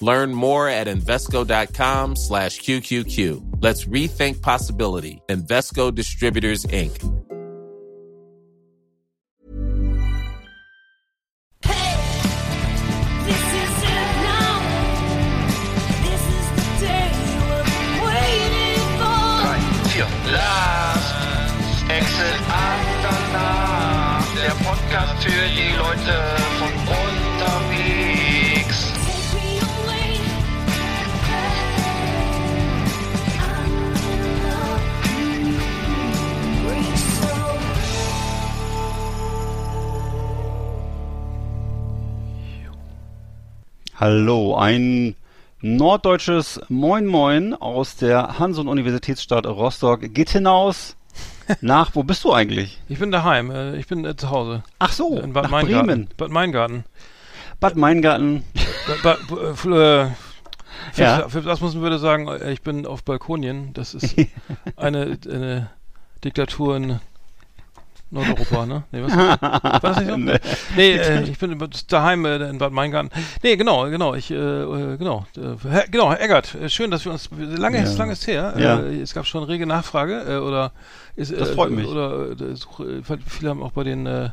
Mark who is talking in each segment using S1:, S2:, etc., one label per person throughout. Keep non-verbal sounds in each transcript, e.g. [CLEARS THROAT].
S1: Learn more at Invesco.com slash QQQ. Let's rethink possibility. Invesco Distributors, Inc.
S2: This is it now. This is the day we're waiting for.
S3: 3, 4. Last Exit Andernach. Der Podcast für die Leute
S4: Hallo, ein norddeutsches Moin Moin aus der Hanse- und Universitätsstadt Rostock geht hinaus [LAUGHS] nach, wo bist du eigentlich?
S5: Ich bin daheim, äh, ich bin äh, zu Hause.
S4: Ach so,
S5: In Bad
S4: nach
S5: Meingarten.
S4: Bremen.
S5: Bad Meingarten.
S4: Bad Meingarten.
S5: Ba ba äh,
S4: Ja.
S5: für das muss man würde sagen, ich bin auf Balkonien. Das ist [LAUGHS] eine, eine Diktatur in Nordeuropa, ne? Nee, was? [LAUGHS] War das nicht so?
S4: Nee.
S5: Nee, äh, ich bin daheim äh, in Bad Meingarten. Nee, genau, genau, ich, äh, äh, genau, äh, Herr, genau, Herr Eggert, äh, schön, dass wir uns, lange
S4: Ja.
S5: ist, lange ist her,
S4: Ja.
S5: es gab schon rege Nachfrage, oder ist,
S4: Das freut mich.
S5: Oder viele haben auch bei den, äh,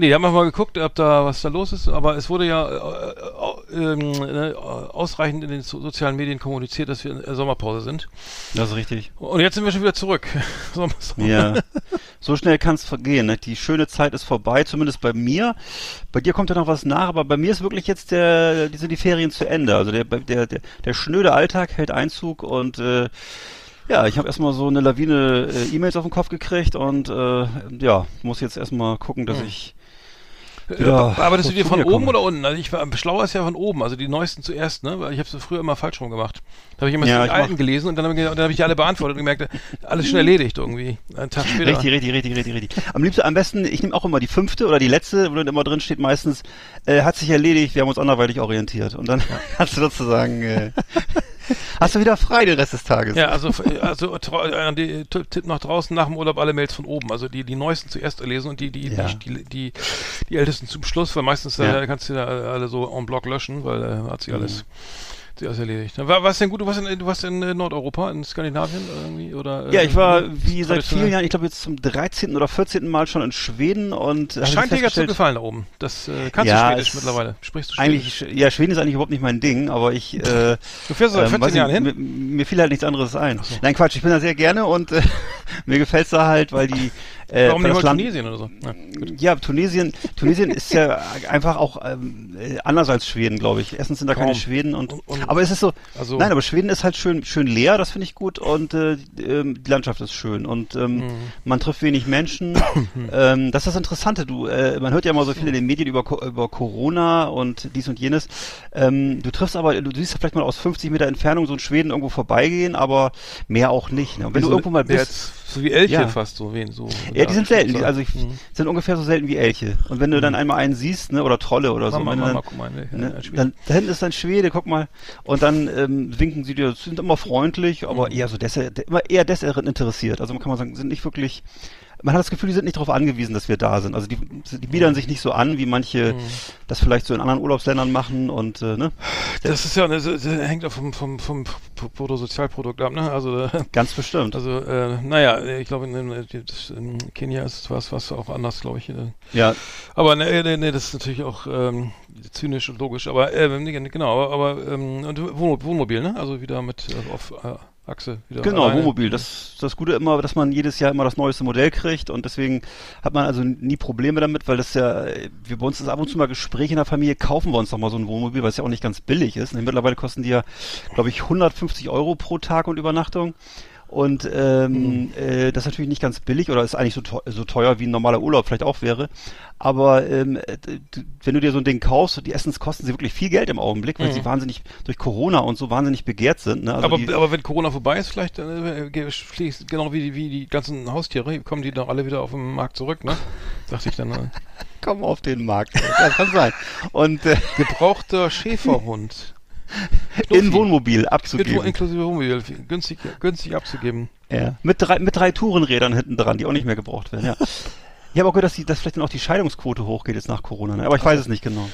S5: Nee, haben wir mal geguckt, ob da was da los ist, aber es wurde ja äh, äh, äh, ausreichend in den so sozialen Medien kommuniziert, dass wir in der Sommerpause sind.
S4: Das ist richtig.
S5: Und jetzt sind wir schon wieder zurück. [LAUGHS]
S4: Ja. So schnell kann es vergehen. Ne? Die schöne Zeit ist vorbei, zumindest bei mir. Bei dir kommt ja noch was nach, aber bei mir ist wirklich jetzt der, die sind die Ferien zu Ende. Also der, der, der, der schnöde Alltag hält Einzug und äh, ja, ich habe erstmal so eine Lawine äh, E-Mails auf den Kopf gekriegt und äh, ja, muss jetzt erstmal gucken, dass ich
S5: Äh,
S4: Ja,
S5: Arbeitest du
S4: wo
S5: dir von oben oder unten? Also ich war schlauer ist ja von oben, also die neuesten zuerst, ne? Weil ich habe es früher immer falsch rum gemacht. Da habe ich immer
S4: Ja,
S5: die alten
S4: mach-
S5: gelesen und dann habe ich, dann hab ich die alle beantwortet und gemerkt, alles schon erledigt irgendwie. Einen Tag später.
S4: Richtig, richtig, richtig, richtig, richtig. Am liebsten, am besten, ich nehme auch immer die fünfte oder die letzte, wo dann immer drin steht meistens, äh, hat sich erledigt, wir haben uns anderweitig orientiert. Und dann [LAUGHS] hast du sozusagen, äh, [LAUGHS] hast du wieder frei den Rest des Tages.
S5: Ja, also, also äh, die, Tipp nach draußen nach dem Urlaub alle Mails von oben. Also die, die neuesten zuerst erlesen und die, die,
S4: Ja.
S5: die, die, die, ältesten zum Schluss, weil meistens
S4: Ja.
S5: äh, kannst du da alle so en bloc löschen, weil äh, hat sich
S4: Mhm.
S5: alles, sich alles erledigt. War, war's denn gut? Du warst in, du warst in äh, Nordeuropa, in Skandinavien irgendwie? Oder, äh,
S4: Ja, ich war
S5: äh,
S4: wie seit vielen Jahren, ich glaube jetzt zum 13. oder 14. Mal schon in Schweden und hab
S5: Scheint dir ganz zu gefallen da oben. Das äh, kannst
S4: Ja,
S5: du Schwedisch
S4: es-
S5: mittlerweile. Sprichst du Schwedisch?
S4: eigentlich, ja, Schweden ist eigentlich überhaupt nicht mein Ding, aber ich, äh,
S5: Du fährst seit
S4: ähm,
S5: 14
S4: weiß
S5: Jahren hin?
S4: Mir, mir fiel halt nichts anderes ein. Nein, Quatsch, ich bin da sehr gerne und äh, [LAUGHS] mir gefällt's da halt, weil die [LAUGHS] äh,
S5: Warum nicht
S4: das
S5: mal
S4: Land-
S5: Tunesien oder so? Ja.
S4: Ja, Tunesien, Tunesien ist ja [LAUGHS] einfach auch ähm, äh, anders als Schweden, glaube ich. Erstens sind da keine
S5: Kaum.
S4: Schweden und,
S5: Und- und-
S4: aber es ist so,
S5: also-
S4: nein, aber Schweden ist halt schön, schön leer, das finde ich gut und äh, ähm, die Landschaft ist schön und ähm,
S5: Mhm.
S4: man trifft wenig Menschen. [COUGHS] ähm, das ist das Interessante, du, äh, man hört ja immer so viel in den Medien über, über Corona und dies und jenes. Ähm, du triffst aber, du siehst vielleicht mal aus 50 Meter Entfernung so in Schweden irgendwo vorbeigehen, aber mehr auch nicht. Ne? Und wenn du
S5: So-
S4: irgendwo mal bist,
S5: So wie Elche
S4: Ja.
S5: fast, so wen, so.
S4: ja, die sind selten. Die,
S5: so-
S4: also ich,
S5: Mhm.
S4: sind ungefähr so selten wie Elche. Und wenn du dann einmal einen siehst, ne, oder Trolle oder so,
S5: Mama,
S4: du
S5: Mama,
S4: dann,
S5: guck mal, ne,
S4: ne, dann da hinten ist ein Schwede, guck mal, und dann ähm, winken sie dir, sind immer freundlich, aber eher so des, immer eher desinteressiert. Also man kann man sagen, sind nicht wirklich. Man hat das Gefühl, die sind nicht darauf angewiesen, dass wir da sind. Also die, die biedern sich nicht so an, wie manche das vielleicht so in anderen Urlaubsländern machen und äh, ne,
S5: Das ist ja, das, das hängt auch vom, vom, vom Bruttosozialprodukt ab, ne? Also, äh,
S4: ganz bestimmt.
S5: also äh, naja, ich glaube, in, in, Kenia ist was, was auch anders, glaube ich. äh.
S4: ja,
S5: Aber ne, ne, ne, das ist natürlich auch ähm, zynisch und logisch. Aber äh, genau, aber, aber ähm, und Wohn Wohnmobil, ne? Also wieder mit äh, auf äh, Achse wieder.
S4: Genau,
S5: alleine.
S4: Wohnmobil. Das das Gute immer, dass man jedes Jahr immer das neueste Modell kriegt und deswegen hat man also nie Probleme damit, weil das ja, wir bei uns ist ab und zu mal Gespräch in der Familie, kaufen wir uns doch mal so ein Wohnmobil, weil es ja auch nicht ganz billig ist. Und mittlerweile kosten die ja, glaube ich, 150 Euro pro Tag und Übernachtung. Und ähm, äh, das ist natürlich nicht ganz billig oder ist eigentlich so, teu so teuer wie ein normaler Urlaub vielleicht auch wäre. Aber ähm, äh, wenn du dir so ein Ding kaufst, die erstens kosten sie wirklich viel Geld im Augenblick, weil sie wahnsinnig durch Corona und so wahnsinnig begehrt sind. Ne? Also
S5: aber,
S4: die,
S5: aber wenn Corona vorbei ist, vielleicht äh, genau wie die, wie die ganzen Haustiere, kommen die doch alle wieder auf den Markt zurück, ne? [LAUGHS] Dachte ich dann. Äh.
S4: kommen auf den Markt. Ja, kann sein. Und äh,
S5: Gebrauchter Schäferhund. [LAUGHS] [LAUGHS]
S4: in Wohnmobil
S5: Mit,
S4: abzugeben.
S5: inklusive Wohnmobil. Günstig, günstig abzugeben.
S4: Ja. Mit drei, mit drei Tourenrädern hinten dran, die auch nicht mehr gebraucht werden, ja. [LAUGHS] Ich habe auch gehört, dass, die, dass vielleicht dann auch die Scheidungsquote hochgeht jetzt nach Corona, ne? aber ich weiß es nicht genau.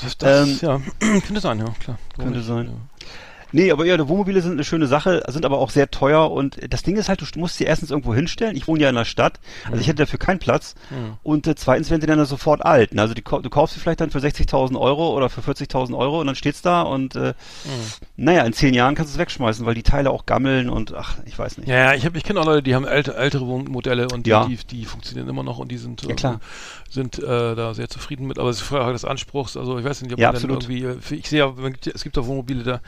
S5: Das, das
S4: Ähm,
S5: ja, [CLEARS THROAT] könnte sein, ja, klar.
S4: Könnte sein.
S5: Ja.
S4: Nee, aber ja, die Wohnmobile sind eine schöne Sache, sind aber auch sehr teuer und das Ding ist halt, du musst sie erstens irgendwo hinstellen. Ich wohne ja in der Stadt, also ich hätte dafür keinen Platz.
S5: Mhm.
S4: Und äh, zweitens werden sie dann sofort alt. Also die, du kaufst sie vielleicht dann für 60.000 Euro oder für 40.000 Euro und dann steht's da und äh, naja, in zehn Jahren kannst du es wegschmeißen, weil die Teile auch gammeln und ach, ich weiß nicht.
S5: Ja, ich, hab, ich kenne auch Leute, die haben alte, ältere Wohnmodelle und die,
S4: Ja.
S5: die, die funktionieren immer noch und die sind,
S4: Ja, klar.
S5: sind äh, da sehr zufrieden mit. Aber es ist Frage des Anspruchs. Also ich weiß nicht, ob
S4: Ja,
S5: man dann
S4: absolut.
S5: irgendwie, äh, ich sehe ja- es gibt auch Wohnmobile, da,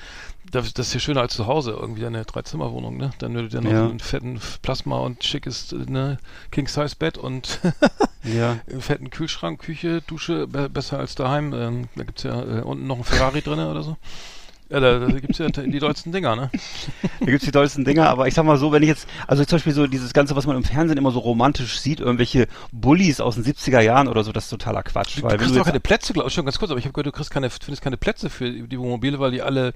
S5: das, das ist ja schöner als zu Hause, irgendwie eine Dreizimmerwohnung, ne? Dann würde der noch
S4: Ja.
S5: einen fetten Plasma und schickes, äh, ne, King-Size-Bett und [LAUGHS]
S4: Ja.
S5: einen fetten Kühlschrank, Küche, Dusche, be besser als daheim. Ähm, da gibt's ja äh, unten noch einen Ferrari drinne oder so. Ja, da, da gibt's ja die dollsten Dinger, ne?
S4: Da gibt's die dollsten Dinger, aber ich sag mal so, wenn ich jetzt, also zum Beispiel so dieses Ganze, was man im Fernsehen immer so romantisch sieht, irgendwelche Bullies aus den 70er Jahren oder so, das ist totaler Quatsch.
S5: Du
S4: weil wenn
S5: kriegst
S4: du
S5: doch keine Plätze, glaube ich, schon ganz kurz, aber ich habe gehört, du kriegst keine, findest keine Plätze für die Wohnmobile, weil die alle,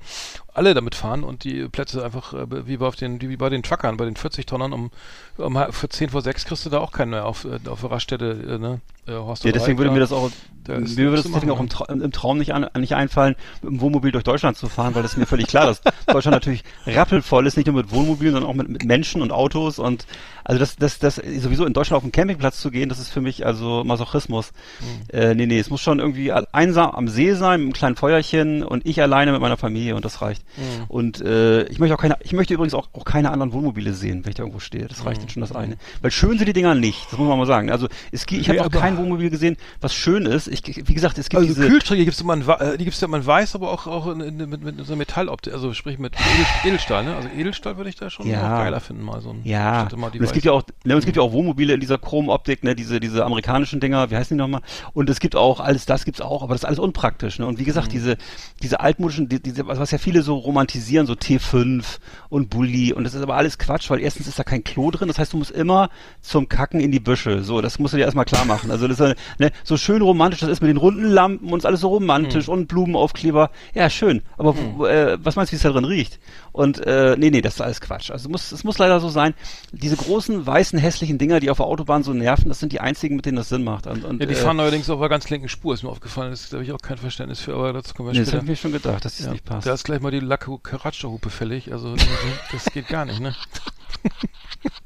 S5: alle damit fahren und die Plätze einfach, äh, wie bei, auf den, wie bei den Truckern, bei den 40-Tonnern, um, um für 10 vor 6 kriegst du da auch keinen mehr auf, äh, auf der Raststätte, äh, ne? Äh, Horst
S4: ja, deswegen würde mir das auch,
S5: Da
S4: mir würde das deswegen auch im, Tra im Traum nicht, an, nicht einfallen, mit dem Wohnmobil durch Deutschland zu fahren, weil das ist mir völlig klar, dass [LAUGHS] Deutschland natürlich rappelvoll ist, nicht nur mit Wohnmobilen, sondern auch mit, mit Menschen und Autos und also das, das, das sowieso in Deutschland auf den Campingplatz zu gehen, das ist für mich also Masochismus.
S5: Mhm.
S4: Äh, nee, nee, es muss schon irgendwie einsam am See sein, mit einem kleinen Feuerchen und ich alleine mit meiner Familie und das reicht.
S5: Mhm.
S4: Und äh, ich möchte auch keine, ich möchte übrigens auch, auch keine anderen Wohnmobile sehen, wenn ich da irgendwo stehe. Das
S5: Mhm.
S4: reicht dann schon das eine. Weil schön sind die Dinger nicht, das muss man mal sagen. Also es, gibt- ich habe
S5: Nee,
S4: auch kein Wohnmobil gesehen, was schön ist. Ich, wie gesagt, es gibt
S5: Also
S4: diese
S5: Kühlschränke gibt's immer in, wa- äh, die gibt's ja immer in weiß, aber auch, auch in, in, mit, mit so einer Metalloptik, also sprich mit Edel, Edelstahl, ne? Also Edelstahl würde ich da schon
S4: Ja.
S5: geiler finden, mal so ein
S4: Ja,
S5: immer die
S4: und es
S5: weiß-
S4: gibt ja auch, ne, es gibt ja auch Wohnmobile in dieser Chromoptik, ne, diese, diese amerikanischen Dinger, wie heißen die nochmal? Und es gibt auch, alles das gibt's auch, aber das ist alles unpraktisch, ne? Und wie
S5: Mhm.
S4: gesagt, diese, diese altmodischen, die, diese, was ja viele so romantisieren, so T5 und Bulli, und das ist aber alles Quatsch, weil erstens ist da kein Klo drin, das heißt, du musst immer zum Kacken in die Büsche, so, das musst du dir erstmal klar machen. Also das ist, ne, so schön romantisch das ist mit den runden Lampen und ist alles so romantisch und Blumenaufkleber, ja, schön, aber wo- äh, was meinst du, wie es da drin riecht? Und, äh, nee, nee, das ist alles Quatsch. Also muss, es muss leider so sein, diese großen, weißen, hässlichen Dinger, die auf der Autobahn so nerven, das sind die einzigen, mit denen das Sinn macht. Und, und,
S5: Ja, die
S4: äh,
S5: fahren allerdings auf der ganz linken Spur, ist mir aufgefallen. Das habe ich auch kein Verständnis für, aber dazu kommen wir
S4: Nee, das
S5: später.
S4: habe ich mir schon gedacht, dass das
S5: Ja,
S4: nicht passt.
S5: Da ist gleich mal die Lacke Karatscha-Hupe fällig. Also das geht gar nicht, ne? [LAUGHS]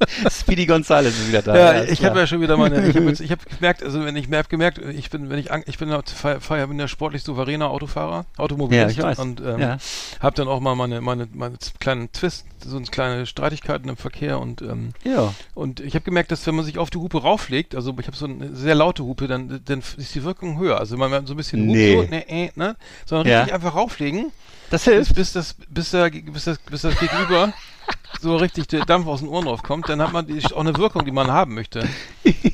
S5: [LAUGHS]
S4: Speedy Gonzales ist wieder da.
S5: Ja,
S4: ist
S5: ich habe ja schon wieder meine, ich habe ich habe [LAUGHS] gemerkt, also wenn ich mehr hab gemerkt, ich bin, wenn ich, ich bin ja, ja- bin ja sportlich souveräner Autofahrer, Automobilist
S4: Ja, ich weiß.
S5: und ähm,
S4: Ja.
S5: habe dann auch mal meine, meine, meine kleinen Twist, so eine kleine Streitigkeiten im Verkehr und ähm,
S4: Ja.
S5: und ich habe gemerkt, dass wenn man sich auf die Hupe rauflegt, also ich habe so eine sehr laute Hupe, dann, dann ist die Wirkung höher. Also wenn man so ein bisschen hupt,
S4: Nee.
S5: so, ne, äh, ne, sondern
S4: Ja.
S5: richtig einfach rauflegen,
S4: Das
S5: bis,
S4: hilft.
S5: bis das, bis der, bis das, bis das Gegenüber [LAUGHS] [LAUGHS] so richtig der Dampf aus den Ohren raufkommt, dann hat man die, auch eine Wirkung, die man haben möchte.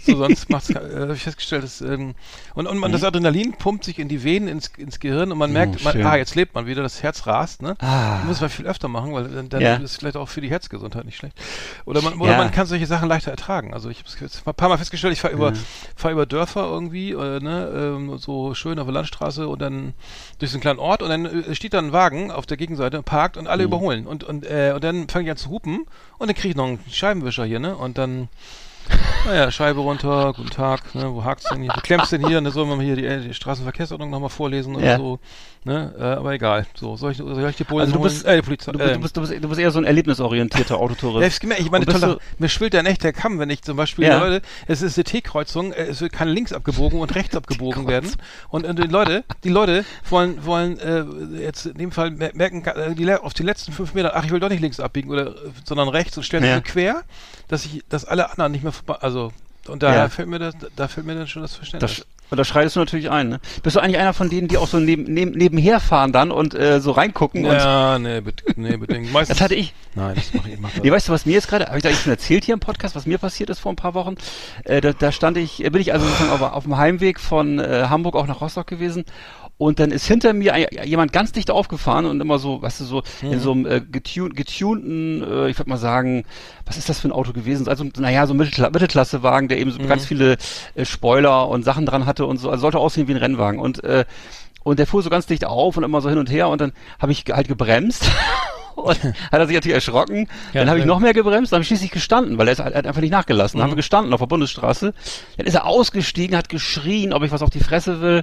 S5: So, sonst macht's, äh, habe ich festgestellt, dass, ähm, und, und man, das Adrenalin pumpt sich in die Venen, ins, ins Gehirn und man merkt, man,
S4: schön.
S5: ah, jetzt lebt man wieder, das Herz rast, ne?
S4: Ah.
S5: Muss man viel öfter machen, weil dann, dann
S4: Ja.
S5: ist es vielleicht auch für die Herzgesundheit nicht schlecht. Oder man, oder
S4: Ja.
S5: man kann solche Sachen leichter ertragen. Also ich habe es jetzt ein paar Mal festgestellt, ich fahre über, fahr über Dörfer irgendwie, äh, ne, ähm, so schön auf der Landstraße und dann durch so einen kleinen Ort und dann äh, steht da ein Wagen auf der Gegenseite, parkt und alle
S4: Mhm.
S5: überholen. Und, und, äh, und dann fange zu hupen und dann kriege ich noch einen Scheibenwischer hier, ne? Und dann naja, Scheibe runter, guten Tag, ne, wo hakt's denn hier? Wo klemmst denn hier? Und dann soll man hier die, äh, die Straßenverkehrsordnung nochmal vorlesen oder
S4: Ja.
S5: so. Ne? Äh, aber egal. So, soll ich, soll ich die Bullen
S4: Also du bist,
S5: äh, die Polizei.
S4: du,
S5: ähm,
S4: du, bist, du, bist, du bist eher so ein erlebnisorientierter [LAUGHS]
S5: ja,
S4: Autotourist.
S5: ich, gemerkt, ich meine,
S4: du-
S5: mir schwillt ja echt der Kamm, wenn ich zum Beispiel,
S4: Ja.
S5: Leute, es ist eine T-Kreuzung, äh, es kann links abgebogen und rechts [LAUGHS] abgebogen werden. Und, und die Leute, die Leute wollen, wollen äh, jetzt in dem Fall mer- merken, äh, die, auf die letzten fünf Meter, ach, ich will doch nicht links abbiegen, oder, äh, sondern rechts und stellen sich
S4: Ja.
S5: quer, dass ich, dass alle anderen nicht mehr also, und daher
S4: Ja.
S5: fällt mir das, da fällt mir dann schon das Verständnis.
S4: Das, Und da schreitest du natürlich ein, ne? Bist du eigentlich einer von denen, die auch so neben, neben, nebenher fahren dann und äh, so reingucken? Und,
S5: Ja, nee, bet nee bedingt. [LAUGHS] Meistens,
S4: das hatte ich.
S5: Nein, das mache ich. Mach das.
S4: Nee, weißt du, was mir jetzt gerade, habe ich da eigentlich schon erzählt hier im Podcast, was mir passiert ist vor ein paar Wochen? Äh, da, da stand ich, äh, bin ich also sozusagen auf, auf dem Heimweg von äh, Hamburg auch nach Rostock gewesen und dann ist hinter mir ein, jemand ganz dicht aufgefahren und immer so, weißt du, so in so einem äh, getun getunten, äh, ich würde mal sagen, was ist das für ein Auto gewesen? Also, naja, so ein Mittelkla Mittelklassewagen, der eben so ganz viele äh, Spoiler und Sachen dran hatte und so, also sollte aussehen wie ein Rennwagen und äh, und der fuhr so ganz dicht auf und immer so hin und her und dann habe ich halt gebremst. [LAUGHS] Und [LAUGHS] hat er sich natürlich erschrocken.
S5: Ja,
S4: dann habe ich noch mehr gebremst, dann habe ich schließlich gestanden, weil er ist er hat einfach nicht nachgelassen. Dann haben wir gestanden auf der Bundesstraße. Dann ist er ausgestiegen, hat geschrien, ob ich was auf die Fresse will.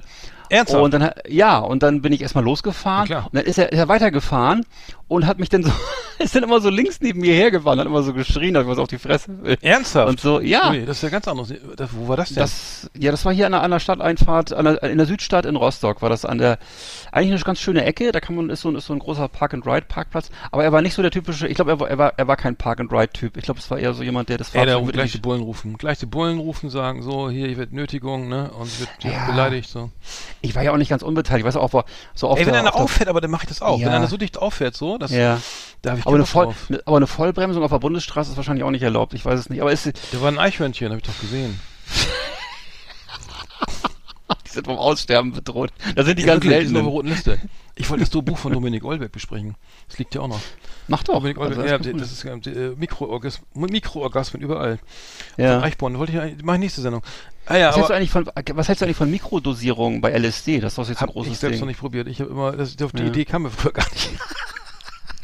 S5: Ernsthaft?
S4: Und dann, ja, und dann bin ich erstmal losgefahren.
S5: Ja,
S4: und dann ist er, ist er weitergefahren und hat mich dann so, [LAUGHS] ist dann immer so links neben mir hergefahren, hat immer so geschrien, ob ich was auf die Fresse will.
S5: Ernsthaft?
S4: Und so, ja.
S5: Ui, das ist ja ganz anders. Das, wo war das denn?
S4: Das, ja, das war hier an der, an der Stadteinfahrt, an der, in der Südstadt in Rostock, war das an der, eigentlich eine ganz schöne Ecke, da kann man, ist so, ein- ist so ein großer Park-and-Ride-Parkplatz, aber er war nicht so der typische, ich glaube, er war, er war, er war kein Park-and-Ride-Typ, ich glaube, es war eher so jemand, der das
S5: Ey, da
S4: Fahrzeug
S5: gleich die Bullen rufen. Gleich die Bullen rufen, sagen so, hier, hier wird Nötigung, ne? Und wird hier
S4: Ja.
S5: beleidigt, so.
S4: Ich war ja auch nicht ganz unbeteiligt, ich weiß auch, war so auf
S5: Ey, wenn
S4: der,
S5: einer auffährt, aber dann mache ich das auch.
S4: Ja.
S5: Wenn einer so dicht auffährt, so, das,
S4: ja,
S5: da habe ich
S4: aber eine, Voll, ne, aber eine Vollbremsung auf der Bundesstraße ist wahrscheinlich auch nicht erlaubt, ich weiß es nicht, aber ist,
S5: Da war ein Eichhörnchen, habe ich doch gesehen. [LAUGHS] [LAUGHS]
S4: die sind vom Aussterben bedroht, da sind die
S5: Ja,
S4: ganz selten.
S5: auf der roten Liste. [LAUGHS] Ich wollte das Buch von Dominik Olbeck besprechen. Das liegt ja auch noch.
S4: Mach doch.
S5: Dominik
S4: also
S5: Olbeck,
S4: das
S5: ja, das ist äh, Mikroorgas Mikroorgasmen überall.
S4: ja.
S5: Eichborn, wollte ich eigentlich- mache ich nächste Sendung. Ah ja,
S4: Was hältst, du eigentlich von, was hältst du eigentlich von Mikrodosierung bei LSD? Das ist doch jetzt ein großes
S5: ich selbst
S4: Ding.
S5: noch nicht probiert. Ich habe immer, das, auf die
S4: Ja.
S5: Idee kam mir früher gar nicht. [LAUGHS]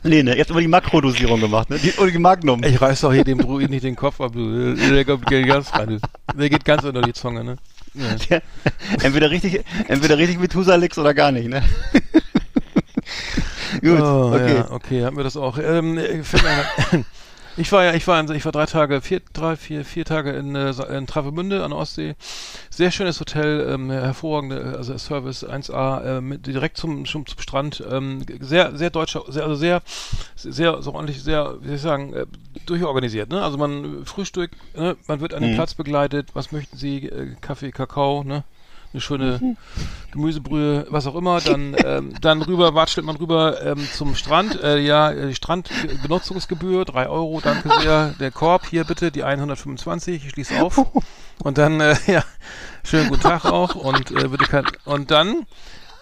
S4: Nee, ne, jetzt immer die Makrodosierung gemacht, ne? Die, die Magnum.
S5: Ich reiß doch hier dem Druid nicht den Kopf ab, du. Der geht ganz rein. Der geht ganz unter die Zunge, ne? Ja. [LAUGHS]
S4: Der, entweder richtig, entweder richtig Methusalix oder gar nicht, ne? [LAUGHS] Gut,
S5: oh,
S4: okay.
S5: Ja, okay, haben wir das auch. Ähm, [LAUGHS] äh, ich war ja, ich war, in, ich war drei Tage, vier, drei, vier, vier Tage in, äh, in Travemünde an der Ostsee. Sehr schönes Hotel, ähm, hervorragende, also Service 1A, äh, mit, direkt zum, zum, zum Strand. Ähm, sehr, sehr deutscher, sehr, also sehr, sehr, so ordentlich, sehr, wie soll ich sagen, äh, durchorganisiert. Ne? Also man Frühstück, ne? man wird an den
S4: Mhm.
S5: Platz begleitet. Was möchten Sie? Äh, Kaffee, Kakao, ne? Eine schöne. Gemüsebrühe, was auch immer, dann, [LAUGHS] ähm, dann rüber, watschelt man rüber ähm, zum Strand. Äh, ja, äh, Strandbenutzungsgebühr, 3 Euro, danke sehr. Der Korb, hier bitte, die 125, ich schließe auf. [LAUGHS] Und dann, äh, [LAUGHS] ja, schönen guten Tag auch und äh, bitte kein, und dann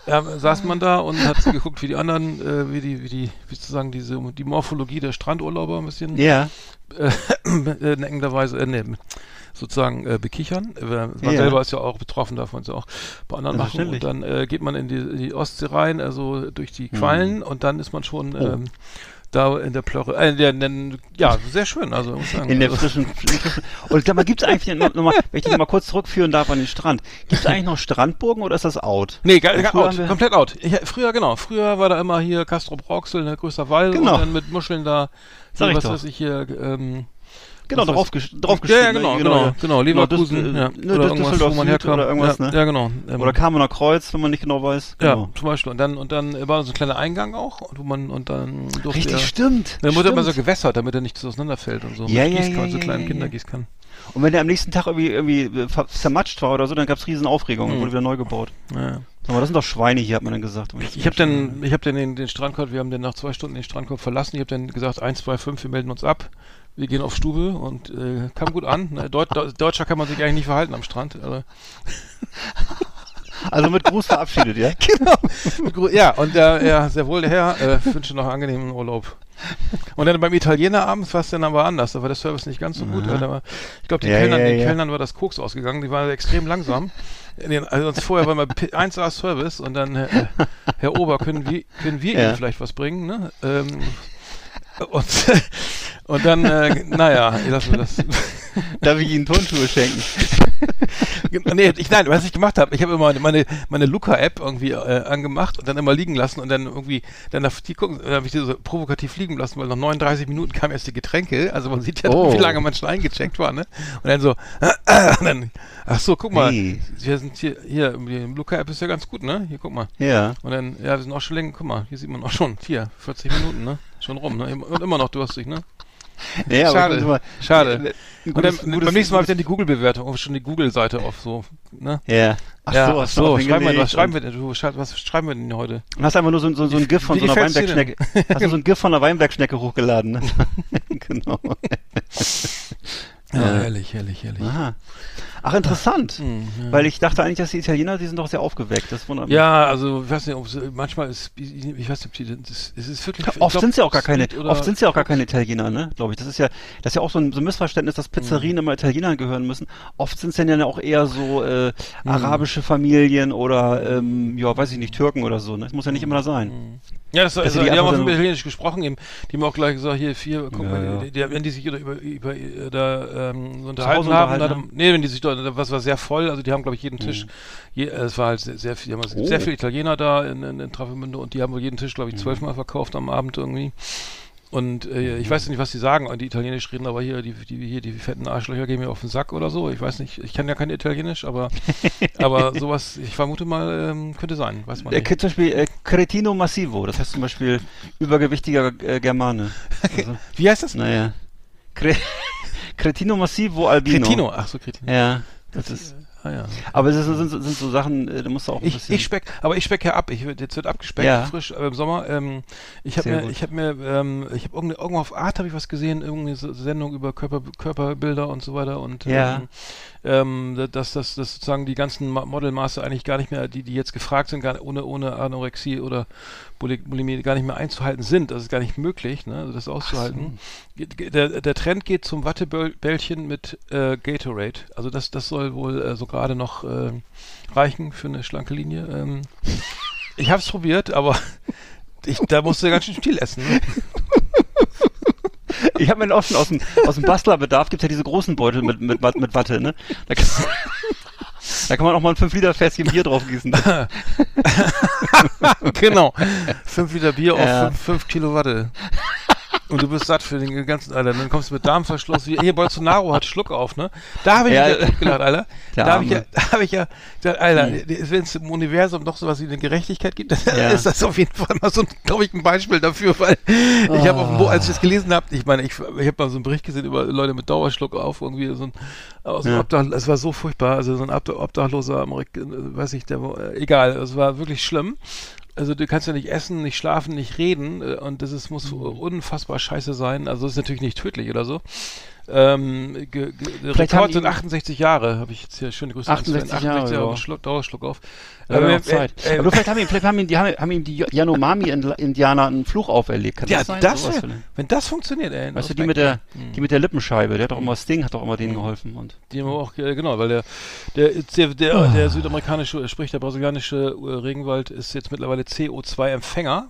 S5: ja, saß man da und hat geguckt, wie die anderen, äh, wie die, wie die, wie sozusagen diese, die Morphologie der Strandurlauber ein bisschen
S4: Ja,
S5: äh, [CLEARS THROAT] äh, neckenderweise, äh, nee, sozusagen äh, bekichern. Äh, man
S4: Ja.
S5: selber ist ja auch betroffen, man es ja auch bei anderen machen. Und dann äh, geht man in die, die Ostsee rein, also durch die Quallen und dann ist man schon
S4: Oh.
S5: ähm, da in der Plörre, äh, der, der, ja, sehr schön, also muss sagen.
S4: in der
S5: also,
S4: frischen, frischen Und sag mal, gibt's eigentlich noch, noch mal, wenn ich dich mal kurz zurückführen darf an den Strand, gibt's eigentlich noch Strandburgen oder ist das out?
S5: Nee, ga,
S4: Ja,
S5: ga,
S4: früher
S5: out, komplett out. Ich, früher, genau, früher war da immer hier Castro Brauxel, ne, größter Wall
S4: Genau.
S5: und dann mit Muscheln da,
S4: Sag
S5: hier,
S4: ich
S5: was weiß ich hier, ähm,
S4: Genau,
S5: Was
S4: drauf, drauf
S5: ja, ja, genau,
S4: ne?
S5: genau,
S4: ja.
S5: genau, Leverkusen,
S4: Genau,
S5: ja,
S4: das- ne,
S5: oder
S4: das
S5: irgendwas, wo man herkam.
S4: oder irgendwas,
S5: ja,
S4: ne?
S5: Ja, genau. Ähm,
S4: Oder Kamener Kreuz, wenn man nicht genau weiß.
S5: Ja,
S4: Genau.
S5: zum Beispiel. Und dann, und dann war so ein kleiner Eingang auch, und wo man, und dann durfte
S4: Richtig,
S5: er,
S4: stimmt.
S5: dann wurde immer so gewässert, damit er nicht auseinanderfällt und so.
S4: Ja,
S5: mit
S4: ja,
S5: Gießkannen,
S4: ja,
S5: so
S4: ja,
S5: kleinen
S4: ja, ja.
S5: Kindergießkannen.
S4: Und wenn der am nächsten Tag irgendwie, irgendwie äh, zermatscht war oder so, dann gab's riesen Aufregung und
S5: Mhm.
S4: wurde wieder neu gebaut.
S5: Ja.
S4: Aber das sind doch Schweine hier, hat man dann gesagt. Und
S5: Ich habe dann, ich habe dann den, den Strandkorb, wir haben dann nach zwei Stunden den Strandkorb verlassen. Ich habe dann gesagt, 1, 2, 5, wir melden uns ab. Wir gehen auf Stube und äh, kam gut an. Deut, Deu- Deutscher kann man sich eigentlich nicht verhalten am Strand. Also, [LAUGHS]
S4: Also mit Gruß verabschiedet, ja? [LAUGHS]
S5: genau. ja, und der, ja, sehr wohl der Herr, äh, wünsche noch einen angenehmen Urlaub. Und dann beim Italiener abends war es dann aber anders. Da war der Service nicht ganz so gut. Da war, ich glaube, den,
S4: Ja,
S5: Kellnern,
S4: ja,
S5: den
S4: ja.
S5: Kellnern war das Koks ausgegangen. Die waren extrem langsam. Den, also sonst vorher war mal P- 1A Service und dann, äh, Herr Ober, können wir, können wir. Ihnen vielleicht was bringen? Ne? Ähm, und, [LAUGHS] und dann, äh, naja, lassen wir das. [LAUGHS]
S4: Darf ich Ihnen Turnschuhe schenken? [LAUGHS]
S5: nee, ich, nein, was ich gemacht habe, ich habe immer meine, meine Luca-App irgendwie äh, angemacht und dann immer liegen lassen und dann irgendwie, dann auf die gucken, dann habe ich die so provokativ liegen lassen, weil nach 39 Minuten kamen erst die Getränke, also man sieht ja,
S4: Oh.
S5: wie lange man schon eingecheckt war, ne? Und dann so, und dann, ach so, guck mal,
S4: Hey.
S5: wir sind hier, hier, die Luca-App ist ja ganz gut, ne? Hier, guck mal.
S4: Ja.
S5: Und dann, ja, wir sind auch schon länger, guck mal, hier sieht man auch schon, hier, 40 Minuten, ne? Schon rum, ne? Und immer noch durstig, ne?
S4: Nee, aber
S5: Schade,
S4: mal-
S5: schade.
S4: Ein
S5: Und
S4: gutes-
S5: dann,
S4: gutes-
S5: beim nächsten Mal habe ich dann die Google-Bewertung, schon die Google-Seite auf so, ne?
S4: Ja. Ach
S5: ja,
S4: so,
S5: ach
S4: du
S5: so schreiben wir,
S4: hingelegt
S5: was schreiben
S4: und-
S5: wir denn? Du, schreib- was schreiben wir denn heute?
S4: Und hast einfach nur so, so, so ein GIF von
S5: Wie
S4: so einer? Weinbergschnecke. Hast du so ein GIF von einer Weinbergschnecke hochgeladen, ne? [LAUGHS] genau. [LAUGHS]
S5: Ja,
S4: Äh.
S5: herrlich, herrlich, herrlich.
S4: Aha. Ach, interessant.
S5: Hm, ja.
S4: Weil ich dachte eigentlich, dass die Italiener, die sind doch sehr aufgeweckt. Das wundert mich.
S5: Ja, also ich weiß nicht, ob es, manchmal ist, ich weiß nicht, ob die, das, es ist wirklich. ich
S4: Oft sind sie auch gar keine, oft sind sie auch gar keine Italiener, ne? Glaube ich. Das ist ja, das ist ja auch so ein, so ein Missverständnis, dass Pizzerien
S5: Mhm.
S4: immer Italienern gehören müssen. Oft sind es dann ja auch eher so äh,
S5: Mhm.
S4: arabische Familien oder ähm, ja, weiß ich nicht, Türken oder so. Ne? Das muss ja nicht immer sein.
S5: Mhm. Ja, das, also, die,
S4: die
S5: haben auch mit
S4: so-
S5: Italienisch gesprochen, eben, die haben auch gleich gesagt, hier, vier, guck
S4: Ja,
S5: mal,
S4: ja.
S5: Die, die, wenn die sich über, über, über da ähm, unterhalten
S4: Hause
S5: haben,
S4: unterhalten
S5: dann, nee, wenn die sich dort, was war sehr voll, also die haben, glaube ich, jeden Tisch, je, äh, es war halt sehr, sehr viel, haben also
S4: Oh.
S5: sehr viele Italiener da in, in, in Travemünde und die haben wohl jeden Tisch, glaube ich, zwölfmal verkauft am Abend irgendwie. Und äh, ich weiß nicht, was die sagen, die Italienisch reden, aber hier die, die hier die fetten Arschlöcher gehen mir auf den Sack oder so. Ich weiß nicht, ich kann ja kein Italienisch, aber [LAUGHS] aber sowas, ich vermute mal, ähm, könnte sein, weiß man
S4: Äh,
S5: nicht.
S4: zum Beispiel äh, Cretino Massivo, das heißt zum Beispiel übergewichtiger äh, Germane. Also,
S5: Wie heißt das?
S4: naja. Cre [LAUGHS] Cretino Massivo Albino.
S5: Cretino. Ach so, Cretino.
S4: Ja, das ist.
S5: Ah, ja.
S4: Aber es ist, sind, sind so Sachen, äh, da musst du auch ein
S5: Ich,
S4: bisschen.
S5: ich speck, aber ich speck ja ab. Ich, jetzt wird abgespeckt,
S4: Ja.
S5: frisch äh, im Sommer. Ähm, ich habe mir,
S4: gut.
S5: ich habe mir, ähm, ich habe irgendwo, irgendwo auf Art habe ich was gesehen, irgendeine Sendung über Körper, Körperbilder und so weiter und
S4: Ja.
S5: ähm, ähm, da- dass das dass sozusagen die ganzen Ma- Modelmaße eigentlich gar nicht mehr, die die jetzt gefragt sind, gar ohne ohne Anorexie oder Bulimie gar nicht mehr einzuhalten sind. Das ist gar nicht möglich, ne, das auszuhalten. Ge- Der, der Trend geht zum Wattebällchen mit äh, Gatorade. Also das das soll wohl äh, so gerade noch äh, reichen für eine schlanke Linie. Ähm, [LAUGHS] ich habe es probiert, aber ich, da musst du ganz schön viel essen. Ne?
S4: Ich habe mir schon aus dem, aus dem Bastlerbedarf, gibt's ja diese großen Beutel mit, mit, mit Watte, ne? Da kann, da kann man auch mal ein 5 Liter Fässchen Bier drauf gießen. [LAUGHS]
S5: genau. Fünf Liter Bier auf fünf, fünf Kilo Watte. Und du bist satt für den ganzen, Alter. Dann kommst du mit Darmverschluss. Wie, hier, Bolsonaro hat Schluck auf, ne? Da habe ich
S4: Ja.
S5: totgelacht, Alter. Da habe ich ja, da habe ich ja, gesagt, Alter, wenn es im Universum noch sowas wie eine Gerechtigkeit gibt, dann
S4: Ja.
S5: ist das auf jeden Fall mal so, glaube ich, ein Beispiel dafür, weil ich habe auf dem als ich das gelesen habe, ich meine, ich, ich habe mal so einen Bericht gesehen über Leute mit Dauerschluck auf, irgendwie so ein, aus
S4: Ja.
S5: Obdach, es war so furchtbar, also so ein Obdach, obdachloser Amerik, weiß ich, der, äh, egal, es war wirklich schlimm. Also du kannst ja nicht essen, nicht schlafen, nicht reden äh, und das ist, muss
S4: Mhm.
S5: unfassbar scheiße sein. Also das ist natürlich nicht tödlich oder so. Ähm, ge, ge, Rekord sind
S4: ihm-
S5: 68 Jahre, habe ich jetzt hier schöne Grüße. an Sven.
S4: 68 Jahre, ja.
S5: mit Schluck, Dauerschluck auf.
S4: Ja,
S5: Aber,
S4: wir
S5: äh,
S4: Zeit.
S5: äh,
S4: Aber vielleicht haben ihm, vielleicht haben ihm, die, haben, ihm die Yanomami-Indianer einen Fluch auferlegt. Kann
S5: ja,
S4: das sein?
S5: das wär, wenn das funktioniert, ey.
S4: Weißt du, die mit der,
S5: ey.
S4: die mit der Lippenscheibe, der hat doch immer Sting, hat doch immer denen geholfen und.
S5: Die haben auch, äh, genau, weil der, der, der, der,
S4: Ah.
S5: der südamerikanische, äh, sprich der brasilianische Regenwald ist jetzt mittlerweile CO2-Empfänger.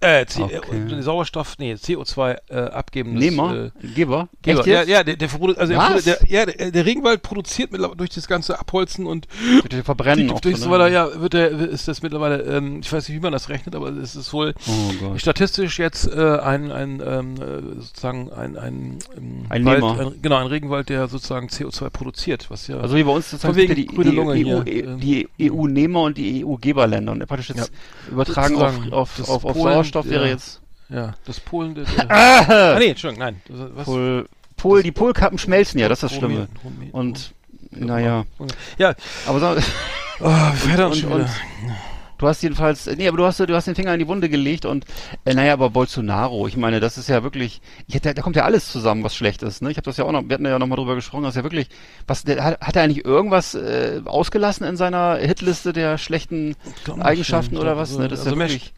S5: Äh, C
S4: Okay.
S5: äh, Sauerstoff, nee, CO2 äh, abgebendes.
S4: Nehmer?
S5: Äh,
S4: Geber?
S5: Geber. Ja, ja, der, der, also der, der, ja, der, Regenwald produziert mittlerweile durch das ganze Abholzen und
S4: den Verbrennen
S5: durch, durch
S4: so,
S5: weiter, ja, wird der, ist das mittlerweile, ähm, ich weiß nicht, wie man das rechnet, aber es ist wohl
S4: Oh
S5: statistisch jetzt äh, ein, ein ähm, äh, sozusagen ein, ein, ähm,
S4: Ein
S5: Wald, ein, genau, ein Regenwald, der sozusagen CO2 produziert, was ja
S4: Also wie bei uns sozusagen ja
S5: grüne
S4: die,
S5: Lunge
S4: die,
S5: hier,
S4: EU,
S5: ähm.
S4: die EU-Nehmer und die EU-Geberländer. Und praktisch jetzt übertragen auf, auf, auf, auf
S5: Polen,
S4: Sauerstoff wäre
S5: ja.
S4: jetzt
S5: Ja, das Polen. Der, [LAUGHS] der, ah, nee, Entschuldigung, nein. Das, was?
S4: Pol, Pol, die Polkappen schmelzen ja, das ist das Schlimme.
S5: Romi- Romi-
S4: Und naja,
S5: Romi- Ja,
S4: aber so,
S5: oh, weiter und,
S4: und,
S5: schon
S4: und du hast jedenfalls, nee, aber du hast, du hast den Finger in die Wunde gelegt und äh, naja, aber Bolsonaro, ich meine, das ist ja wirklich, ich, da, da kommt ja alles zusammen, was schlecht ist. Ne? Ich habe das ja auch noch, wir hatten ja noch mal drüber gesprochen, das ist ja wirklich, was, der, hat, hat er eigentlich irgendwas äh, ausgelassen in seiner Hitliste der schlechten Eigenschaften
S5: ja.
S4: oder
S5: Also-
S4: was? Ne? Das ist
S5: also
S4: ja
S5: mehr
S4: wirklich,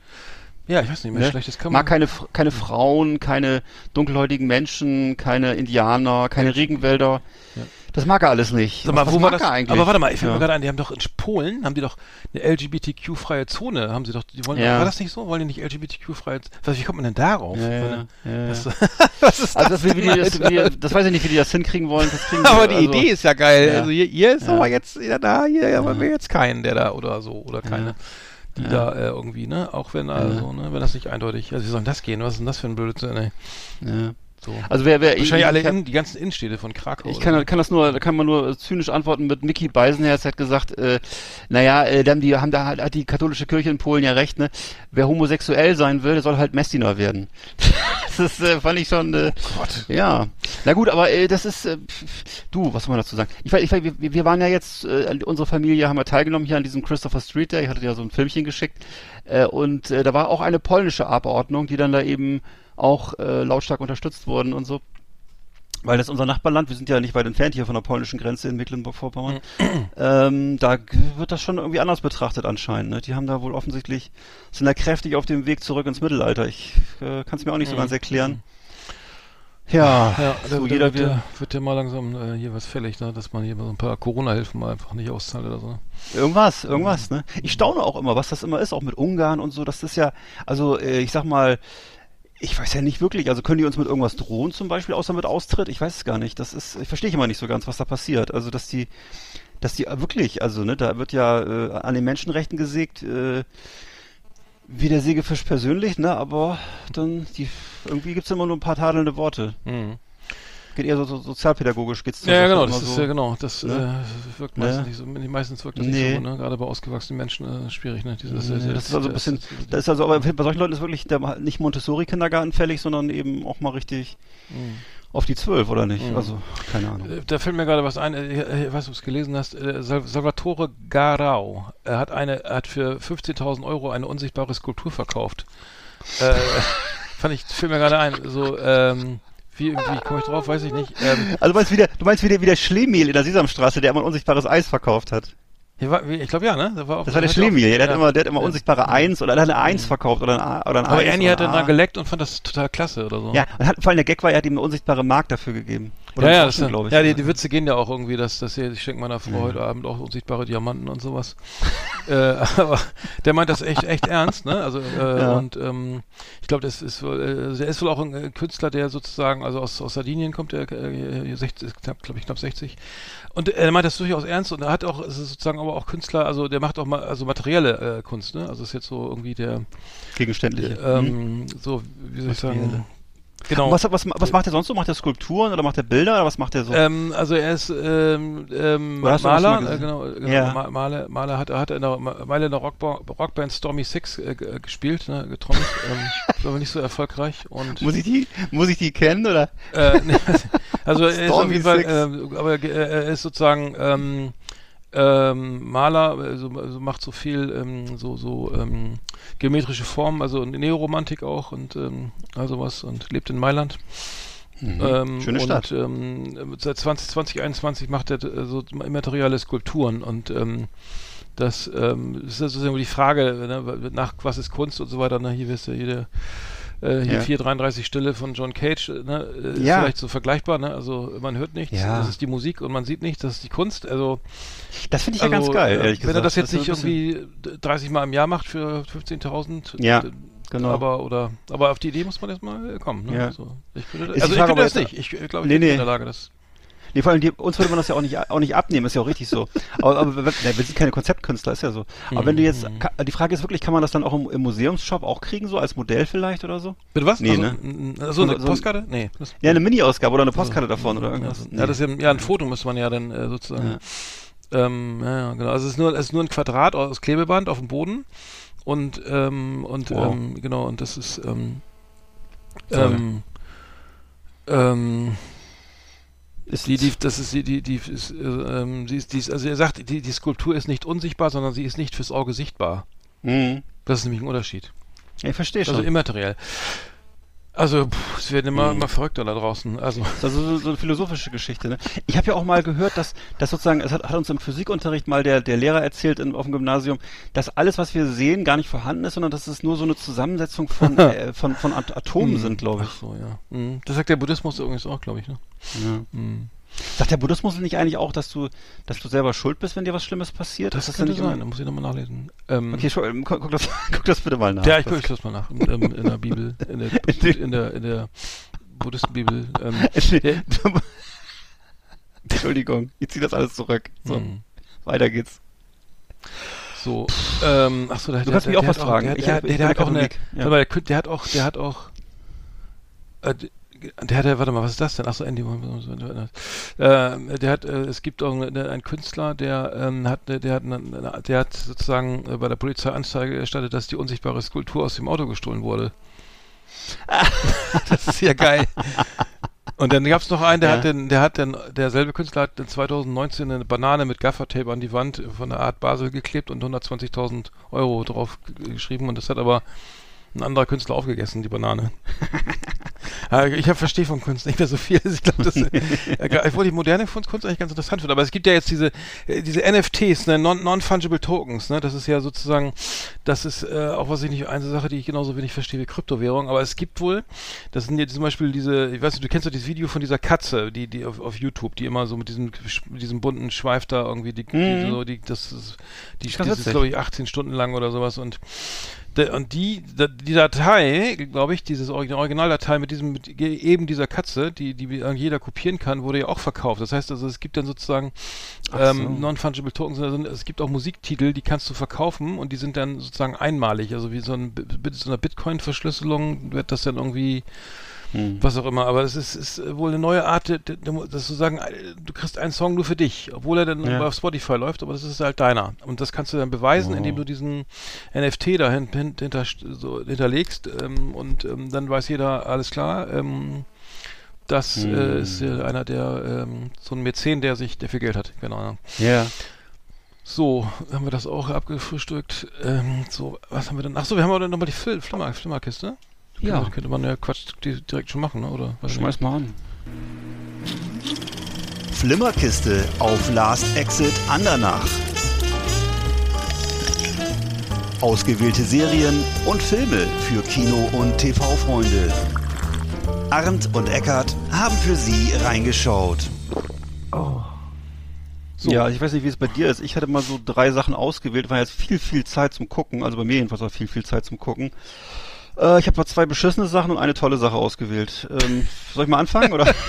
S5: Ja, ich weiß nicht, mehr
S4: Ne?
S5: schlechtes kann man.
S4: mag keine, keine Frauen, keine dunkelhäutigen Menschen, keine Indianer, keine Regenwälder.
S5: Ja.
S4: Das mag er alles nicht.
S5: Sag mal,
S4: was
S5: wo
S4: mag
S5: war das?
S4: er eigentlich?
S5: Aber warte mal, ich fällt
S4: Ja.
S5: mir gerade ein, die haben doch in Polen, haben die doch eine LGBTQ-freie Zone, haben sie doch, die wollen,
S4: Ja.
S5: war das nicht so? Wollen die nicht LGBTQ-freie, was, wie kommt man denn darauf?
S4: Ja, ja.
S5: Das, [LAUGHS] was ist
S4: Also das, die, weiß ich nicht, wie die das hinkriegen wollen. Kriegen [LAUGHS]
S5: aber
S4: wir,
S5: die
S4: also,
S5: Idee ist ja geil. Also hier, hier ist aber jetzt da, hier haben wir jetzt keinen, der da oder so oder keine, die
S4: Ja.
S5: da äh, irgendwie, ne, auch wenn also, ne, wenn das nicht eindeutig, also wie soll denn das gehen? Was ist denn das für ein Blödsinn, ey?
S4: Ja.
S5: So.
S4: Also wer, wer
S5: Wahrscheinlich
S4: ich,
S5: alle
S4: hab-
S5: in, die ganzen Innenstädte von Krakau.
S4: Ich kann, kann das nur, da kann man nur zynisch antworten mit Mickey Beisenherz hat gesagt, äh, naja, äh, dann die haben da halt, hat die katholische Kirche in Polen ja recht, ne? Wer homosexuell sein will, der soll halt Messdiener werden. [LAUGHS] das ist, äh, fand ich schon, äh,
S5: Gott.
S4: ja. Na gut, aber äh, das ist, äh, du, was soll man dazu sagen? Ich, weiß- ich, wir, wir waren ja jetzt, äh, unsere Familie haben ja teilgenommen hier an diesem Christopher Street Day, ich hatte ja so ein Filmchen geschickt, äh, und äh, da war auch eine polnische Abordnung, die dann da eben auch äh, lautstark unterstützt wurden und so. Weil das ist unser Nachbarland, wir sind ja nicht weit entfernt hier von der polnischen Grenze in Mecklenburg-Vorpommern. ähm, da wird das schon irgendwie anders betrachtet anscheinend. Ne? Die haben da wohl offensichtlich, sind da kräftig auf dem Weg zurück ins Mittelalter. Ich äh, kann es mir auch nicht so ganz erklären. Ja,
S5: Ja,
S4: so
S5: da,
S4: jeder
S5: wird,
S4: wir,
S5: ja, wird ja mal langsam äh, hier was fällig, ne? dass man hier mal so ein paar Corona-Hilfen mal einfach nicht auszahlt oder so. ne?
S4: irgendwas, irgendwas. Ne? Ich staune auch immer, was das immer ist, auch mit Ungarn und so. Das ist ja, also äh, ich sag mal, ich weiß ja nicht wirklich, also können die uns mit irgendwas drohen zum Beispiel, außer mit Austritt? Ich weiß es gar nicht. Das ist, ich verstehe immer nicht so ganz, was da passiert. Also dass die, dass die äh, wirklich, also ne, da wird ja äh, an den Menschenrechten gesägt, äh, wie der Sägefisch persönlich, ne, aber dann die, irgendwie gibt's immer nur ein paar tadelnde Worte.
S5: Mhm.
S4: Geht eher so, so sozialpädagogisch geht's
S5: Ja, ja, genau, das ist
S4: so.
S5: ja genau, das
S4: ne?
S5: äh, wirkt
S4: Ne?
S5: meistens nicht so, meistens wirkt das
S4: Nee.
S5: nicht so, ne? Gerade bei ausgewachsenen Menschen äh, schwierig, ne? Dieses,
S4: Nee, das ist also ein bisschen,
S5: das-
S4: das ist also, aber bei solchen Leuten ist wirklich der, nicht Montessori-Kindergarten fällig, sondern eben auch mal richtig
S5: Mhm.
S4: auf die Zwölf, oder nicht?
S5: Mhm.
S4: Also, keine Ahnung.
S5: Äh, Da fällt mir gerade was ein, äh, ich weiß nicht, ob du es gelesen hast, äh, Sal- Salvatore Garau, er hat eine, er hat für 15.000 Euro eine unsichtbare Skulptur verkauft. Äh, [LAUGHS] fand ich, fällt mir gerade ein, so, ähm, wie, wie komme ich drauf, weiß ich nicht. Ähm,
S4: Also, du meinst wieder, du meinst wieder, wie der Schlemehl in der Sesamstraße, der immer ein unsichtbares Eis verkauft hat.
S5: war, ich glaube ja, ne? Das war,
S4: Das war der
S5: er
S4: Schlemehl, der
S5: ja.
S4: hat immer, der hat immer unsichtbare Eins oder eine Eins verkauft oder ein A oder ein
S5: Aber
S4: Eis
S5: Annie
S4: oder
S5: hat dann geleckt und fand das total klasse oder so.
S4: Ja, und hat, vor allem der Gag war, er hat ihm eine unsichtbare Mark dafür gegeben. Oder
S5: ja, ja,
S4: glaub ich.
S5: ja die, die Witze gehen ja auch irgendwie, dass, dass hier, ich schenke meiner Frau
S4: Ja.
S5: heute Abend auch unsichtbare Diamanten und sowas. [LAUGHS] äh, aber der meint das echt, echt ernst, ne? Also, äh,
S4: Ja.
S5: und ähm, ich glaube, das ist wohl, äh, der ist wohl auch ein äh, Künstler, der sozusagen, also aus, aus Sardinien kommt, der äh, 60, ist knapp, glaube ich, knapp 60. Und er meint das durchaus ernst und er hat auch, ist sozusagen aber auch Künstler, also der macht auch mal, also materielle äh, Kunst, ne? Also ist jetzt so irgendwie der,
S4: Gegenständliche.
S5: ähm, so, wie soll ich sagen. Genau.
S4: Was, was, was macht er sonst so? Macht er Skulpturen oder macht er Bilder oder was macht er so?
S5: Ähm, also er ist ähm, ähm, Maler,
S4: mal
S5: äh, genau, genau
S4: Ja.
S5: Ma- Maler, Maler hat, er hat in der, Weile in der Rockba Rockband Stormy Six äh, äh, gespielt, ne, getrommelt, [LAUGHS] ähm, aber nicht so erfolgreich und
S4: muss ich die, muss ich die kennen oder?
S5: äh, nee, [LAUGHS] also er ist auf jeden Fall, ähm, aber äh, er ist sozusagen ähm, ähm, Maler, also, also macht so viel ähm, so so ähm, geometrische Formen, also Neoromantik auch und ähm, also was und lebt in Mailand. Ähm,
S4: Mhm. Schöne
S5: und,
S4: Stadt.
S5: Ähm, seit 20, 2021 macht er äh, so immaterielle Skulpturen und ähm, das ähm, ist also die Frage, ne, nach was ist Kunst und so weiter. Ne? Hier wisst ihr, jede äh, hier
S4: Ja.
S5: 433 Stille von John Cage, äh, ne, äh, ist
S4: Ja.
S5: vielleicht so vergleichbar, ne? Also man hört nichts,
S4: Ja.
S5: das ist die Musik und man sieht nichts, das ist die Kunst. Also,
S4: Das finde ich
S5: also
S4: ja ganz geil,
S5: äh,
S4: ehrlich
S5: wenn
S4: gesagt.
S5: er das jetzt
S4: ist
S5: nicht irgendwie 30 Mal im Jahr macht für 15.000,
S4: Ja,
S5: d-
S4: genau.
S5: Aber oder aber auf die Idee muss man erstmal äh, kommen. Ne?
S4: Ja.
S5: Also, ich würde, also
S4: Frage,
S5: das nicht. Ich äh, glaube, ich
S4: Nee,
S5: bin nicht
S4: nee.
S5: in der Lage, das.
S4: Nee, vor allem die, uns würde man das ja auch nicht, auch nicht abnehmen, ist ja auch richtig so. Aber, aber wir, ne, wir sind keine Konzeptkünstler, ist ja so. Aber wenn du jetzt,
S5: Mhm.
S4: die Frage ist wirklich, kann man das dann auch im, im Museumsshop auch kriegen, so als Modell vielleicht oder so?
S5: Bitte was?
S4: Nee,
S5: also,
S4: ne?
S5: so eine
S4: So-
S5: Postkarte? Nee.
S4: Ja, eine Mini-Ausgabe oder eine Postkarte davon oder
S5: ja,
S4: irgendwas.
S5: Ja, das ist ja, ja ein Foto müsste man ja dann äh, sozusagen. Ähm, ja, ja, genau. Also es ist nur, es ist nur ein Quadrat aus Klebeband auf dem Boden und ähm, und
S4: Wow.
S5: ähm, genau und das ist ähm, ähm, ähm,
S4: ist
S5: die, die, das ist die, die, die ist, äh, ähm, sie ist, die ist, also er sagt, die, die Skulptur ist nicht unsichtbar, sondern sie ist nicht fürs Auge sichtbar.
S4: Mhm.
S5: Das ist nämlich ein Unterschied.
S4: Ich verstehe schon.
S5: Also immateriell. Also, pff, es werden immer,
S4: Mhm.
S5: immer verrückter da draußen. Also,
S4: Das ist so, so eine philosophische Geschichte. Ne? Ich habe ja auch mal gehört, dass, dass sozusagen, es hat, hat uns im Physikunterricht mal der, der Lehrer erzählt in, auf dem Gymnasium, dass alles, was wir sehen, gar nicht vorhanden ist, sondern dass es nur so eine Zusammensetzung von, [LAUGHS] äh, von, von At Atomen sind, glaube
S5: Ach so, ja. Mhm. Das sagt der Buddhismus übrigens auch, glaube ich, ne?
S4: ich. Ja. Sagt der Buddhismus nicht eigentlich auch, dass du, dass du selber schuld bist, wenn dir was Schlimmes passiert?
S5: Das
S4: Ist
S5: könnte
S4: nicht
S5: sein, da muss ich nochmal nachlesen. Ähm,
S4: Okay, schau, ähm, guck, guck, das, [LAUGHS] guck das bitte mal nach.
S5: ja, ich
S4: Das-
S5: gucke das mal nach. In, ähm, in der Bibel, in der, [LAUGHS] in der, in der Buddhistenbibel. Ähm, [LAUGHS] der-
S4: Entschuldigung, ich ziehe das alles zurück. So,
S5: mhm.
S4: weiter geht's.
S5: So, ähm, ach so, der,
S4: Du kannst mich auch was fragen.
S5: Der, hat auch eine, der, hat auch, der hat auch, äh, der hat, ja- warte mal, was ist das denn? Achso, Andy. Äh, der hat, äh, es gibt auch eine, einen Künstler, der ähm, hat, der hat, eine, der hat sozusagen äh, bei der Polizei Anzeige erstattet, dass die unsichtbare Skulptur aus dem Auto gestohlen wurde. das ist ja geil. Und dann gab es noch einen, der
S4: Ja.
S5: hat den, der hat den, derselbe Künstler hat in 2019 eine Banane mit Gaffertape an die Wand von der Art Basel geklebt und 120.000 Euro drauf geschrieben und das hat aber ein anderer Künstler aufgegessen, die Banane. Ja, [LAUGHS] ich verstehe von Kunst nicht mehr so viel. [LAUGHS] Ich glaube, das, äh, [LAUGHS] obwohl die moderne Kunst eigentlich ganz interessant finde. Aber es gibt ja jetzt diese, äh, diese NFTs, ne, Non- Non-Fungible Tokens, ne? Das ist ja sozusagen, das ist äh, auch was ich nicht, eine Sache, die ich genauso wenig verstehe wie Kryptowährung. Aber es gibt wohl, das sind jetzt zum Beispiel diese, ich weiß nicht, du kennst doch dieses Video von dieser Katze, die, die auf, auf YouTube, die immer so mit diesem, diesem bunten Schweif da irgendwie, die, die
S4: Mhm.
S5: so, die, das ist, die, das ist, glaube ich, 18 Stunden lang oder sowas und Und die, die Datei, glaube ich, dieses Origin- Originaldatei mit diesem, mit eben dieser Katze, die, die jeder kopieren kann, wurde ja auch verkauft. Das heißt also, es gibt dann sozusagen
S4: so.
S5: ähm, Non-Fungible Tokens, also es gibt auch Musiktitel, die kannst du verkaufen und die sind dann sozusagen einmalig. Also wie so, ein, so einer Bitcoin-Verschlüsselung wird das dann irgendwie
S4: Hm.
S5: was auch immer, aber es ist, ist wohl eine neue Art, dass du sagen, du kriegst einen Song nur für dich, obwohl er dann
S4: Ja.
S5: auf Spotify läuft, aber das ist halt deiner. Und das kannst du dann beweisen,
S4: Oh.
S5: indem du diesen NFT da hin, hin, hinter, so, hinterlegst ähm, und ähm, dann weiß jeder, alles klar, ähm, das
S4: Hm.
S5: äh, ist äh, einer der, ähm, so ein Mäzen, der sich, der viel Geld hat, genau.
S4: Ja.
S5: So, haben wir das auch abgefrühstückt. Ähm, so, was haben wir denn? Achso, wir haben dann nochmal die Fil Flimmer, Flimmerkiste.
S4: Ja.
S5: Könnte, könnte man ja Quatsch di- direkt schon machen, ne? oder? Weiß ich
S4: Schmeiß mal an.
S6: Flimmerkiste auf Last Exit Andernach. Ausgewählte Serien und Filme für Kino- und TV-Freunde. Arndt und Eckart haben für Sie reingeschaut.
S5: So.
S4: Ja, ich weiß nicht, wie es bei dir ist. Ich hatte mal so drei Sachen ausgewählt, war jetzt viel, viel Zeit zum Gucken. Also bei mir jedenfalls war viel, viel Zeit zum Gucken. Äh, ich habe mal zwei beschissene Sachen und eine tolle Sache ausgewählt. Ähm, soll ich mal anfangen? Oder? [LAUGHS]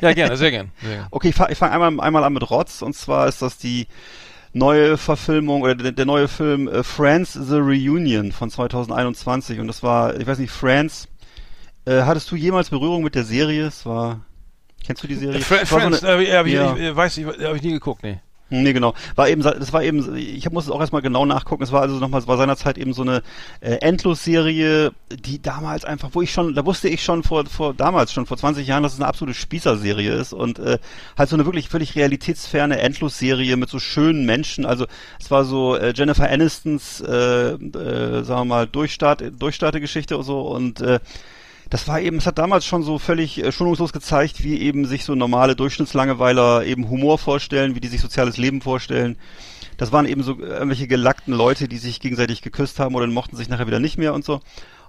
S5: Ja, gerne, sehr gerne. Sehr gerne.
S4: Okay, ich fange fang einmal, einmal an mit Rotz. Und zwar ist das die neue Verfilmung oder der, der neue Film äh, Friends The Reunion von 2021. Und das war, ich weiß nicht, Friends. Äh, hattest du jemals Berührung mit der Serie? Es war. Kennst du die Serie?
S5: Fr
S4: war so
S5: Friends,
S4: eine-
S5: äh, hab ich,
S4: Ja.
S5: ich, äh, weiß ich, habe ich nie geguckt, nee.
S4: Nee, genau. War eben, das war eben, ich muss es auch erstmal genau nachgucken. Es war also nochmal, es war seinerzeit eben so eine äh, Endlosserie, die damals einfach, wo ich schon, da wusste ich schon vor, vor damals schon vor 20 Jahren, dass es eine absolute Spießerserie ist und äh, halt so eine wirklich völlig realitätsferne Endlosserie mit so schönen Menschen. Also es war so äh, Jennifer Anistons, äh, äh, sagen wir mal Durchstart, Durchstartegeschichte und so und äh, das war eben, es hat damals schon so völlig äh, schonungslos gezeigt, wie eben sich so normale Durchschnittslangeweiler eben Humor vorstellen, wie die sich soziales Leben vorstellen. Das waren eben so äh, irgendwelche gelackten Leute, die sich gegenseitig geküsst haben oder mochten sich nachher wieder nicht mehr und so.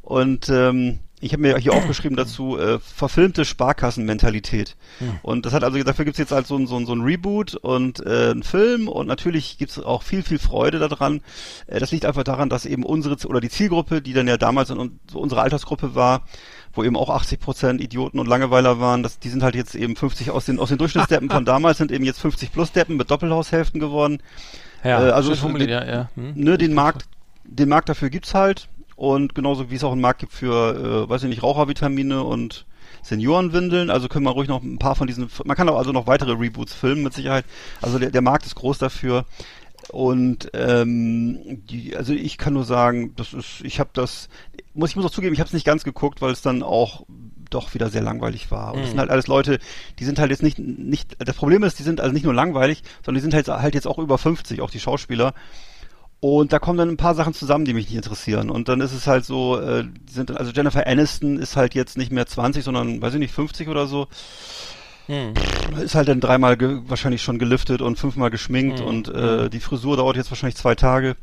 S4: Und ähm, ich habe mir hier aufgeschrieben dazu, äh, verfilmte Sparkassenmentalität. Und das hat also, dafür gibt's jetzt halt so ein, so ein, so ein Reboot und äh, einen Film und natürlich gibt's auch viel, viel Freude daran. Äh, das liegt einfach daran, dass eben unsere, oder die Zielgruppe, die dann ja damals in, so unsere Altersgruppe war, wo eben auch 80 Prozent Idioten und Langeweiler waren, das, die sind halt jetzt eben 50 aus den, aus den Durchschnittsdeppen von [LAUGHS] damals sind eben jetzt 50 plus Deppen mit Doppelhaushälften geworden.
S5: Ja,
S4: Äh, also
S5: formuliert, ja, ja. Hm.
S4: Ne, den Markt, den Markt dafür gibt's halt und genauso wie es auch einen Markt gibt für, äh, weiß ich nicht, Rauchervitamine und Seniorenwindeln. Also können wir ruhig noch ein paar von diesen, man kann auch also noch weitere Reboots filmen mit Sicherheit. Also der, der Markt ist groß dafür. Und ähm, die, also ich kann nur sagen, das ist, ich habe das, muss ich muss auch zugeben, ich habe es nicht ganz geguckt, weil es dann auch doch wieder sehr langweilig war. Und das sind halt alles Leute, die sind halt jetzt nicht, nicht, das Problem ist, die sind also nicht nur langweilig, sondern die sind halt, halt jetzt auch über 50, auch die Schauspieler. Und da kommen dann ein paar Sachen zusammen, die mich nicht interessieren. Und dann ist es halt so, äh, die sind dann, also Jennifer Aniston ist halt jetzt nicht mehr 20, sondern, weiß ich nicht, 50 oder so.
S5: Hm.
S4: Ist halt dann dreimal wahrscheinlich schon geliftet und fünfmal geschminkt
S5: Mhm.
S4: und äh, die Frisur dauert jetzt wahrscheinlich zwei Tage.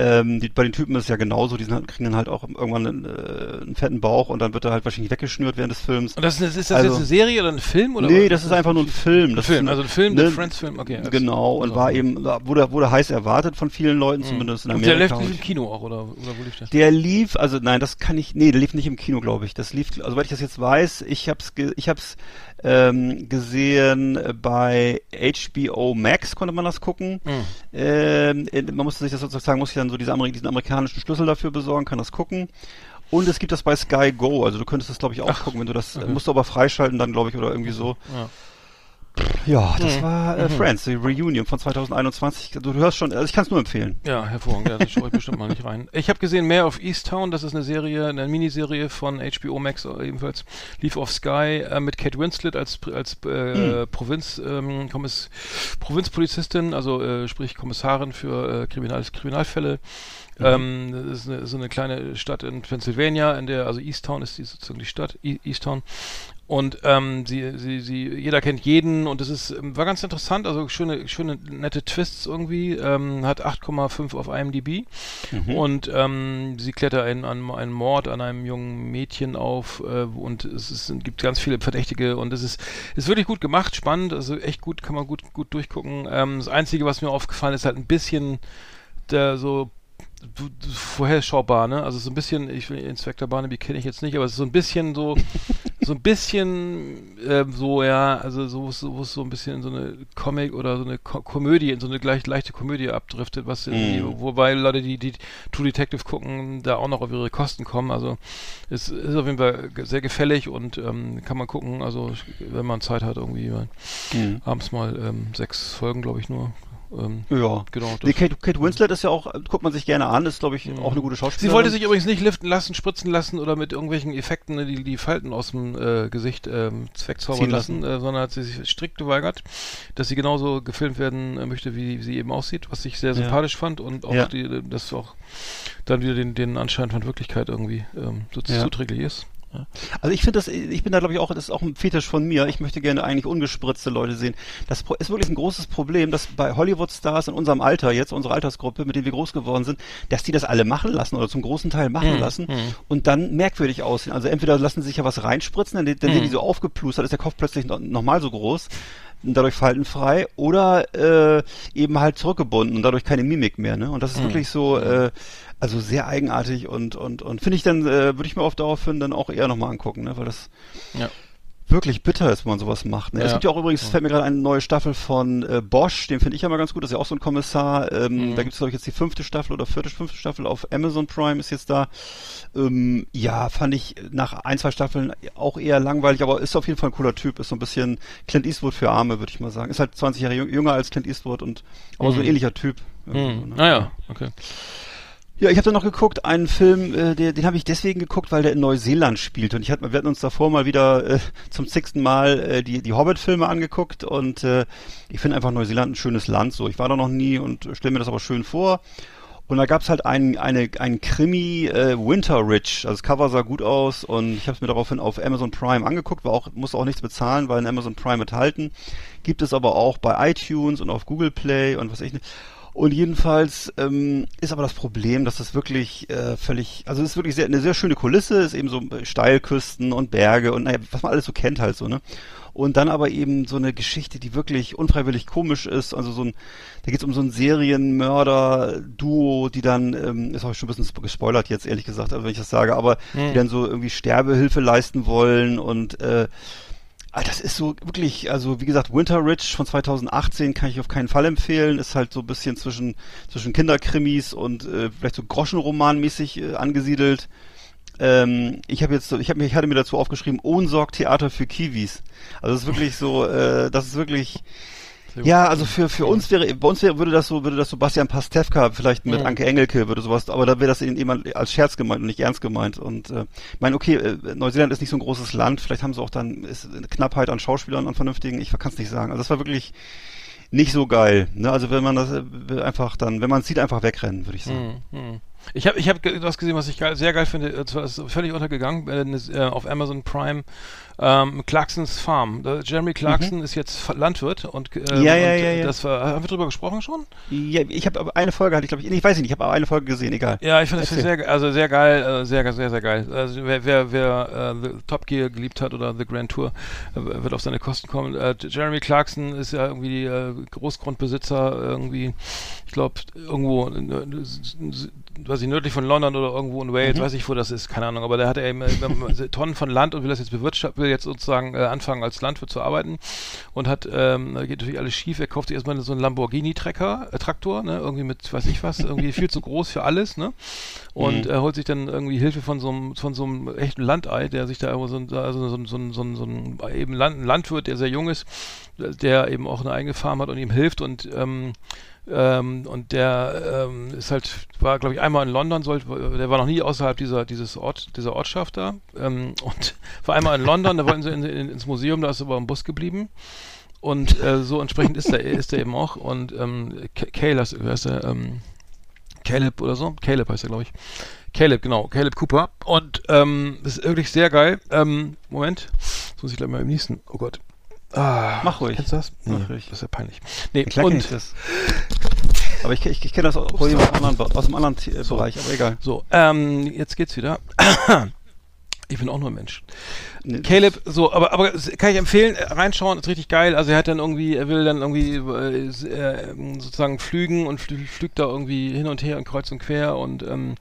S4: Ähm, die, bei den Typen ist es ja genauso, die sind, halt- kriegen dann halt auch irgendwann einen, äh, einen fetten Bauch und dann wird er halt wahrscheinlich weggeschnürt während des Films.
S5: Und das ist, ist das
S4: Also-
S5: jetzt eine Serie oder ein Film? Oder
S4: nee,
S5: was?
S4: das ist einfach nur ein Film.
S5: ein
S4: Das
S5: Film,
S4: ist
S5: also ein Film,
S4: ne,
S5: der Friends-Film, okay.
S4: Genau, und
S5: also-
S4: war eben, wurde, wurde heiß erwartet von vielen Leuten, zumindest in
S5: Und der
S4: Amerika. und-
S5: nicht im Kino auch, oder, oder wo lief der?
S4: Der lief, also nein, das kann ich, nee, der lief nicht im Kino, glaube ich. Das lief, also weil ich das jetzt weiß, ich hab's, ich hab's ähm, gesehen bei HBO Max, konnte man das gucken.
S5: Hm.
S4: Ähm, man musste sich das sozusagen, muss ich dann so diese Ameri diesen amerikanischen Schlüssel dafür besorgen, kann das gucken. Und es gibt das bei Sky Go, also du könntest das glaube ich auch
S5: Ach,
S4: gucken, wenn du das,
S5: okay.
S4: musst du aber freischalten dann glaube ich oder irgendwie so.
S5: Ja.
S4: Ja, das
S5: Mhm.
S4: war äh, Friends, die Reunion von 2021. Du, du hörst schon, also ich kann es nur empfehlen.
S5: Ja, hervorragend. Ja, das schaue ich bestimmt mal nicht rein. Ich habe gesehen Mayor of Easttown. Das ist eine Serie, eine Miniserie von HBO Max äh, ebenfalls. Lief auf Sky äh, mit Kate Winslet als als äh, Provinz ähm, Kommiss, Provinzpolizistin, also äh, sprich Kommissarin für äh, Kriminal Kriminalfälle. Ähm, das ist eine, so eine kleine Stadt in Pennsylvania, in der also Easttown ist die, sozusagen die Stadt E- Easttown. Und ähm, sie, sie, sie, jeder kennt jeden und es ist, ähm, war ganz interessant, also schöne, schöne, nette Twists irgendwie, ähm, hat 8,5 auf IMDb und ähm, sie klettert einen, einen, einen Mord an einem jungen Mädchen auf äh, und es ist, gibt ganz viele Verdächtige und es ist, ist wirklich gut gemacht, spannend, also echt gut, kann man gut, gut durchgucken. Ähm, das Einzige, was mir aufgefallen ist, halt ein bisschen der so vorherschaubar, ne? Also so ein bisschen, ich will Inspector Barnaby kenne ich jetzt nicht, aber es ist so ein bisschen so, [LAUGHS] so ein bisschen ähm, so, ja, also so, wo es- so ein bisschen in so eine Comic oder so eine Ko Komödie, in so eine gleich leichte Komödie abdriftet, was irgendwie, wobei Leute, die, die True Detective gucken, da auch noch auf ihre Kosten kommen. Also es ist auf jeden Fall sehr gefällig und ähm, kann man gucken, also wenn man Zeit hat, irgendwie mal abends mal ähm, sechs Folgen, glaube ich, nur. Ähm,
S4: Ja.
S5: Genau,
S4: Nee, Kate, Kate Winslet ist ja auch, äh, guckt man sich gerne an, ist glaube ich auch eine gute Schauspielerin.
S5: Sie wollte sich übrigens nicht liften lassen, spritzen lassen oder mit irgendwelchen Effekten ne, die, die Falten aus dem äh, Gesicht ähm, zweckzaubern lassen,
S4: lassen.
S5: äh, sondern hat sie sich strikt geweigert, dass sie genauso gefilmt werden äh, möchte, wie sie eben aussieht, was ich sehr sympathisch fand und auch
S4: Ja.
S5: die, das auch dann wieder den, den Anschein von Wirklichkeit irgendwie ähm, so
S4: Ja.
S5: zuträglich ist.
S4: Also ich finde das, ich bin da glaube ich auch, das ist auch ein Fetisch von mir. Ich möchte gerne eigentlich ungespritzte Leute sehen. Das ist wirklich ein großes Problem, dass bei Hollywood-Stars in unserem Alter jetzt, unsere Altersgruppe, mit denen wir groß geworden sind, dass die das alle machen lassen oder zum großen Teil machen lassen und dann merkwürdig aussehen. Also entweder lassen sie sich ja was reinspritzen, dann, dann sehen die so aufgeplustert, ist der Kopf plötzlich noch, noch mal so groß und dadurch faltenfrei oder äh, eben halt zurückgebunden und dadurch keine Mimik mehr. Ne? Und das ist wirklich so, äh, also sehr eigenartig und und und finde ich dann äh, würde ich mir auf Dauer finden dann auch eher nochmal angucken, ne? weil das
S5: Ja.
S4: Wirklich bitter ist, wenn man sowas macht. Ne? Es
S5: Ja.
S4: gibt ja auch übrigens, es fällt mir gerade eine neue Staffel von äh, Bosch, den finde ich ja mal ganz gut, das ist ja auch so ein Kommissar. Ähm, Da gibt es, glaube ich, jetzt die fünfte Staffel oder vierte, fünfte Staffel auf Amazon Prime ist jetzt da. Ähm, ja, fand ich nach ein, zwei Staffeln auch eher langweilig, aber ist auf jeden Fall ein cooler Typ. Ist so ein bisschen Clint Eastwood für Arme, würde ich mal sagen. Ist halt 20 Jahre jüng- jünger als Clint Eastwood und aber so ein ähnlicher Typ. Irgendwie so,
S5: Hm.
S4: ne?
S5: Naja, okay.
S4: Ja, ich habe dann noch geguckt, einen Film, äh, der, den habe ich deswegen geguckt, weil der in Neuseeland spielt. Und ich hatte, wir hatten uns davor mal wieder äh, zum zigsten Mal äh, die, die Hobbit-Filme angeguckt und äh, ich finde einfach Neuseeland ein schönes Land. So, ich war da noch nie und stelle mir das aber schön vor. Und da gab's halt einen, eine, einen Krimi äh, Winter Ridge. Also das Cover sah gut aus und ich habe es mir daraufhin auf Amazon Prime angeguckt, war auch, musste auch nichts bezahlen, weil in Amazon Prime enthalten. Gibt es aber auch bei iTunes und auf Google Play und was ich nicht. Und jedenfalls ähm, ist aber das Problem, dass das wirklich äh, völlig, also es ist wirklich sehr, eine sehr schöne Kulisse, ist eben so äh, Steilküsten und Berge und naja, was man alles so kennt halt so, ne? Und dann aber eben so eine Geschichte, die wirklich unfreiwillig komisch ist. Also so ein, da geht es um so ein Serienmörder-Duo, die dann, ähm, ist auch schon ein bisschen spo- gespoilert jetzt, ehrlich gesagt, wenn ich das sage, aber die dann so irgendwie Sterbehilfe leisten wollen und äh, das ist so wirklich, also wie gesagt, Winter Ridge von 2018 kann ich auf keinen Fall empfehlen. Ist halt so ein bisschen zwischen, zwischen Kinderkrimis und äh, vielleicht so Groschenroman-mäßig äh, angesiedelt. Ähm, ich habe jetzt, ich mir, ich hatte mir dazu aufgeschrieben, Ohnsorg Theater für Kiwis. Also das ist wirklich so, äh, das ist wirklich, ja, also für für uns wäre, bei uns wäre, würde das so, würde das so Bastian Pastewka vielleicht mit Anke Engelke würde sowas, aber da wäre das jemand als Scherz gemeint und nicht ernst gemeint. Und äh, ich meine, okay, äh, Neuseeland ist nicht so ein großes Land, vielleicht haben sie auch dann ist eine Knappheit an Schauspielern an vernünftigen, ich kann es nicht sagen. Also das war wirklich nicht so geil. Ne? Also wenn man das äh, einfach dann, wenn man es sieht, einfach wegrennen, würde ich sagen.
S5: Hm. Ich habe ich hab was gesehen, was ich geil, sehr geil finde. Zwar ist völlig untergegangen äh, äh, auf Amazon Prime. Ähm, Clarksons Farm. Da, Jeremy Clarkson ist jetzt Landwirt und,
S4: Mhm. Ja, ja,
S5: und
S4: ja,
S5: äh,
S4: ja.
S5: das war, haben wir drüber gesprochen schon?
S4: Ja, ich habe aber eine Folge, hatte ich glaube ich, ich weiß nicht, ich habe aber eine Folge gesehen, egal.
S5: Ja, ich finde das sehr, also sehr geil, äh, sehr, sehr, sehr geil. Also wer, wer, wer äh, The Top Gear geliebt hat oder The Grand Tour, äh, wird auf seine Kosten kommen. Äh, Jeremy Clarkson ist ja irgendwie äh, Großgrundbesitzer, irgendwie, ich glaube, irgendwo äh, weiß ich, nördlich von London oder irgendwo in Wales, weiß ich, wo das ist, keine Ahnung, aber der hat eben äh, Tonnen von Land und will das jetzt bewirtschaften, will jetzt sozusagen äh, anfangen als Landwirt zu arbeiten und hat, ähm, da geht natürlich alles schief, er kauft sich erstmal so einen Lamborghini-Trecker, äh, Traktor, ne, irgendwie mit, weiß ich was, irgendwie viel zu groß für alles, ne, und
S4: Mhm.
S5: er holt sich dann irgendwie Hilfe von so einem, von so einem echten Landei, der sich da so, ein- also so, ein- so, ein- so, so ein eben Land, ein Landwirt, der sehr jung ist, der eben auch eine eigene Farm hat und ihm hilft und ähm, ähm, und der ähm, ist halt, war glaube ich einmal in London, sollte, der war noch nie außerhalb dieser, dieses Ort, dieser Ortschaft da. Ähm, und [LAUGHS] war einmal in London, da wollten sie in, in, ins Museum, da ist er aber im Bus geblieben. Und äh, so entsprechend ist er, ist eben auch. Und ähm, K- Caleb, wie heißt er, ähm, Caleb oder so, Caleb heißt er glaube ich, Caleb, genau, Caleb Cooper. Und ähm, das ist wirklich sehr geil, ähm, Moment, jetzt muss ich gleich mal im nächsten, oh Gott, Ah,
S4: Mach ruhig.
S5: Kennst du das? Nee,
S4: Mach ruhig.
S5: Das ist ja peinlich. Nee,
S4: kenn
S5: und
S4: ich das. Aber ich, ich, ich kenne das auch aus dem anderen, aus dem anderen äh, Bereich, aber egal.
S5: so, ähm, jetzt geht's wieder. Ich bin auch nur ein Mensch.
S4: Nee,
S5: Caleb, so, aber, aber kann ich empfehlen, äh, reinschauen, ist richtig geil. Also er hat dann irgendwie, er will dann irgendwie äh, äh, sozusagen flügen und flü flügt da irgendwie hin und her und kreuz und quer und ähm,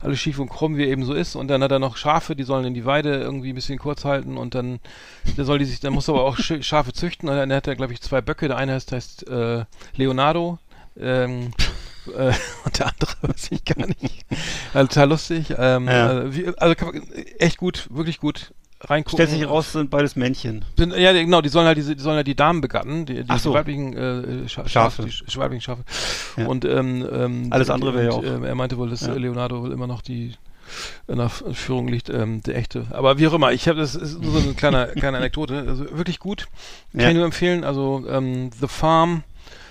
S5: alles schief und krumm, wie er eben so ist. Und dann hat er noch Schafe, die sollen in die Weide irgendwie ein bisschen kurz halten und dann, der soll die sich, dann muss er aber auch Sch Schafe züchten. Und dann hat er, glaube ich, zwei Böcke. Der eine heißt, heißt äh, Leonardo. Ähm, äh, [LAUGHS] und der andere weiß ich gar nicht. Also, total lustig. Ähm,
S4: Ja.
S5: äh, wie, also kann man, echt gut, wirklich gut reingucken.
S4: Stellt sich heraus, sind beides Männchen.
S5: Sind, ja, genau, die sollen halt diese, die sollen halt die Damen begatten, die, die,
S4: so.
S5: die weiblichen äh, Scha
S4: Schafe.
S5: Die sch weiblichen Schafe.
S4: Ja.
S5: Und ähm, ähm,
S4: Alles andere wäre ja auch-
S5: ähm, er meinte wohl, dass
S4: Ja.
S5: Leonardo wohl immer noch die in der Führung liegt, ähm, der echte. Aber wie auch immer, ich habe das ist nur so eine kleine, [LAUGHS] kleine Anekdote. Also wirklich gut. Kann
S4: Ja.
S5: ich nur empfehlen. Also ähm, The Farm.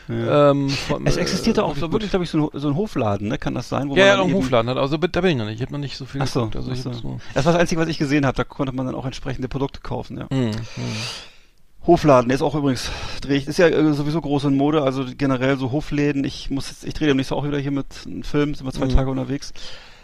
S4: Ja.
S5: Ähm, [LAUGHS] von,
S4: es existierte
S5: äh,
S4: auch so wirklich, glaube ich, so ein, so ein Hofladen, ne? Kann das sein? Wo
S5: Ja, ja, noch einen
S4: eben-
S5: Hofladen hat. Also da bin ich noch nicht. Ich habe noch nicht so viel
S4: Ach so,
S5: geguckt. Also
S4: ach
S5: ich
S4: so. Das war das Einzige, was ich gesehen habe. Da konnte man dann auch entsprechende Produkte kaufen, ja.
S5: Hm, hm.
S4: Hofladen, der ist auch übrigens, drehe ich, ist ja äh, sowieso groß in Mode, also generell so Hofläden. Ich muss jetzt, ich drehe demnächst auch wieder hier mit einem Film, sind wir zwei
S5: Mhm.
S4: Tage unterwegs.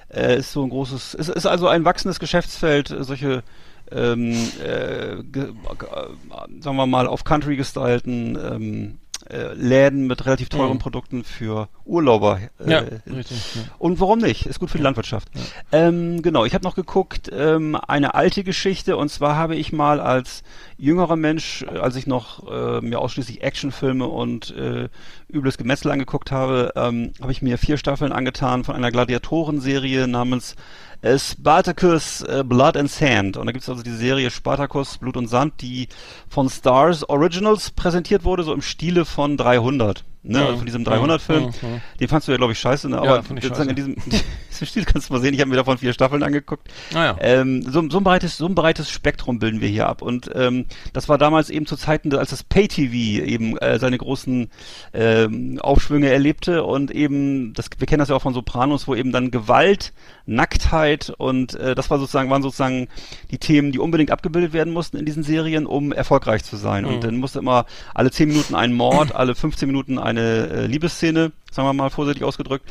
S4: Äh, ist so ein großes, ist, ist also ein wachsendes Geschäftsfeld, äh, solche, ähm, äh, ge, äh, sagen wir mal, auf Country gestylten ähm, äh, Läden mit relativ teuren
S5: Mhm.
S4: Produkten für Urlauber. Äh,
S5: Ja, richtig. Ja.
S4: und warum nicht? Ist gut für die Landwirtschaft. Ähm, genau, ich habe noch geguckt, ähm, eine alte Geschichte und zwar habe ich mal als jüngerer Mensch, äh, als ich noch äh, mir ausschließlich Actionfilme und äh, übles Gemetzel angeguckt habe, ähm, habe ich mir vier Staffeln angetan von einer Gladiatorenserie namens äh, Spartacus äh, Blood and Sand. Und da gibt es also die Serie Spartacus Blut und Sand, die von Stars Originals präsentiert wurde, so im Stile von 300. Ne?
S5: Mhm.
S4: Also von diesem 300-Film.
S5: Mhm. Mhm.
S4: Den fandst du ja, glaube ich, scheiße, ne?
S5: Ja,
S4: aber
S5: ich
S4: sozusagen
S5: scheiße.
S4: in diesem, Stil kannst du mal sehen, ich habe mir davon vier Staffeln angeguckt.
S5: Ah ja.
S4: Ähm, so, so, ein breites, so ein breites Spektrum bilden wir hier ab. Und ähm, das war damals eben zu Zeiten, als das Pay-TV eben äh, seine großen ähm, Aufschwünge erlebte und eben, das, wir kennen das ja auch von Sopranos, wo eben dann Gewalt, Nacktheit und äh, das war sozusagen, waren sozusagen die Themen, die unbedingt abgebildet werden mussten in diesen Serien, um erfolgreich zu sein.
S5: Mhm.
S4: Und dann musste immer alle 10 Minuten ein Mord, alle 15 Minuten eine äh, Liebesszene, sagen wir mal vorsichtig ausgedrückt.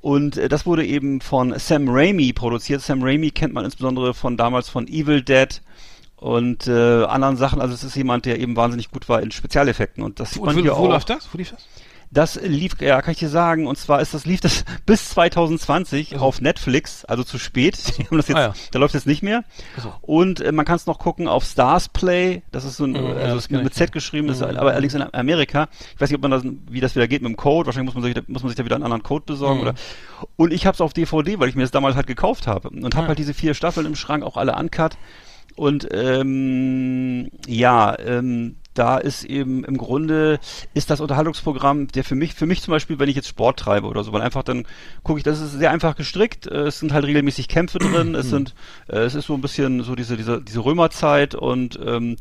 S4: Und äh, das wurde eben von Sam Raimi produziert. Sam Raimi kennt man insbesondere von damals von Evil Dead und äh, anderen Sachen. Also es ist jemand, der eben wahnsinnig gut war in Spezialeffekten. Und das sieht man
S5: Und wo,
S4: hier
S5: wo
S4: auch.
S5: läuft das? Wo lief das?
S4: Das lief, ja, kann ich dir sagen, und zwar ist das lief das [LAUGHS] bis 2020 auf Netflix, also zu spät. [LAUGHS] Die haben das jetzt,
S5: Ah, ja.
S4: Da läuft es nicht mehr.
S5: Ach so.
S4: Und äh, man kann es noch gucken auf Stars Play. Das ist so ein,
S5: Mhm, ja,
S4: also
S5: kenn
S4: mit. Z geschrieben, das ist
S5: Mhm.
S4: aber allerdings in Amerika. Ich weiß nicht, ob man das, wie das wieder geht mit dem Code. Wahrscheinlich muss man sich, muss man sich da wieder einen anderen Code besorgen
S5: Mhm.
S4: oder. Und ich habe es auf DVD, weil ich mir das damals halt gekauft habe und habe
S5: Ah.
S4: halt diese vier Staffeln im Schrank, auch alle uncut. Und ähm, ja, ähm, da ist eben im Grunde ist das Unterhaltungsprogramm, der für mich, für mich zum Beispiel, wenn ich jetzt Sport treibe oder so, weil einfach dann gucke ich, das ist sehr einfach gestrickt, äh, es sind halt regelmäßig Kämpfe drin, [CLEARS THROAT] es sind, äh, es ist so ein bisschen so diese, diese, diese Römerzeit und ähm,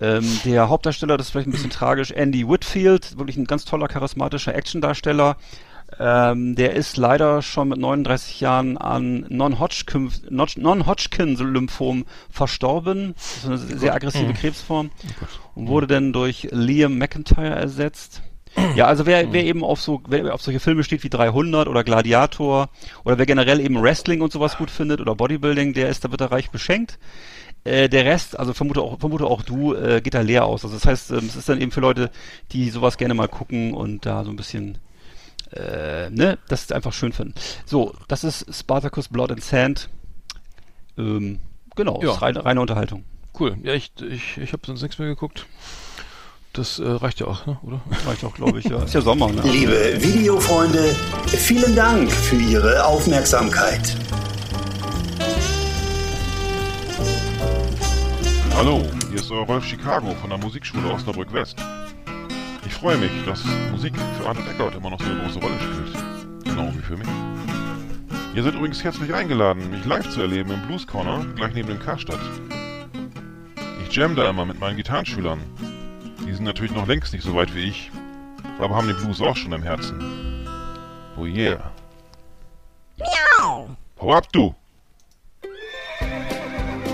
S4: ähm, der Hauptdarsteller, das ist vielleicht ein bisschen tragisch, Andy Whitfield, wirklich ein ganz toller, charismatischer Actiondarsteller. Ähm, der ist leider schon mit 39 Jahren an Non-Hodgkin Non-Hodgkin-Lymphom verstorben. Das ist eine sehr aggressive Krebsform. Und wurde dann durch Liam McIntyre ersetzt. Ja, also wer, wer eben auf so, wer auf solche Filme steht wie 300 oder Gladiator oder wer generell eben Wrestling und sowas gut findet oder Bodybuilding, der ist, da wird er reich beschenkt. Äh, der Rest, also vermute auch, vermute auch du, äh, geht da leer aus. Also das heißt, ähm, es ist dann eben für Leute, die sowas gerne mal gucken und da so ein bisschen äh, ne, das ist einfach schön finden. So, das ist Spartacus Blood and Sand. Ähm, genau,
S5: Ja.
S4: ist reine, reine Unterhaltung.
S5: Cool. Ja, ich, ich, ich habe sonst nichts mehr geguckt. Das äh, reicht ja auch, ne? oder?
S4: Reicht auch, glaube ich, ja. Ist ja Sommer, ne?
S6: Liebe Videofreunde, vielen Dank für Ihre Aufmerksamkeit.
S7: Hallo, hier ist euer Rolf Chicago von der Musikschule Osnabrück West. Ich freue mich, dass Musik für Arndt Eckert immer noch so eine große Rolle spielt. Genau wie für mich. Ihr seid übrigens herzlich eingeladen, mich live zu erleben im Blues Corner, gleich neben dem Karstadt. Ich jam da immer mit meinen Gitarrenschülern. Die sind natürlich noch längst nicht so weit wie ich, aber haben den Blues auch schon im Herzen. Oh yeah. Hau ab, du!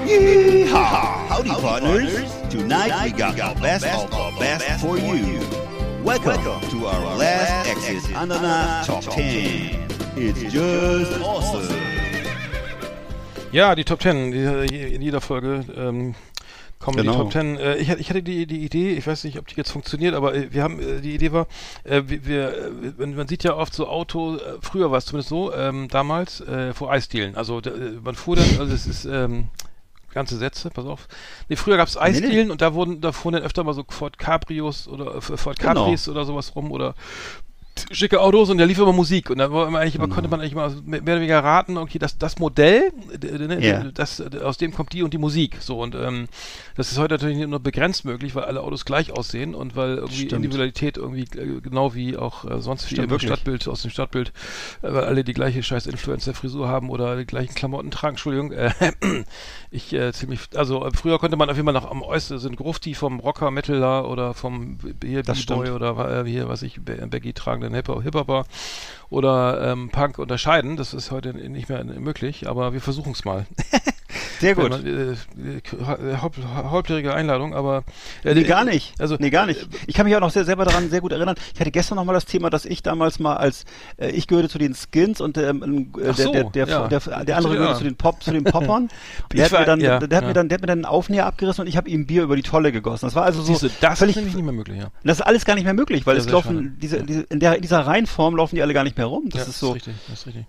S6: Yeehaw! Howdy, partners. Tonight we got the best of the best for you. Welcome to our last Exit Ananas Top 10. It's just awesome.
S5: Ja, die Top Ten, die, in jeder Folge ähm, kommen
S4: Genau.
S5: die Top Ten. Äh, ich, hatte- ich hatte die, die Idee, ich weiß nicht, ob die jetzt funktioniert, aber äh, wir haben, äh, die Idee war, äh, wir, man, sieht ja oft so Auto, früher war es zumindest so, ähm, damals, äh, vor Eisdielen. Also man fuhr dann, also es ist, ähm, ganze Sätze, pass auf. Nee, früher gab es Eisdielen und da wurden, da fuhren dann öfter mal so Ford Cabrios oder äh, Ford
S4: Genau.
S5: Capris oder sowas rum oder schicke Autos und da lief immer Musik und da war immer eigentlich, immer, konnte man eigentlich mal mehr oder weniger raten, okay, das, das Modell, äh, ne, das, aus dem kommt die und die Musik. So und ähm, das ist heute natürlich nur begrenzt möglich, weil alle Autos gleich aussehen und weil irgendwie
S4: Stimmt.
S5: Individualität irgendwie äh, genau wie auch äh, sonst im. Stadtbild, aus dem Stadtbild, äh, weil alle die gleiche scheiß Influencer-Frisur haben oder die gleichen Klamotten tragen. Entschuldigung, äh, [CLEARS THROAT] ich äh, ziemlich, also früher konnte man auf jeden Fall noch am äußersten sind Grufti vom Rocker, Metaler oder vom hier B-Boy oder hier, was ich, Be- Baggy tragenden Hip- Hip-Hopper oder ähm, Punk unterscheiden. Das ist heute nicht mehr möglich, aber wir versuchen es mal. [LAUGHS]
S4: Sehr gut.
S5: Man, äh, äh, haupt, halbjährige Einladung, aber äh,
S4: Nee, gar nicht.
S5: Also
S4: nee, gar nicht. Ich kann mich auch noch sehr, selber daran sehr gut erinnern. Ich hatte gestern noch mal das Thema, dass ich damals mal als, äh, ich gehörte zu den Skins und ähm, äh, der,
S5: so,
S4: der, der,
S5: ja.
S4: der, der, andere
S5: Ja.
S4: gehörte zu den Pop, zu den [LAUGHS] Poppern. Der hat
S5: war-
S4: mir dann,
S5: ja,
S4: der hat mir dann, der hat mir dann einen Aufnäher abgerissen und ich habe ihm Bier über die Tolle gegossen. Das war also so
S5: Siehst du, das
S4: völlig,
S5: ist nämlich nicht mehr möglich, ja.
S4: das ist alles gar nicht mehr möglich, weil es laufen,
S5: schade.
S4: diese, diese, in, der, in dieser Reihenform laufen die alle gar nicht mehr rum. Das
S5: ja,
S4: ist so.
S5: richtig, das ist richtig.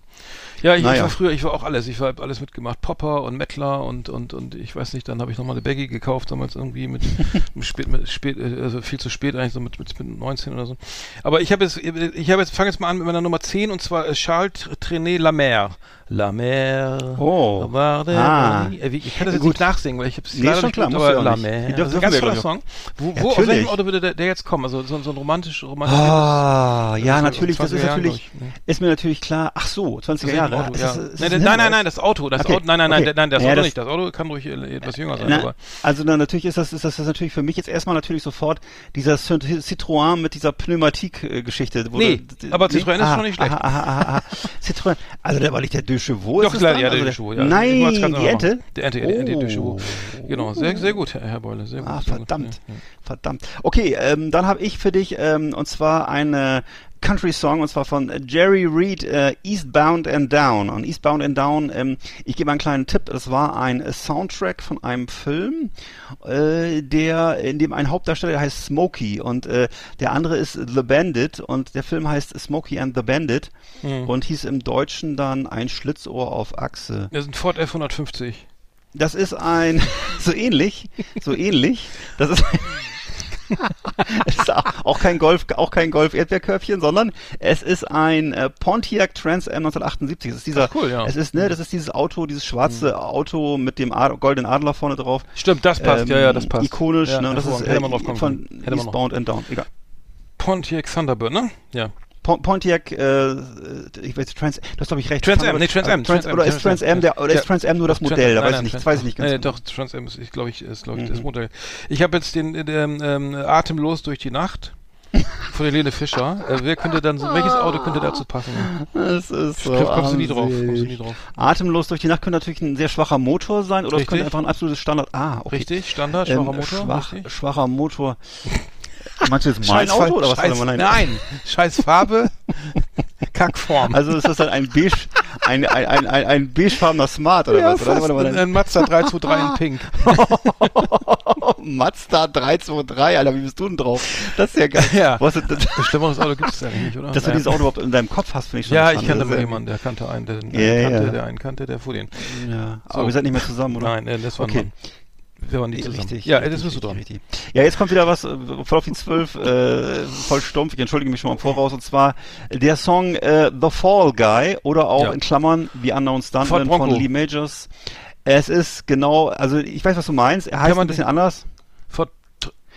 S5: Ja, ich, ich
S4: Naja.
S5: war früher, ich war auch alles, ich war hab alles mitgemacht, Popper und Mettler und und und ich weiß nicht, dann habe ich noch mal eine Baggy gekauft, damals irgendwie mit, [LAUGHS] spät, mit spät, äh, also viel zu spät eigentlich so mit mit, mit 19 oder so. Aber ich habe jetzt, ich habe jetzt fange jetzt mal an mit meiner Nummer 10 und zwar äh, Charles Trenet La Mer. La Mer.
S4: Oh.
S5: La Mer de
S4: Ah.
S5: Äh, Ich kann das jetzt
S4: Gut.
S5: nicht nachsingen, weil ich habe es
S4: Nee,
S5: leider
S4: schon klar,
S5: aber La. Mer. Das ist ein ganz toller Song. Wo, wo
S4: Natürlich.
S5: welchem Auto würde der, der jetzt kommen? Also so, so ein romantisch, romantisch.
S4: Ah, ja,
S5: Das
S4: natürlich, das
S5: 20er
S4: ist
S5: Jahren,
S4: natürlich,
S5: ich, ne?
S4: ist mir natürlich klar. Ach so, 20er Jahre.
S5: Auto,
S4: Ist
S5: ja.
S4: ist
S5: nein, nein, nein, nein, das Auto, das
S4: Okay,
S5: Auto, nein, nein, nein,
S4: okay.
S5: nein, das
S4: Ja,
S5: Auto
S4: das-
S5: nicht. Das Auto kann ruhig äh, etwas jünger sein,
S4: Na,
S5: aber
S4: also dann natürlich ist das, ist das, das natürlich für mich jetzt erstmal natürlich sofort dieser Cit- Citroën mit dieser Pneumatik-Geschichte. wo
S5: Nee, aber Citroën ist
S4: aha,
S5: schon nicht schlecht.
S4: Citroën, also der war nicht der De Chevaux.
S5: Doch,
S4: ist
S5: klar, ja,
S4: also
S5: De Chevaux, ja.
S4: Nein, die Ente?
S5: machen. Die Ente, die Ente,
S4: Oh.
S5: De Chevaux. Genau, sehr, sehr gut, Herr, Beule, sehr gut.
S4: Ah, verdammt,
S5: ja.
S4: verdammt. Okay, ähm, dann habe ich für dich ähm, und zwar eine Country-Song und zwar von Jerry Reed, äh, Eastbound and Down. Und Eastbound and Down, ähm, ich gebe einen kleinen Tipp, das war ein äh, Soundtrack von einem Film, äh, der, in dem ein Hauptdarsteller heißt Smokey und äh, der andere ist The Bandit und der Film heißt Smokey and the Bandit
S5: Hm.
S4: und hieß im Deutschen dann ein Schlitzohr auf Achse.
S5: Wir sind Ford F150.
S4: Das ist ein, [LAUGHS] so ähnlich, so ähnlich. Das ist ein, [LAUGHS] ist auch kein Golf, auch kein Golf Erdbeerkörbchen, sondern es ist ein äh, Pontiac Trans Am 1978. Es ist dieser,
S5: Ach, cool, ja.
S4: es ist, ne, das ist dieses Auto, dieses schwarze Auto mit dem Ad goldenen Adler vorne drauf.
S5: Stimmt, das passt, ja, ja, das passt.
S4: Ikonisch,
S5: ja,
S4: ne, das ist äh, von. Eastbound and Down. Egal.
S5: Pontiac Thunderbird, ne? Ja.
S4: Pon- Pontiac, äh, ich weiß, Trans, du hast glaube ich recht.
S5: Trans Am, nee, Trans Am,
S4: Trans, oder ist Trans Am, der, oder ist Trans Am nur das Modell? Da
S5: nein,
S4: weiß ich nicht, das weiß ich nicht ganz
S5: nee,
S4: genau.
S5: doch, Trans Am ist, ich glaube ich, ist, glaube ich, das
S4: Mhm.
S5: Modell. Ich habe jetzt den, ähm, ähm, Atemlos durch die Nacht [LAUGHS] von Helene Fischer. Äh, wer könnte dann so, welches Auto könnte dazu passen?
S4: Das ist so
S5: kommst du nie drauf, kommst du nie drach.
S4: Atemlos durch die Nacht könnte natürlich ein sehr schwacher Motor sein oder es
S5: Richtig.
S4: könnte einfach ein absolutes Standard. Ah, okay.
S5: Richtig, Standard,
S4: Ähm,
S5: schwacher Motor.
S4: Schwach, schwacher Motor. Mein
S5: Scheiß
S4: Auto oder was?
S5: Scheiß,
S4: man
S5: nein, scheiß Farbe, [LAUGHS] Kackform.
S4: Also ist das dann ein beige, ein, ein, ein, ein, ein beigefarbener Smart oder
S5: Ja,
S4: was? Oder? mal,
S5: Ein, ein Mazda 323 in Pink. [LAUGHS]
S4: Mazda 323, Alter, wie bist du denn drauf? Das ist ja geil.
S5: Ja.
S4: Was, das,
S5: Ein schlimmeres Auto gibt es eigentlich nicht, oder?
S4: dass du
S5: Ja.
S4: dieses Auto überhaupt in deinem Kopf hast, finde ich schon
S5: Ja, ich kannte
S4: Das
S5: mal jemanden, der kannte einen, der,
S4: Ja,
S5: einen kannte,
S4: ja.
S5: der einen kannte, der fuhr den.
S4: Ja,
S5: So.
S4: aber wir sind nicht mehr zusammen, oder?
S5: Nein, äh, das war
S4: Okay.
S5: ein Mann. Wir waren nicht zusammen.
S4: Richtig.
S5: ja,
S4: richtig,
S5: das bist du dran.
S4: richtig. Ja, jetzt kommt wieder was voll auf die 12, äh, voll stumpf. Ich entschuldige mich schon mal im Voraus. Und zwar der Song äh, The Fall Guy oder auch
S5: Ja.
S4: in Klammern The Unknown
S5: Ford
S4: Stuntman von
S5: Bronco.
S4: Lee Majors. Es ist genau, also ich weiß, was du meinst. Er heißt ein bisschen anders.
S5: Vor,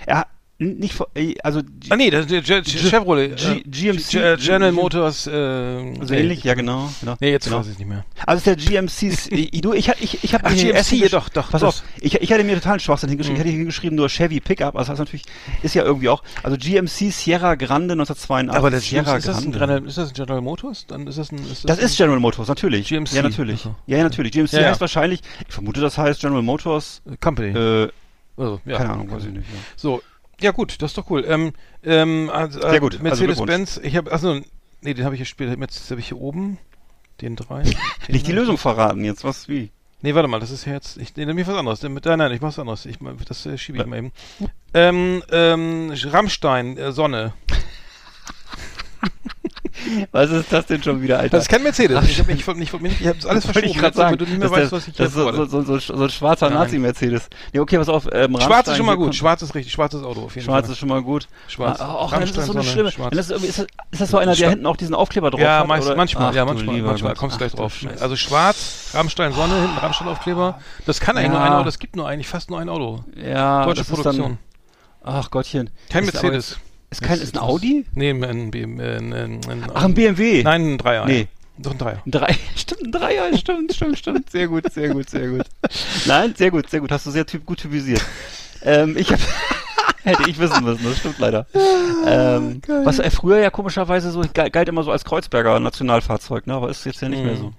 S4: Er nicht, vor- äh, also
S5: ah nee, das ist der Ge- Chevrolet.
S4: G-
S5: äh,
S4: GMC.
S5: Ge- General Motors. Äh,
S4: so
S5: nee.
S4: ähnlich, ja genau. genau.
S5: Nee, jetzt
S4: genau.
S5: weiß ich nicht mehr.
S4: Also ist der GMC, [LAUGHS] du, ich, ich, ich habe
S5: Ach, GMC, ja, doch, doch,
S4: Pass auf, ich, ich hatte mir totalen Schwachsinn hingeschrieben.
S5: Mhm.
S4: Ich hatte hier hingeschrieben nur Chevy Pickup, also das heißt natürlich, ist ja irgendwie auch, also GMC Sierra Grande 1982.
S5: Aber das
S4: Sierra
S5: ist, das ein
S4: Grande.
S5: General, ist das ein General Motors? Dann ist das ein. Ist
S4: Das ist General Motors, natürlich.
S5: GMC.
S4: Ja, natürlich. Ja, ja, natürlich. GMC heißt wahrscheinlich, ich vermute, das heißt General Motors,
S5: Company.
S4: äh,
S5: also, ja.
S4: keine Ahnung, weiß ich nicht. Ja.
S5: So, ja gut, das ist doch cool. Ähm, ähm, also, äh,
S4: Sehr gut, also
S5: Mercedes-Benz, ich habe, achso, nee, den habe ich hier später, jetzt habe ich hier oben, den drei. [LAUGHS] Den
S4: Nicht die Lösung verraten jetzt, was, wie?
S5: Nee, warte mal, das ist ja jetzt, ich nehme mir was anderes. Nein, nein, ich mach was anderes. Ich, das äh, schiebe ich mal eben. Ähm, ähm, Rammstein, äh, Sonne. [LAUGHS]
S4: Was ist das denn schon wieder, Alter?
S5: Das ist kein Mercedes.
S4: Ach,
S5: ich habe ich, ich, ich, ich hab's alles [LAUGHS] verschoben,
S4: ich
S5: jetzt,
S4: sagen.
S5: du nicht mehr
S4: das ist
S5: weißt, was ich
S4: das
S5: hier
S4: ist so, so, so, so, ein schwarzer. Nazi-Mercedes. Nee, okay, pass auf. Ähm,
S5: Schwarz ist schon mal gut. Schwarz ist richtig. Schwarzes Auto auf jeden
S4: Schwarz
S5: Fall.
S4: ist schon mal gut.
S5: Schwarz.
S4: Ah, wenn das ist so eine schlimme. Das
S5: schwarz.
S4: irgendwie, ist, das, ist das so einer, der hinten auch diesen Aufkleber drauf
S5: Ja,
S4: hat?
S5: meist,
S4: oder?
S5: manchmal,
S4: Ach,
S5: ja, manchmal,
S4: lieber
S5: manchmal. Kommst gleich
S4: Ach,
S5: drauf. Also schwarz, Rammstein Sonne, hinten Rammstein-Aufkleber. Das kann eigentlich nur ein Auto, das gibt nur eigentlich fast nur ein Auto.
S4: ja,
S5: Deutsche
S4: ist
S5: Produktion.
S4: Ach Gottchen.
S5: Kein
S4: Ist
S5: Mercedes.
S4: Ist kein, ist ein Audi?
S5: Nee, ein, BM, äh, ein, ein, ein,
S4: Ach, ein BMW.
S5: Nein, ein Dreier.
S4: Nee.
S5: Doch ein Dreier.
S4: Ein Drei, [LAUGHS] stimmt, ein Dreier, stimmt, stimmt, stimmt. Sehr gut, sehr gut, sehr gut. Nein, sehr gut, sehr gut. Hast du sehr typ, gut typisiert. ähm, ich hab, [LAUGHS] hätte ich wissen müssen, das stimmt leider. Ähm, was äh, früher ja komischerweise so galt immer so als Kreuzberger Nationalfahrzeug, ne? Aber ist jetzt ja nicht mehr so.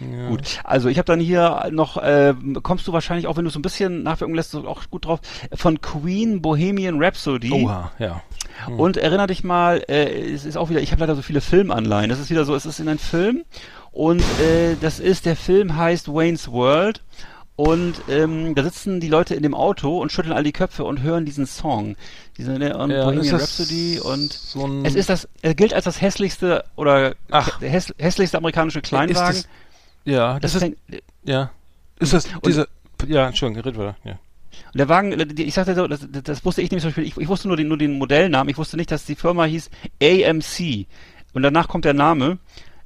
S5: Ja.
S4: Gut, also ich habe dann hier noch, äh, kommst du wahrscheinlich auch, wenn du so ein bisschen nachwirken lässt, auch gut drauf, von Queen Bohemian Rhapsody.
S5: Oha, ja.
S4: Und erinner dich mal, äh, es ist auch wieder, ich habe leider so viele Filmanleihen. Das ist wieder so, es ist in einem Film und äh, das ist, der Film heißt Wayne's World und ähm, da sitzen die Leute in dem Auto und schütteln all die Köpfe und hören diesen Song. Diese ne, und
S5: Ja,
S4: Bohemian Rhapsody und
S5: so
S4: es ist das, er gilt als das hässlichste oder
S5: Ach.
S4: der häss, hässlichste amerikanische Kleinwagen.
S5: Ist ja,
S4: das
S5: das ist, ja. Ist das diese, ja, Entschuldigung, red weiter, ja.
S4: Und der Wagen, äh, ich sagte so, das, das, wusste ich nämlich zum Beispiel, ich, ich wusste nur den, nur den Modellnamen, ich wusste nicht, dass die Firma hieß AMC. Und danach kommt der Name.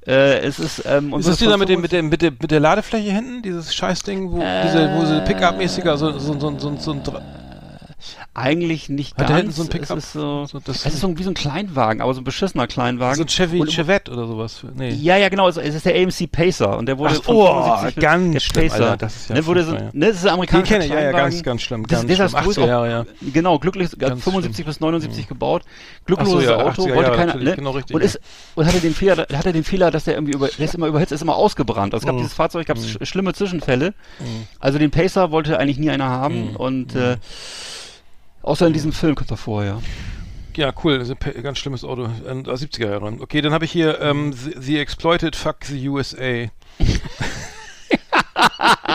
S4: Äh, es ist, ähm, und
S5: Ist das dieser mit, dem, mit,
S4: 25
S5: der, mit, der, mit der Ladefläche hinten? Dieses Scheißding, wo, diese, wo sie Pickup-mäßiger, so, so, so, so, so ein,
S4: Eigentlich nicht
S5: Hat
S4: ganz.
S5: der so ein Pickup?
S4: Es ist so,
S5: So, das-
S4: es ist so wie so ein Kleinwagen, aber so ein beschissener Kleinwagen.
S5: so ein Chevy,
S4: Und-
S5: Chevette oder sowas. Nee.
S4: Ja, ja, genau. Es ist der AMC Pacer und der wurde
S5: Ach, oh,
S4: 75 bis-
S5: ganz
S4: der
S5: schlimm,
S4: Pacer.
S5: Alter, das ist ja
S4: ne, wurde so, ne, das ist ein
S5: Den
S4: amerikanischer
S5: kenne ich, ja, ja,
S4: Kleinwagen.
S5: ganz, ganz schlimm.
S4: Das,
S5: Ganz
S4: das ist
S5: schlimm.
S4: das
S5: 80er Jahre, ja.
S4: Genau, glücklich,
S5: Ganz
S4: 75 bis 79 gebaut.
S5: Ach
S4: Glückloses
S5: so, ja,
S4: Auto,
S5: 80er
S4: wollte
S5: Jahre,
S4: keiner, ne?
S5: genau richtig,
S4: und ist, und hatte den Fehler, hatte den Fehler, dass der irgendwie über, der ist immer überhitzt, ist immer ausgebrannt. Also es gab
S5: Mhm.
S4: dieses Fahrzeug, gab es schlimme Zwischenfälle. Also den Pacer wollte eigentlich nie einer haben
S5: Mhm.
S4: und, äh, außer in diesem Film kommt er vor, ja.
S5: Ja, cool, das ist ein ganz schlimmes Auto. Äh, 70er Jahre. Okay, dann habe ich hier ähm, the, the Exploited Fuck the USA. [LAUGHS]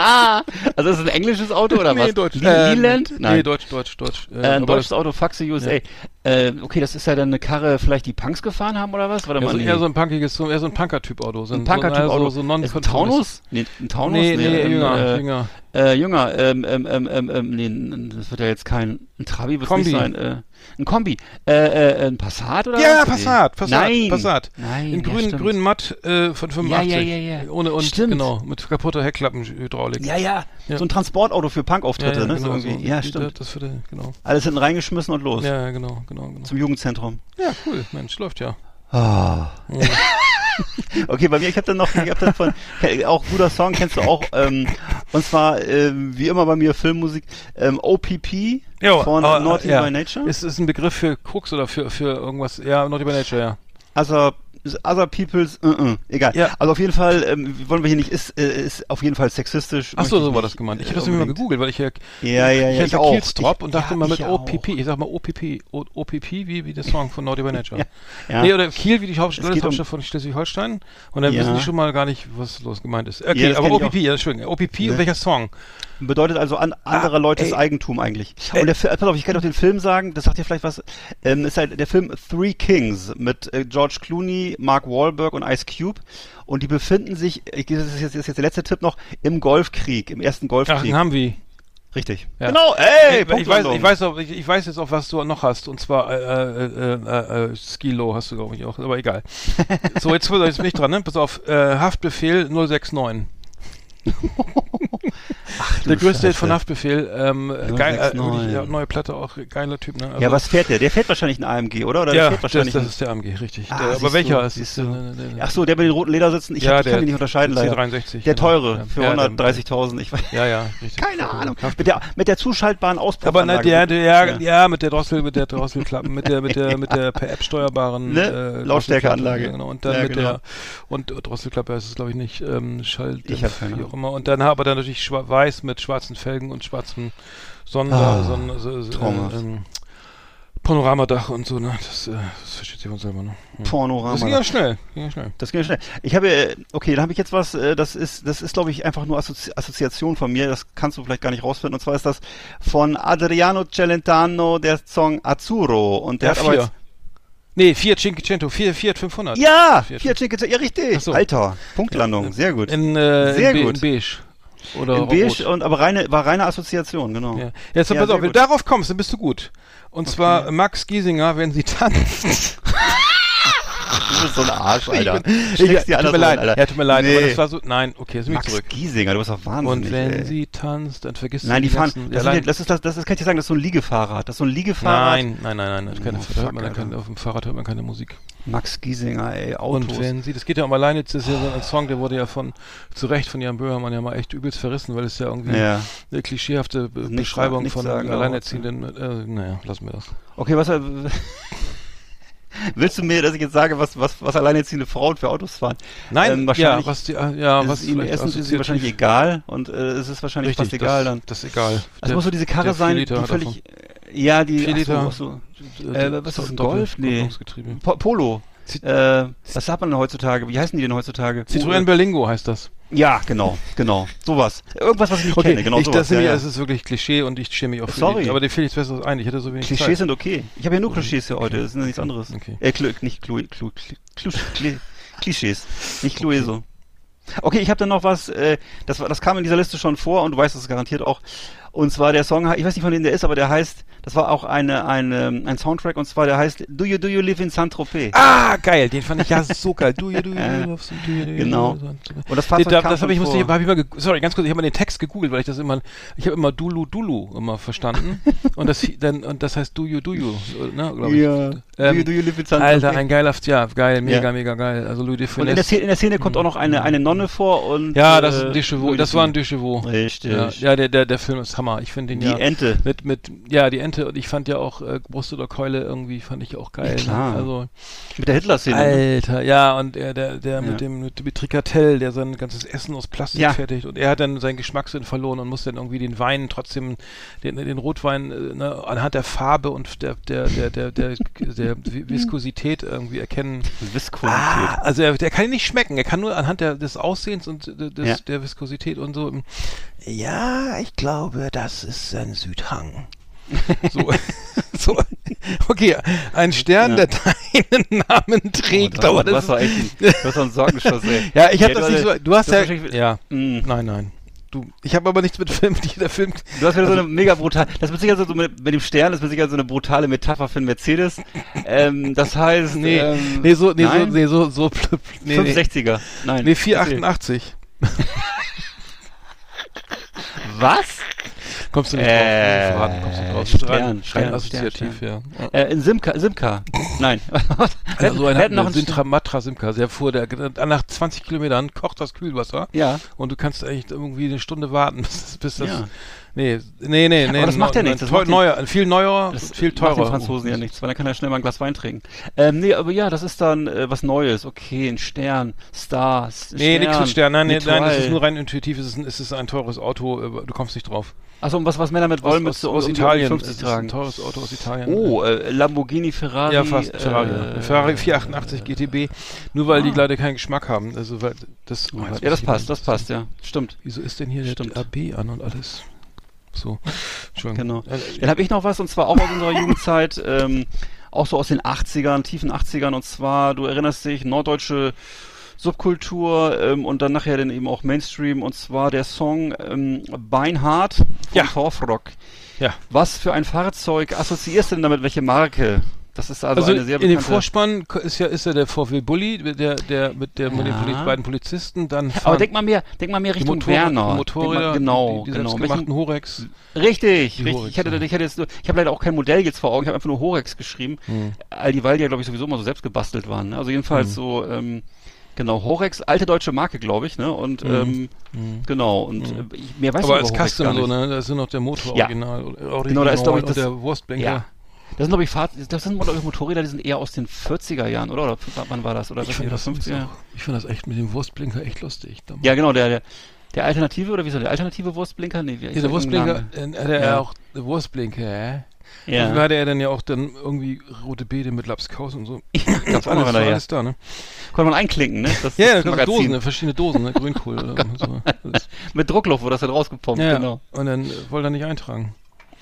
S5: [LAUGHS]
S4: Also ist es ein englisches Auto oder
S5: nee,
S4: was?
S5: Deutsch. Ähm,
S4: Leland?
S5: Nee, Deutsch, Deutsch, Deutsch.
S4: Äh, ein
S5: aber
S4: deutsches Auto, Faxe USA. Äh, okay, das ist ja dann eine Karre, vielleicht die Punks gefahren haben oder was? Warte
S5: Ja, so,
S4: nee.
S5: eher so ein punkiges, so, eher so ein Punker-Typ-Auto. So
S4: ein Punker-Typ-Auto.
S5: So, so,
S4: ein Taunus? Nee, ein Taunus?
S5: Nee, nee,
S4: ein,
S5: jünger,
S4: äh,
S5: jünger.
S4: Äh, jünger, ähm, ähm, ähm, ähm, ähm, nee, das wird ja jetzt kein, ein Trabi wird nicht sein, äh, ein Kombi, äh, äh, ein Passat oder
S5: Ja,
S4: was?
S5: Passat, Passat,
S4: Nein.
S5: Passat.
S4: Nein,
S5: In
S4: ja,
S5: grün,
S4: stimmt.
S5: grünen Matt äh, von 85.
S4: Ja, ja, ja, ja.
S5: Ohne und
S4: Stimmt.
S5: genau, mit kaputter Heckklappenhydraulik.
S4: Ja, ja,
S5: Ja.
S4: so ein Transportauto für Punkauftritte, ne?
S5: genau,
S4: so ja, stimmt.
S5: Das würde, genau.
S4: Alles hinten reingeschmissen und los.
S5: Ja, genau, genau, genau.
S4: Zum Jugendzentrum.
S5: Ja, cool, Mensch, läuft ja.
S4: Ah. [LAUGHS] [LAUGHS] okay, bei mir, ich habe dann noch, ich hab dann von, auch guter Song, kennst du auch, ähm, und zwar, ähm, wie immer bei mir Filmmusik, ähm, OPP
S5: Jo,
S4: von
S5: aber,
S4: Naughty
S5: ja.
S4: by Nature.
S5: Ist es ein Begriff für Koks oder für, für irgendwas? Ja, Naughty by Nature, ja.
S4: Also, Other People's, uh, uh, egal.
S5: Ja.
S4: Also auf jeden Fall, ähm, wollen wir hier nicht, ist, äh, ist auf jeden Fall sexistisch.
S5: Ach so, war das gemeint. Ich
S4: äh,
S5: habe das
S4: unbedingt.
S5: gegoogelt, weil ich ja,
S4: Ja, ja,
S5: ich
S4: ja,
S5: hatte
S4: Ich-
S5: und dachte
S4: ja,
S5: mal mit OPP. Ich sag mal OPP. O- OPP, wie, wie der Song von Naughty by Nature.
S4: Ja.
S5: Nee, oder Kiel, wie die Hauptstadt,
S4: um-
S5: von Schleswig-Holstein. Und dann wissen die schon mal gar nicht, was los gemeint ist. Okay, aber OPP, ja, Entschuldigung. OPP und
S4: Ne.
S5: welcher Song?
S4: Bedeutet also an anderer Leutes
S5: ey.
S4: Eigentum eigentlich. Und der Film, pass auf, ich kann doch den Film sagen, das sagt dir vielleicht was, ähm, ist halt der Film Three Kings mit äh, George Clooney, Mark Wahlberg und Ice Cube. Und die befinden sich, ich, das ist jetzt, das ist jetzt der letzte Tipp noch, im Golfkrieg, im ersten
S5: Ach,
S4: Golfkrieg.
S5: haben wir.
S4: Richtig.
S5: Ja.
S4: Genau, ey,
S5: ich, ich, weiß, ich, weiß auch, ich, ich weiß jetzt auch, was du noch hast. Und zwar äh, äh, äh, äh, Skilo hast du, glaube ich, auch. Aber egal. [LAUGHS] so, jetzt, jetzt bin ich dran, ne? Pass auf. Äh, Haftbefehl 069. [LAUGHS] der größte Hit von. Haftbefehl. Ähm, geil, äh,
S4: 069.
S5: wirklich, ja, neue Platte auch. Geiler Typ, ne? Also,
S4: ja, was fährt der? Der fährt wahrscheinlich ein AMG, oder? oder der
S5: ja, das,
S4: wahrscheinlich
S5: das ist der AMG, richtig.
S4: Ah,
S5: der, aber welcher
S4: du,
S5: ist. Äh, äh, äh,
S4: Ach so, der mit den roten Ledersitzen, ich,
S5: Ja,
S4: hab, ich
S5: der-
S4: kann ihn nicht unterscheiden
S5: der
S4: leider.
S5: C63,
S4: Der
S5: genau.
S4: teure, für
S5: Ja, der-
S4: 130.000, ich weiß.
S5: Ja, ja, richtig.
S4: Keine Ahnung. Mit der, mit der zuschaltbaren
S5: Aber
S4: Auspuffanlage.
S5: na, der, der, ja,
S4: Ja.
S5: mit der Drossel, mit der Drosselklappen, mit der, mit der, mit der per App steuerbaren
S4: Ne?
S5: äh,
S4: Lautstärkeanlage.
S5: Genau. Und dann mit
S4: genau.
S5: der und äh, Drosselklappe heißt es glaube ich nicht, ähm, Schall,
S4: Ich hab keine
S5: wie
S4: Ahnung.
S5: auch immer. Und dann aber dann natürlich schwa weiß mit schwarzen Felgen und schwarzem Sonder,
S4: Ah,
S5: Sonder so, so, äh, ähm, Panoramadach und so, ne? Das, äh, das versteht sich von selber, ne? Ja.
S4: Panorama.
S5: Das ging ja schnell, ging ja schnell.
S4: Das ging ja schnell. Ich habe, äh, okay, dann habe ich jetzt was, äh, das ist, das ist, glaube ich, einfach nur Assozi Assoziation von mir, das kannst du vielleicht gar nicht rausfinden. Und zwar ist das von Adriano Celentano, der Song Azzurro. Und der
S5: Ja,
S4: hat aber
S5: vier.
S4: jetzt,
S5: Nee, Fiat Cinquecento, Fiat, Fiat 500.
S4: ja,
S5: Fiat-
S4: Fiat Cinquecento, ja richtig.
S5: So.
S4: Alter, Punktlandung, sehr gut.
S5: In, äh,
S4: Sehr
S5: in,
S4: gut.
S5: in Beige. Oder
S4: In Beige und aber reine, war reine Assoziation, genau.
S5: Ja. Jetzt
S4: Ja,
S5: pass auf, wenn du darauf kommst, dann bist du gut. Und zwar Max Giesinger, wenn sie tanzt. [LAUGHS]
S4: Du bist so ein Arsch, [LAUGHS] Alter.
S5: Ich, tut
S4: dir
S5: mir
S4: anders
S5: leid,
S4: rein, Alter.
S5: ja, tut mir leid,
S4: Nee.
S5: aber das war so, nein, okay, jetzt bin ich
S4: Max
S5: zurück.
S4: Giesinger, du bist doch wahnsinnig.
S5: Und wenn
S4: ey.
S5: sie tanzt, dann vergisst
S4: Nein,
S5: du
S4: die fahren,
S5: ganzen-
S4: das, sind, das ist das, das ist, kann ich dir sagen, das ist so ein Liegefahrrad. Das ist so ein Liegefahrrad.
S5: Nein, nein, nein, nein, das keine,
S4: Oh, fuck,
S5: man
S4: Alter.
S5: auf dem Fahrrad hört man keine Musik.
S4: Max Giesinger, ey, Autos.
S5: Und wenn sie, das geht ja um alleine, das ist ja so ein Song, der wurde ja von, zu Recht von Jan Böhmermann ja mal echt übelst verrissen, weil es ja irgendwie
S4: ja.
S5: eine klischeehafte Be Beschreibung
S4: nichts
S5: von
S4: sagen,
S5: Alleinerziehenden, äh, naja, lassen wir das.
S4: Okay, was [LAUGHS] willst du mir, dass ich jetzt sage, was was was alleinerziehende Frauen für Autos fahren?
S5: Nein,
S4: Ähm,
S5: ja,
S4: wahrscheinlich
S5: was die, äh, ja,
S4: ist
S5: was
S4: ihnen erstens ist es
S5: assoziativ-
S4: wahrscheinlich egal und äh, es ist wahrscheinlich
S5: Richtig,
S4: fast egal
S5: das,
S4: dann.
S5: Das ist egal.
S4: Es muss so diese Karre sein, die völlig ja, die ach so, ach so.
S5: davon.
S4: Äh, was ist das, ein Golf? Nee. Po Polo. Äh, was sagt man denn heutzutage? Wie heißen die denn heutzutage?
S5: Citroën Berlingo heißt das.
S4: Ja, genau, genau. Sowas. Irgendwas, was ich nicht kenne, genau
S5: ich,
S4: sowas.
S5: das,
S4: ja,
S5: ja, das ist wirklich Klischee und ich schäme mich auch für
S4: Sorry.
S5: die. Aber dir fehlt jetzt besser ein. Ich hätte so wenig
S4: Klischees
S5: Zeit.
S4: sind okay. Ich habe ja nur Klischees hier heute, das ist ja nichts anderes.
S5: Okay.
S4: Äh, Klu nicht Klu Klu Klu Klu Klischees. Nicht Clueso. Okay, ich habe dann noch was, äh, das, das kam in dieser Liste schon vor und du weißt es garantiert auch. Und zwar der Song, ich weiß nicht von wem der ist, aber der heißt, das war auch eine, eine, ein Soundtrack und zwar der heißt Do You Do You Live in Saint-Tropez.
S5: Ah, geil. Den fand ich ja so geil. Du, du, du,
S4: Äh,
S5: du, du, du, du,
S4: genau. Und das Fahrzeug
S5: da,
S4: kam
S5: das habe ich, musste hab ich mal, sorry, ganz kurz, ich habe mal den Text gegoogelt, weil ich das immer, ich habe immer Dulu Dulu immer verstanden [LAUGHS] und das dann und das heißt Do you Do you, ne, glaube ich.
S4: Ja. Do
S5: Ähm,
S4: You Do You Live in Saint-Tropez.
S5: Alter, ein geiler, ja, geil, mega,
S4: Ja.
S5: mega geil. Also Louis de
S4: und in der,
S5: Funès.
S4: Szene, in der Szene kommt auch noch eine, eine Nonne vor und
S5: Ja, das ist
S4: äh,
S5: ein Déjà vu.
S4: Louis
S5: Das war ein
S4: Funès.
S5: Déjà vu.
S4: Richtig.
S5: Ja, ja der, der, der Film ist Hammer. Ich finde den
S4: Die
S5: ja
S4: Ente.
S5: mit, mit, ja, die Ente und ich fand ja auch äh, Brust oder Keule irgendwie fand ich auch geil.
S4: Ja, klar.
S5: Ne? Also,
S4: Mit der Hitler-Szene. ne?
S5: Alter, ja, und er, der, der
S4: Ja.
S5: mit dem, mit, mit Tricatell, der sein ganzes Essen aus Plastik
S4: Ja.
S5: fertigt und er hat dann seinen Geschmackssinn verloren und muss dann irgendwie den Wein trotzdem, den, den Rotwein, äh, ne, anhand der Farbe und der, der, der, der, der, der Viskosität irgendwie erkennen.
S4: Viskosität.
S5: Ah, also er, der kann ihn nicht schmecken, er kann nur anhand der, des Aussehens und des,
S4: Ja.
S5: der Viskosität und so. Ja, ich glaube, das ist ein Südhang. [LAUGHS] So, so, okay, ein Stern,
S4: Ja.
S5: der deinen Namen trägt,
S4: Oh,
S5: aber
S4: du
S5: das
S4: hast doch echt ein, doch einen Sorgenschuss, ey.
S5: ja, ich habe
S4: Ja,
S5: das nicht so. Du hast
S4: du
S5: ja,
S4: hast
S5: ja,
S4: Mm.
S5: nein, nein. Du, ich habe aber nichts mit Film. [LAUGHS] Der Film.
S4: Du hast wieder so eine mega brutale, das ist mit Sicherheit so mit, mit dem Stern, das mit Sicherheit so eine brutale Metapher für einen Mercedes. Ähm, das heißt,
S5: Nee,
S4: ähm,
S5: nee, so, nee, so,
S4: nein?
S5: nee, so, so, nee,
S4: 560er. Nein.
S5: nee 488.
S4: Was?
S5: Kommst du nicht
S4: Äh,
S5: drauf? Verraten, kommst du nicht drauf.
S4: Stern,
S5: rein,
S4: Stern,
S5: rein assoziativ, ja. ja.
S4: Äh, in Simca, Simca. Nein. [LAUGHS]
S5: Ja, so
S4: wir
S5: ein
S4: hätten noch einen
S5: Sintra Matra Simca. Der fuhr, der, nach 20 Kilometern kocht das Kühlwasser
S4: Ja.
S5: und du kannst eigentlich irgendwie eine Stunde warten, [LAUGHS] bis, bis das.
S4: Ja.
S5: Nee, nee, nee, nee.
S4: Aber das macht ja nichts, das
S5: teu-
S4: macht den-
S5: neuer, viel neuer,
S4: Das
S5: viel
S4: macht
S5: teurer.
S4: den Franzosen ja nichts, weil dann kann er schnell mal ein Glas Wein trinken. Ähm, nee, aber ja, das ist dann äh, was Neues. Okay, ein Stern, Star, S-
S5: Nee,
S4: Stern,
S5: nichts mit Stern. Nein, nee, nein, das ist nur rein intuitiv. Es ist ein, es ist ein teures Auto. äh, Du kommst nicht drauf.
S4: Achso, und was, was Männer mit
S5: Aus,
S4: Wollmütze
S5: aus, aus
S4: um die
S5: Italien.
S4: 50
S5: Es ist
S4: tragen.
S5: ein teures Auto aus Italien.
S4: Oh, äh, Lamborghini, Ferrari.
S5: ja, fast. Ferrari.
S4: Äh,
S5: Ferrari 488 GTB. Nur weil die leider keinen Geschmack haben. Also, weil das. Oh,
S4: Ja, das passt, das passt, ja. Stimmt.
S5: Wieso ist denn hier
S4: Stimmt.
S5: der AB an und alles? So.
S4: Genau.
S5: Äh,
S4: Dann habe ich noch was, und zwar auch aus unserer Jugendzeit, [LAUGHS] ähm, auch so aus den 80ern, tiefen 80ern, und zwar, du erinnerst dich, norddeutsche Subkultur ähm, und dann nachher dann eben auch Mainstream, und zwar der Song ähm, Beinhard von
S5: Ja.
S4: Torfrock.
S5: Ja.
S4: Was für ein Fahrzeug assoziierst du denn damit? Welche Marke? Das ist also,
S5: Also,
S4: eine sehr
S5: in dem. Vorspann ist ja, ist ja der VW Bulli, der, der, mit, der, mit den
S4: Ja.
S5: Beiden Polizisten, dann
S4: Aber denk mal mehr, denk mal mehr Richtung
S5: Motorrad-
S4: Werner.
S5: Motorräder,
S4: genau,
S5: die, die
S4: genau. Welchen-
S5: Horex.
S4: Richtig, richtig.
S5: Horex,
S4: ich hatte,
S5: ja.
S4: ich hatte jetzt ich habe leider auch kein Modell jetzt vor Augen, ich habe einfach nur Horex geschrieben.
S5: Hm.
S4: All die, weil die ja, glaube ich, sowieso immer so selbst gebastelt waren. Ne? Also jedenfalls
S5: Hm.
S4: so, ähm, genau, Horex, alte deutsche Marke, glaube ich, ne? Und ähm,
S5: Hm.
S4: genau, und
S5: Hm.
S4: äh, ich, mehr weiß
S5: Aber als Custom so, ne? Da ist nur noch der Motor
S4: Ja.
S5: original. original
S4: Genau, da ist, glaub ich, das-
S5: der Wurstblinker.
S4: Ja. Das sind, glaube ich, Fahr das sind, glaub ich, Motorräder, die sind eher aus den 40er Jahren, oder? Oder wann war das? Oder
S5: Ich finde das, übrigens
S4: 50er?
S5: auch- ich find das echt mit dem Wurstblinker echt lustig. Da-
S4: Ja, genau, der, der, der alternative, oder wie soll der alternative Wurstblinker? Nee, wie
S5: Ja, der Wurstblinker, äh, hat er
S4: Ja.
S5: auch, der Wurstblinker, hä?
S4: Ja.
S5: Da hatte er dann ja auch dann irgendwie rote Beete mit Lapskaus und so. [LAUGHS]
S4: Ganz
S5: alles,
S4: andere
S5: war alles da, ne?
S4: Konnte man einklinken, ne? Das,
S5: Ja,
S4: das
S5: ja. Dosen, ne? verschiedene Dosen, ne? Grünkohl oder [LAUGHS] so.
S4: Mit Druckluft wurde das dann rausgepumpt,
S5: Ja,
S4: genau.
S5: und dann wollte er nicht eintragen.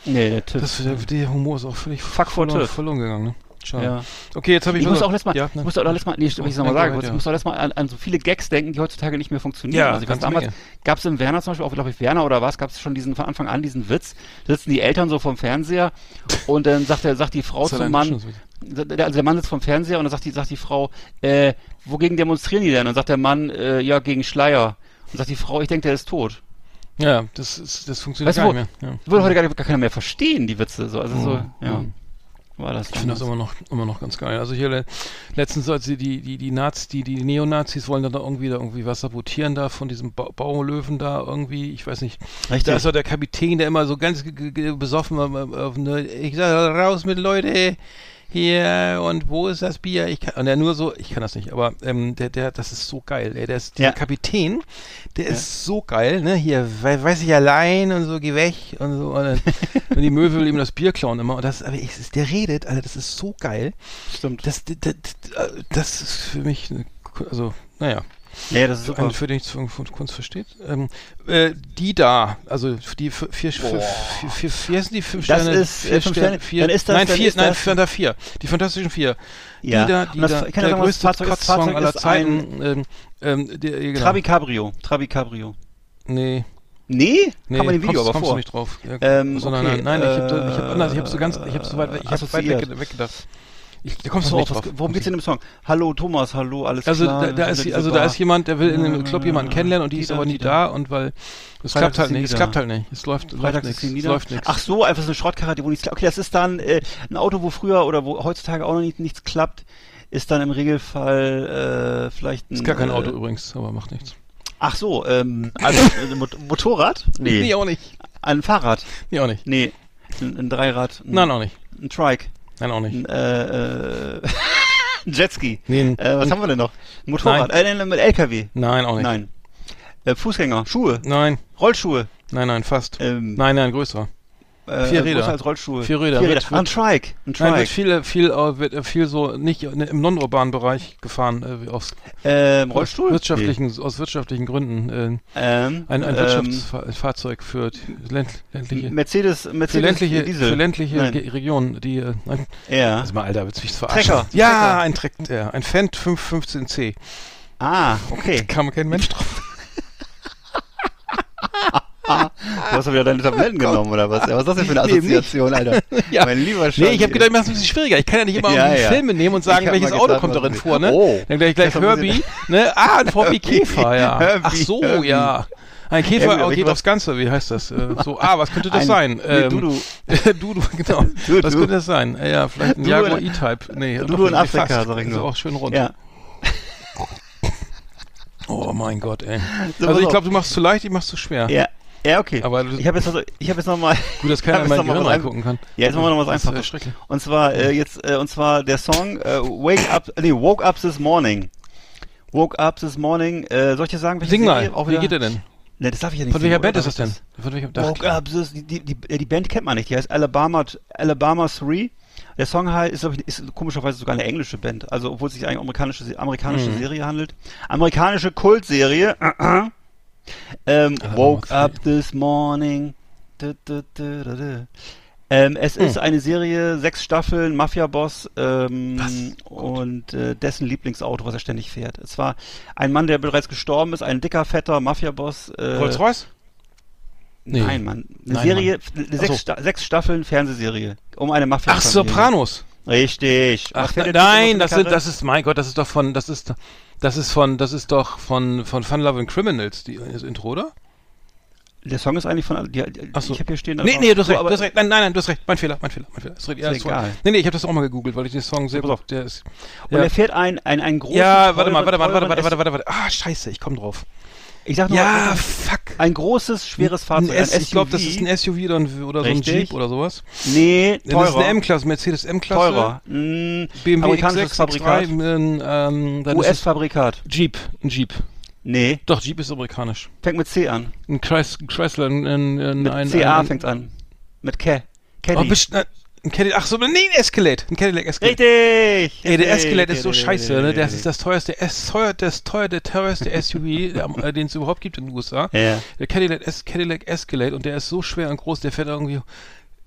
S4: Nee, der TÜV.
S5: Das, der, der Humor ist auch völlig
S4: Fuck
S5: verloren, verloren gegangen, ne? Schade.
S4: ja.
S5: Okay, jetzt habe ich
S4: Ich muss auch letztes Mal,
S5: ja,
S4: ich
S5: ne?
S4: muss auch letztes Mal, nee, ich nochmal
S5: nee,
S4: sagen, ich
S5: ja.
S4: muss auch letztes Mal an, an so viele Gags denken, die heutzutage nicht mehr funktionieren.
S5: Ja,
S4: also ich weiß, damals gab es im Werner zum Beispiel, auch glaube ich Werner oder was, gab es schon diesen von Anfang an diesen Witz, sitzen die Eltern so vom Fernseher und dann sagt der, sagt die Frau zum Mann, also der Mann sitzt vom Fernseher und dann sagt die, sagt die Frau, äh, wogegen demonstrieren die denn? Und dann sagt der Mann, äh, ja, gegen Schleier. Und sagt die Frau, ich denke, der ist tot.
S5: Ja, das, ist, das funktioniert
S4: Weißt
S5: gar nicht mehr. Ja.
S4: Würde heute gar, gar keiner mehr verstehen, die Witze. So, also so,
S5: Mhm.
S4: ja.
S5: Mhm.
S4: War das
S5: Ich finde das immer noch, immer noch ganz geil. Also hier le letztens, als die, die, die, Nazis, die, die Neonazis wollen dann da irgendwie da irgendwie was sabotieren da von diesem ba Baulöwen da irgendwie, ich weiß nicht.
S4: Richtig.
S5: Da ist doch der Kapitän, der immer so ganz besoffen war, auf, auf eine, ich sag raus mit Leute hier und wo ist das Bier? Ich kann, und er nur so, ich kann das nicht, aber ähm, der, der, das ist so geil, ey, der ist, der
S4: Ja.
S5: Kapitän, der ist so geil, ne, hier, we weiß ich allein und so, geh weg und so, und, dann, und die Möwe will ihm das Bier klauen immer und das, aber ich, der redet, Alter, das ist so geil,
S4: Stimmt.
S5: das, das, das, das ist für mich, eine, also, naja,
S4: Ja, das ist super.
S5: einen, für den von Kunst versteht. Ähm, äh, die da, also die vier, vier, vier, vier, vier sind die fünf
S4: Das
S5: Sterne.
S4: ist,
S5: vier
S4: äh, fünf
S5: Sterne, vier,
S4: Dann ist das-
S5: nein, vier, nein,
S4: das-
S5: vier. Die fantastischen vier.
S4: Ja.
S5: Die da, die
S4: das-
S5: da,
S4: ich
S5: der
S4: sagen,
S5: größte
S4: Fahrzeug
S5: aller Zeiten. Ähm, ähm, der, genau.
S4: Trabi Cabrio. Trabi Cabrio.
S5: Nee,
S4: Nee?
S5: nee,
S4: Kann man im Video
S5: kommst,
S4: aber
S5: kommst
S4: vor.
S5: du nicht drauf. Ja,
S4: Ähm,
S5: sondern
S4: okay,
S5: nein, nein, ich habe ich hab
S4: äh,
S5: anders, ich habe so ganz, ich habe so weit, ich habe weit
S4: assoziiert.
S5: weg, weggedacht. Ich, da kommst du drauf.
S4: was, worum geht's in dem Song? Hallo Thomas, hallo, alles
S5: Also
S4: klar?
S5: da, da ist, also da ist jemand, der will in einem Club jemanden kennenlernen und die ist
S4: Die
S5: aber
S4: da,
S5: nie
S4: die
S5: da und weil es
S4: Freitag
S5: klappt halt
S4: ist
S5: nicht, es klappt halt nicht, es läuft, läuft nichts,
S4: ist
S5: es läuft nichts.
S4: Ach so, einfach so eine Schrottkarre, wo nichts klappt. Okay, das ist dann äh, ein Auto, wo früher oder wo heutzutage auch noch nicht, nichts klappt, ist dann im Regelfall äh, vielleicht ein...
S5: Ist gar kein
S4: äh,
S5: Auto übrigens, aber macht nichts.
S4: Ach so, ähm, [LAUGHS] also ein Mot Motorrad? Nee.
S5: Nee, auch nicht.
S4: Ein Fahrrad?
S5: Nee, auch nicht.
S4: Nee. Ein, ein Dreirad? Ein,
S5: Nein, auch nicht.
S4: Ein Trike?
S5: Nein, auch nicht.
S4: Äh, äh, [LAUGHS] Jetski?
S5: Nee,
S4: Äh, was haben wir denn noch? Motorrad? Äh, nein, mit LKW?
S5: Nein, auch nicht.
S4: Nein. Äh, Fußgänger? Schuhe?
S5: Nein,
S4: Rollschuhe?
S5: nein, nein, fast.
S4: Ähm,
S5: Nein, nein, größerer.
S4: Äh,
S5: vier Räder.
S4: als Rollschuhe.
S5: Vier Räder.
S4: Vier Räder.
S5: wird-
S4: Ah, ein Trike. Ein
S5: Nein, wird
S4: Trike.
S5: viel, viel, äh, wird äh, viel so nicht äh, im non-urbanen Bereich gefahren, äh, aus
S4: Ähm, Rollstuhl?
S5: wirtschaftlichen, aus wirtschaftlichen Gründen. Äh,
S4: Nee. Ähm,
S5: ein ein
S4: ähm,
S5: Wirtschaftsfahrzeug für ländliche,
S4: Mercedes,
S5: für
S4: Mercedes
S5: ländliche,
S4: Diesel.
S5: für ländliche
S4: Nein.
S5: Regionen, die, äh,
S4: Ja.
S5: also mal, Alter, willst du mich verarschen?
S4: Trecker.
S5: Ja,
S4: Trecker.
S5: ein Trecker, ein Fendt 515C.
S4: Ah, okay.
S5: Kam kein Mensch drauf. [LAUGHS]
S4: Du hast doch wieder deine Tabletten genommen, oder was? Ja, was ist das denn für eine
S5: Nee.
S4: Assoziation, Alter? [LAUGHS]
S5: Ja.
S4: Mein lieber
S5: Nee,
S4: Schatz.
S5: ich habe gedacht, ich mach's ein bisschen schwieriger. Ich kann ja nicht immer
S4: Ja, ja.
S5: Filme nehmen und
S4: Ich
S5: sagen, welches Auto
S4: gedacht,
S5: kommt darin
S4: sie-
S5: vor, ne?
S4: Oh.
S5: Dann gleich gleich Herbie, ne? Ah, ein VW. Käfer, ja.
S4: Herbie,
S5: Ach so,
S4: Herbie.
S5: ja. Ein Käfer
S4: aber
S5: oh,
S4: ich
S5: geht aufs Ganze, wie heißt das? Äh, so, ah, was könnte das
S4: Ein-
S5: sein?
S4: nee,
S5: Ähm,
S4: Dudu. [LAUGHS]
S5: Dudu, genau. [LAUGHS]
S4: Dudu.
S5: Was könnte das sein? Ja, vielleicht ein Jaguar E-Type. Nee,
S4: Dudu in Afrika, sag ich
S5: Ist
S4: nur.
S5: auch schön rund.
S4: Ja.
S5: Oh mein Gott, ey.
S4: So,
S5: Also ich glaube, du machst zu leicht, ich mach's zu schwer.
S4: Ja. Ja, okay.
S5: Aber
S4: ich habe jetzt, also, ich habe jetzt noch mal,
S5: Gut, dass [LAUGHS] keiner
S4: hab
S5: in
S4: jetzt
S5: mein Gehirn reingucken kann.
S4: Ja, jetzt machen wir noch was
S5: Das ist, äh,
S4: Einfaches.
S5: schrecklich.
S4: Und zwar äh, jetzt äh, und zwar der Song äh, Wake Up, nee, Woke Up This Morning. Woke Up This Morning. Äh, soll ich dir sagen, welche
S5: Sing mal?
S4: Auch
S5: wie geht der denn?
S4: Ne, das darf ich ja nicht.
S5: Von welcher Band ist das denn? Von welcher,
S4: Woke Up This, die, die, die, äh, die Band kennt man nicht. Die heißt Alabama Alabama 3. Der Song halt ist, ich, ist komischerweise sogar eine englische Band. Also obwohl es sich eigentlich um amerikanische amerikanische
S5: Mhm.
S4: Serie handelt. Amerikanische Kultserie. [CLEARS THROAT] ähm, Woke
S5: 3.
S4: Up This Morning. Du, du, du. Ähm, es ist eine Serie, sechs Staffeln, Mafia-Boss ähm, und äh, dessen Lieblingsauto, was er ständig fährt. Es war ein Mann, der bereits gestorben ist, ein dicker, fetter Mafia-Boss. Äh,
S5: Rolls-Royce? Nee.
S4: Nein, Mann. Eine
S5: Nein,
S4: Serie,
S5: Ach
S4: sechs,
S5: so.
S4: Sta sechs Staffeln Fernsehserie. Um eine Mafia.
S5: Ach, Sopranos.
S4: Richtig.
S5: Ach, nein, das sind, das ist, mein Gott, das ist doch von, das ist, das ist von, das ist doch von, von Fun Loving Criminals, die, das Intro, oder?
S4: Der Song ist eigentlich von.
S5: Ach so.
S4: Ich habe hier stehen.
S5: Nee, nee, du hast recht, du hast recht. Nein, nein, nein, du hast recht. Mein Fehler, mein Fehler, mein Fehler. Ist, recht, ja,
S4: Ist egal.
S5: Nee, nee, ich habe das auch mal gegoogelt, weil ich den Song sehr gut, der ist,
S4: Und
S5: ja.
S4: er fährt ein, ein, ein großes.
S5: ja, warte mal, warte mal, warte, warte, warte, warte, warte. Ah, scheiße, ich komm drauf.
S4: Ich sag nur
S5: Ja,
S4: mal,
S5: fuck.
S4: ein großes, schweres Fahrzeug.
S5: S, ich glaube, das ist ein SUV oder, ein, oder so ein. Jeep oder sowas.
S4: Nee,
S5: Das ist
S4: teurer.
S5: eine M-Klasse, Mercedes M-Klasse.
S4: teurer. Mm,
S5: BMW
S4: amerikanisches
S5: X6,
S4: Fabrikat.
S5: X3, ähm,
S4: US-Fabrikat.
S5: Jeep, ein Jeep.
S4: Nee,
S5: Doch, Jeep ist amerikanisch.
S4: fängt mit C an.
S5: Ein Chrys Chrysler, ein, ein, ein,
S4: Mit CA
S5: ein,
S4: fängt's an. Mit K. Caddy.
S5: Oh, best, äh, ein Cadillac, ach so, nee, ein Escalade, ein Cadillac Escalade.
S4: Richtig!
S5: Ey, der Escalade ist so scheiße, ne? Das ist das teuerste, S, teuer, das teuer, der teuerste SUV, äh, den es überhaupt gibt in den USA.
S4: Ja.
S5: Der Cadillac, Es Cadillac Escalade und der ist so schwer und groß, der fährt irgendwie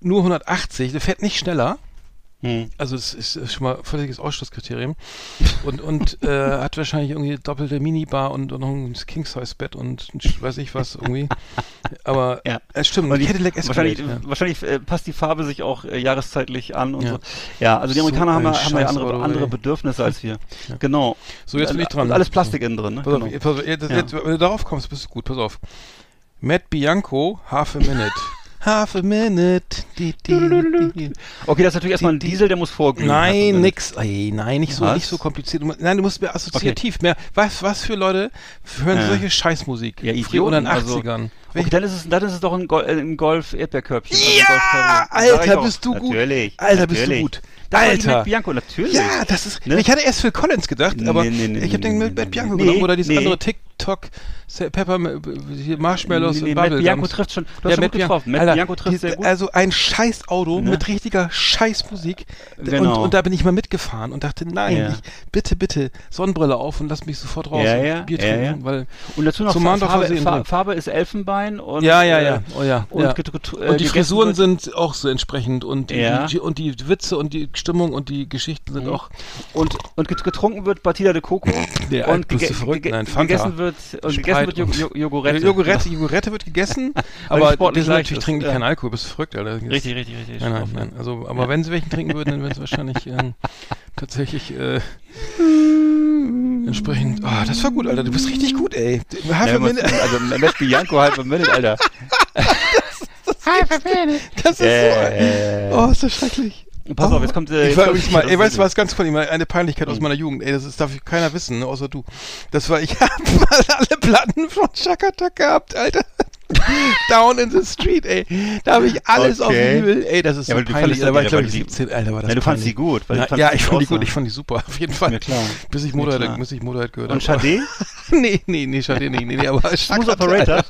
S5: nur 180, der fährt nicht schneller.
S4: Hm.
S5: Also es ist, schon mal völliges Ausschlusskriterium. [LAUGHS] Und, und äh, hat wahrscheinlich irgendwie doppelte Minibar und, und noch ein King-Size-Bett und weiß ich was irgendwie. Aber [LAUGHS]
S4: Ja.
S5: es stimmt,
S4: Und die,
S5: Cadillac Escalade.
S4: wahrscheinlich
S5: ja.
S4: wahrscheinlich äh, passt die Farbe sich auch äh, jahreszeitlich an und
S5: Ja.
S4: so. Ja, also die
S5: So
S4: Amerikaner haben,
S5: ein
S4: ja- haben ja andere, andere. Bedürfnisse als wir. [LAUGHS] Genau.
S5: So, jetzt bin ich dran.
S4: Und alles Plastik innen drin, ne?
S5: Pass auf,
S4: Genau.
S5: pass auf, ja, das,
S4: Ja.
S5: jetzt, wenn du darauf kommst, bist du gut, pass auf. Matt Bianco, Half a Minute. Half a Minute.
S4: Okay, das ist natürlich erstmal ein
S5: Die- die-
S4: Diesel, der muss vorglühen.
S5: Nein, nix. Ey, nein, nicht so,
S4: Was?
S5: nicht so kompliziert. Nein, du musst mehr assoziativ, mehr. Was, was für Leute hören
S4: Ja.
S5: solche Scheißmusik?
S4: Ja,
S5: Früher oder in den
S4: Idioten, also-
S5: 80ern.
S4: Okay, dann ist es, dann ist es doch ein, Gol äh, ein Golf-Erdbeerkörbchen. also ein
S5: Ja,
S4: Golf Cabrio.
S5: Alter, bist du gut.
S4: Natürlich.
S5: Alter, bist du
S4: natürlich.
S5: gut.
S4: Das
S5: Alter.
S4: Bianco, natürlich.
S5: Ja, das ist.
S4: Ne?
S5: Ich hatte erst Phil Collins gedacht, aber
S4: Nee, nee, nee,
S5: ich habe den mit Bianco
S4: nee.
S5: genommen oder dieses
S4: Nee.
S5: andere TikTok Pepper Marshmallows
S4: Nee, nee,
S5: und
S4: Matt
S5: Bubblegums.
S4: Bianco trifft schon, du hast schon
S5: Matt
S4: gut
S5: Bianco.
S4: getroffen. Matt
S5: Alter,
S4: Bianco trifft
S5: die-
S4: sehr gut.
S5: Also ein scheiß Auto
S4: Ne?
S5: mit richtiger Scheißmusik.
S4: Genau.
S5: Und, und da bin ich mal mitgefahren und dachte, nein,
S4: Ja.
S5: ich, bitte, bitte, Sonnenbrille auf und lass mich sofort raus
S4: Ja,
S5: und
S4: ja,
S5: Bier
S4: ja,
S5: trinken,
S4: ja.
S5: weil
S4: Und dazu noch
S5: Mahndorfer
S4: Farbe,
S5: See in
S4: Fa
S5: drin.
S4: Farbe ist Elfenbein und
S5: ja, ja, ja,
S4: äh,
S5: oh ja,
S4: und,
S5: ja.
S4: get- äh,
S5: Und die Frisuren sind auch so entsprechend und die,
S4: Ja.
S5: und die Witze und die Stimmung und die Geschichten sind
S4: Mhm.
S5: auch
S4: und und get- getrunken wird Batida de Coco und
S5: verrückt? Nein,
S4: gegessen wird und gegessen wird
S5: Sprite
S4: Jo-
S5: und-
S4: Jo- Jogurette.
S5: Jogurette, Jogurette wird gegessen, [LAUGHS] aber
S4: die sportlich
S5: natürlich
S4: ist,
S5: trinken die
S4: ja.
S5: keinen Alkohol, bist du verrückt, Alter. Das-
S4: Richtig, richtig, richtig.
S5: Nein, nein, nein. Also, aber wenn sie welchen trinken würden, dann wären es wahrscheinlich ähm, tatsächlich äh, entsprechend. Oh, das war gut, Alter. Du bist richtig gut, ey.
S4: Ja,
S5: Half a
S4: muss-
S5: minute.
S4: also Matt Bianco halb a minute, Alter. [LAUGHS]
S5: Das ist
S4: Äh,
S5: so. Oh, ist das schrecklich.
S4: Pass auf, jetzt kommt äh,
S5: Ich war
S4: kommt-
S5: mal, ey, weißt du was, ganz funny, mal eine Peinlichkeit
S4: Hm.
S5: aus meiner Jugend, ey, das ist, darf keiner wissen, ne, außer du. Das war, ich [LAUGHS] hab mal alle Platten von Shakatak gehabt, Alter. [LAUGHS] Down in the street, ey. Da habe ich alles auf
S4: Okay.
S5: Vinyl, ey, das ist
S4: Ja,
S5: so peinlich.
S4: fandest-
S5: Da war ich, glaube ich,
S4: die-
S5: 17, Alter, war das
S4: Ja, du fandst sie gut,
S5: Ja,
S4: fandst
S5: ja ich fand die gut, ich fand die super, auf jeden Fall.
S4: Ja, klar.
S5: Bis ich Motorhead, bis ich Motorhead gehört
S4: Und. Sade? [LAUGHS]
S5: nee, nee, nee, Schade, nee, nee, nee, aber
S4: Smooth Operator?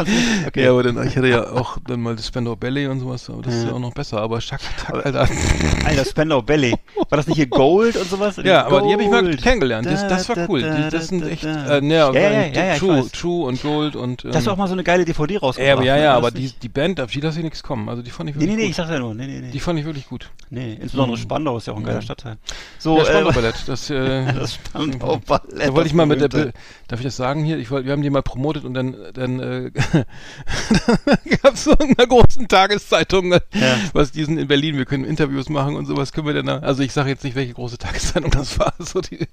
S4: Okay.
S5: Ja, aber dann, ich hatte ja auch dann mal das Spandau Ballet und sowas, aber das ist
S4: Ja.
S5: auch noch besser, aber Shakatak, Alter. [LAUGHS]
S4: Alter, Spandau Ballet. War das nicht hier Gold und sowas?
S5: Ja, aber die habe ich mal kennengelernt. Das, das
S4: Da,
S5: war cool. das sind echt, äh, ja,
S4: Ja, ja,
S5: True. True und Gold und. Ähm,
S4: Das war auch mal so eine geile DVD rausgebracht.
S5: Ja, aber, ja,
S4: ne?
S5: ja,
S4: War
S5: aber
S4: das
S5: die, die Band, auf die lasse ich nichts kommen. Also die fand ich
S4: Nee,
S5: wirklich
S4: nee, nee,
S5: gut.
S4: ich sag ja nur, nee, nee, nee.
S5: Die fand ich wirklich gut.
S4: nee, insbesondere
S5: Mhm.
S4: Spandau ist ja auch ein geiler Stadtteil.
S5: So, ja, Spandau
S4: äh,
S5: Ballett, das, äh, [LAUGHS]
S4: das Spandau Ballett.
S5: da wollte ich mal mit der. Be darf ich das sagen hier? Ich wollte, wir haben die mal promotet und dann, dann äh, [LAUGHS] gab es so in einer großen Tageszeitung, ne,
S4: Ja.
S5: was diesen in Berlin, wir können Interviews machen und sowas können wir dann, da- also ich sage jetzt nicht, welche große Tageszeitung das war, [LAUGHS] so die,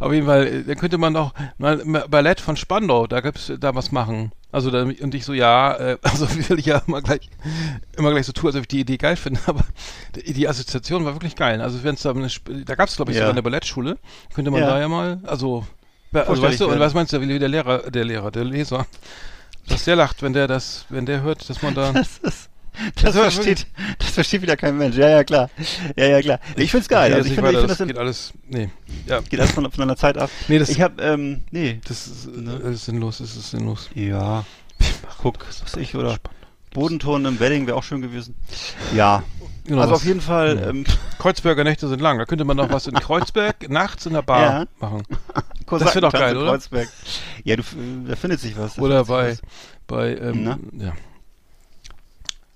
S5: auf jeden Fall, äh, dann könnte man doch mal Ballett von Spandau, da gibt's da was machen. Also da, und ich so, ja, äh, [LAUGHS] also will ich ja immer gleich, immer gleich so tun, als ob ich die Idee geil finde, [LAUGHS] aber die, die Assoziation war wirklich geil. Also wenn es da eine, da gab es glaube ich
S4: Ja.
S5: sogar eine Ballettschule, könnte man
S4: Ja.
S5: da ja mal, also, also weißt du, und was meinst du, wie der Lehrer, der Lehrer, der Leser, Dass der lacht, wenn der das, wenn der hört, dass man da. [LAUGHS]
S4: Das ist, das,
S5: hört
S4: versteht, das versteht wieder kein Mensch. Ja, ja, klar. Ja, ja, klar. Ich find's geil.
S5: Nee,
S4: Also
S5: das
S4: ich finde, ich finde,
S5: das
S4: das
S5: geht alles. Nee. Ja.
S4: geht alles von, von einer Zeit ab.
S5: Nee, das,
S4: Ich habe, ähm, nee.
S5: das ist, äh, das ist sinnlos, das ist sinnlos.
S4: Ja. Guck, was ich, oder? Bodenton im Wedding wäre auch schön gewesen. Ja.
S5: Genau,
S4: also
S5: was-
S4: auf jeden Fall,
S5: Ja.
S4: ähm,
S5: Kreuzberger Nächte sind lang. Da könnte man noch was in Kreuzberg [LAUGHS] nachts in der Bar
S4: Ja.
S5: machen. [LAUGHS]
S4: Kosakentanz
S5: wär doch geil, oder?
S4: Kreuzberg. Ja, du, f- da findet sich was.
S5: Oder
S4: findet sich
S5: bei, bei, ähm,
S4: Na?
S5: ja.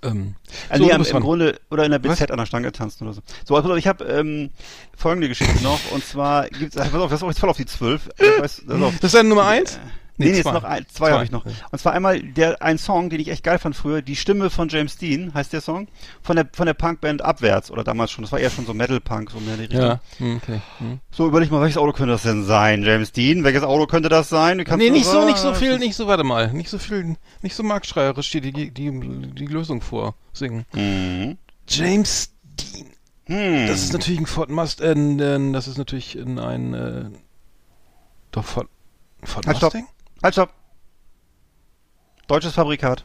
S5: Ähm,
S4: was.
S5: so,
S4: nee, im
S5: dran.
S4: Grunde, oder in der
S5: Was?
S4: BZ an der Stange tanzen oder so. So, also ich habe ähm, folgende Geschichte noch, und zwar gibt's, pass auf, das ist auch jetzt voll auf die zwölf. Ich weiß, das ist
S5: deine Nummer eins?
S4: Nee, nee, jetzt
S5: zwei.
S4: noch ein, zwei,
S5: Zwei.
S4: habe ich noch. Und zwar einmal der ein Song, den ich echt geil fand früher, die Stimme von James Dean heißt der Song, von der von der Punkband Abwärts oder damals schon. Das war eher schon so Metal Punk, so mehr in die Richtung.
S5: Ja. Hm, Okay. Hm.
S4: So überleg mal, welches Auto könnte das denn sein, James Dean? Welches Auto könnte das sein? Kannst
S5: Nee, nicht so, nicht so viel, nicht so, warte mal, nicht so viel, nicht so marktschreierisch die, die, die, die Lösung vorsingen.
S4: Mhm.
S5: James Dean.
S4: Hm.
S5: Das ist natürlich ein Ford Must, äh, das ist natürlich in ein, äh, doch Ford, Ford
S4: Halt.
S5: Mustang?
S4: Halt, stopp. Deutsches Fabrikat.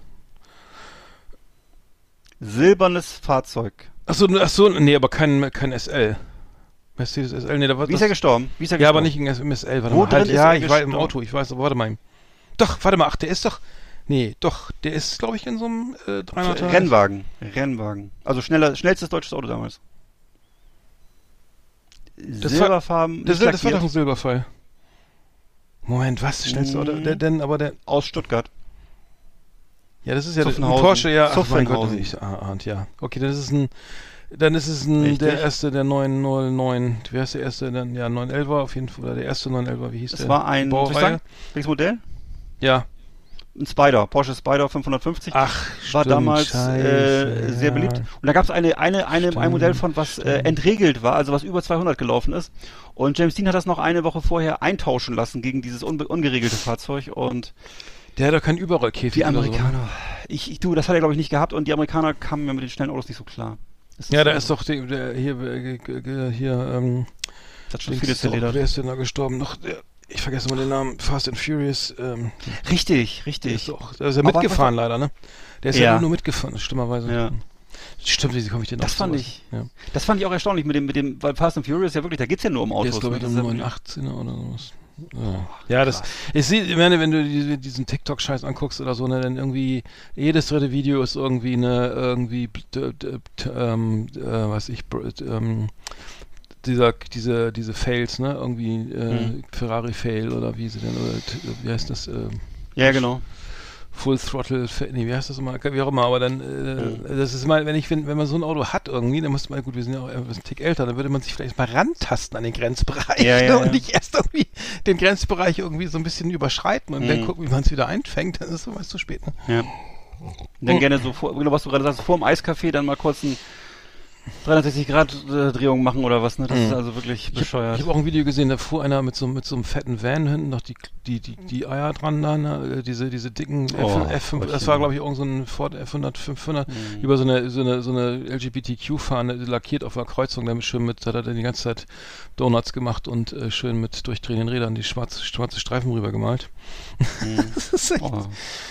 S4: Silbernes Fahrzeug.
S5: Achso, achso, nee, aber kein, kein SL. Mercedes SL, nee, da war
S4: Wie ist
S5: das,
S4: er gestorben? Wie ist er
S5: Ja, aber
S4: gestorben?
S5: nicht in MSL, warte
S4: Wo
S5: mal. Halt, ja,
S4: er
S5: ich war im
S4: gestorben?
S5: Auto, ich weiß, aber warte mal. Doch, warte mal, ach, der ist doch, nee, doch, der ist, glaube ich, in so einem äh, 300er.
S4: Rennwagen. Rennwagen. Also schneller, schnellstes deutsches Auto damals.
S5: war-
S4: Silberfarben.
S5: Das,
S4: nicht
S5: das war doch ein. Silberfall. Moment, was? Schnellste Auto? Der, denn, aber der,
S4: aus Stuttgart.
S5: ja, das ist ja der, ein. Porsche, ja, ach mein Gott, ich ah, ahnt, ja. Okay, dann ist es ein, dann ist es ein,
S4: Richtig.
S5: der erste, der 909, wie heißt der erste, dann, ja, 911 war auf jeden Fall, oder der erste 911 wie hieß
S4: Es
S5: der?
S4: war ein,
S5: Baureihe?
S4: welches Modell?
S5: Ja.
S4: Ein Spider, Porsche Spider 550.
S5: Ach,
S4: war
S5: stimmt,
S4: damals
S5: scheiße,
S4: äh, sehr
S5: ja.
S4: beliebt. Und da gab es eine, eine, eine, ein Modell von, was äh, entregelt war, also was über 200 gelaufen ist. Und James Dean hat das noch eine Woche vorher eintauschen lassen gegen dieses ungeregelte Fahrzeug. Und
S5: Der hat doch keinen Überrollkäfig
S4: die
S5: so.
S4: Amerikaner, ich, ich, du, das hat er glaube ich nicht gehabt. Und die Amerikaner kamen mir mit den schnellen Autos nicht so klar.
S5: Ja, da
S4: so-
S5: ist doch der, der hier, äh, hier, ähm,
S4: das hat schon viele
S5: wer ist denn da gestorben? Noch, der, ich vergesse mal den Namen, Fast and Furious, ähm,
S4: Richtig,
S5: der
S4: richtig.
S5: ist doch, da ist er mitgefahren leider, ne? Der ist ja,
S4: Ja.
S5: nur, nur mitgefahren, stimmerweise.
S4: Ja.
S5: Stimmt, wie komme ich denn
S4: Das fand
S5: sowas?
S4: ich-
S5: Ja.
S4: Das fand ich auch erstaunlich mit dem, mit dem, weil Fast and Furious ja wirklich, da geht's ja nur um
S5: Der
S4: Autos.
S5: ist, glaube ich,
S4: ne? ist
S5: nur ein 18er oder sowas. Ja, ja das, ich sehe, ich meine, wenn du diese, diesen TikTok-Scheiß anguckst oder so, ne, dann irgendwie, jedes dritte Video ist irgendwie eine, irgendwie, ähm, äh, weiß ich, ähm, dieser, diese, diese Fails, ne, irgendwie, äh,
S4: Mhm.
S5: Ferrari-Fail oder wie sie denn, oder, wie heißt das, äh,
S4: ja, genau.
S5: Full Throttle, nee, wie heißt das immer, wie auch immer, aber dann, äh, das ist mal, wenn ich, wenn, wenn man so ein Auto hat irgendwie, dann muss man, gut, wir sind ja auch ein Tick älter, dann würde man sich vielleicht mal rantasten an den Grenzbereich
S4: Ja, ja,
S5: ne, [LAUGHS] und nicht erst irgendwie den Grenzbereich irgendwie so ein bisschen überschreiten und dann
S4: Mhm.
S5: gucken, wie man es wieder einfängt, dann ist es soweit zu spät. Ne?
S4: Ja. Dann gerne so vor, genau, was du gerade sagst, vor dem Eiscafé dann mal kurz ein 360 Grad äh, Drehung machen oder was, ne? Das
S5: Mhm.
S4: ist also wirklich
S5: Ich
S4: bescheuert.
S5: habe hab auch ein Video gesehen, da fuhr einer mit so, mit so einem fetten Van hinten noch die, die, die, die Eier dran, da, ne? diese, diese dicken
S4: Oh,
S5: F, F5, das war glaube ich irgend so ein Ford F100, 500,
S4: Mhm.
S5: über so eine, so eine, so eine LGBTQ-Fahne lackiert auf der Kreuzung, damit schön mit, hat er die ganze Zeit Donuts gemacht und äh, schön mit durchdrehenden Rädern die schwarze, schwarze Streifen rüber gemalt. [LAUGHS] das ist echt,
S4: Oh.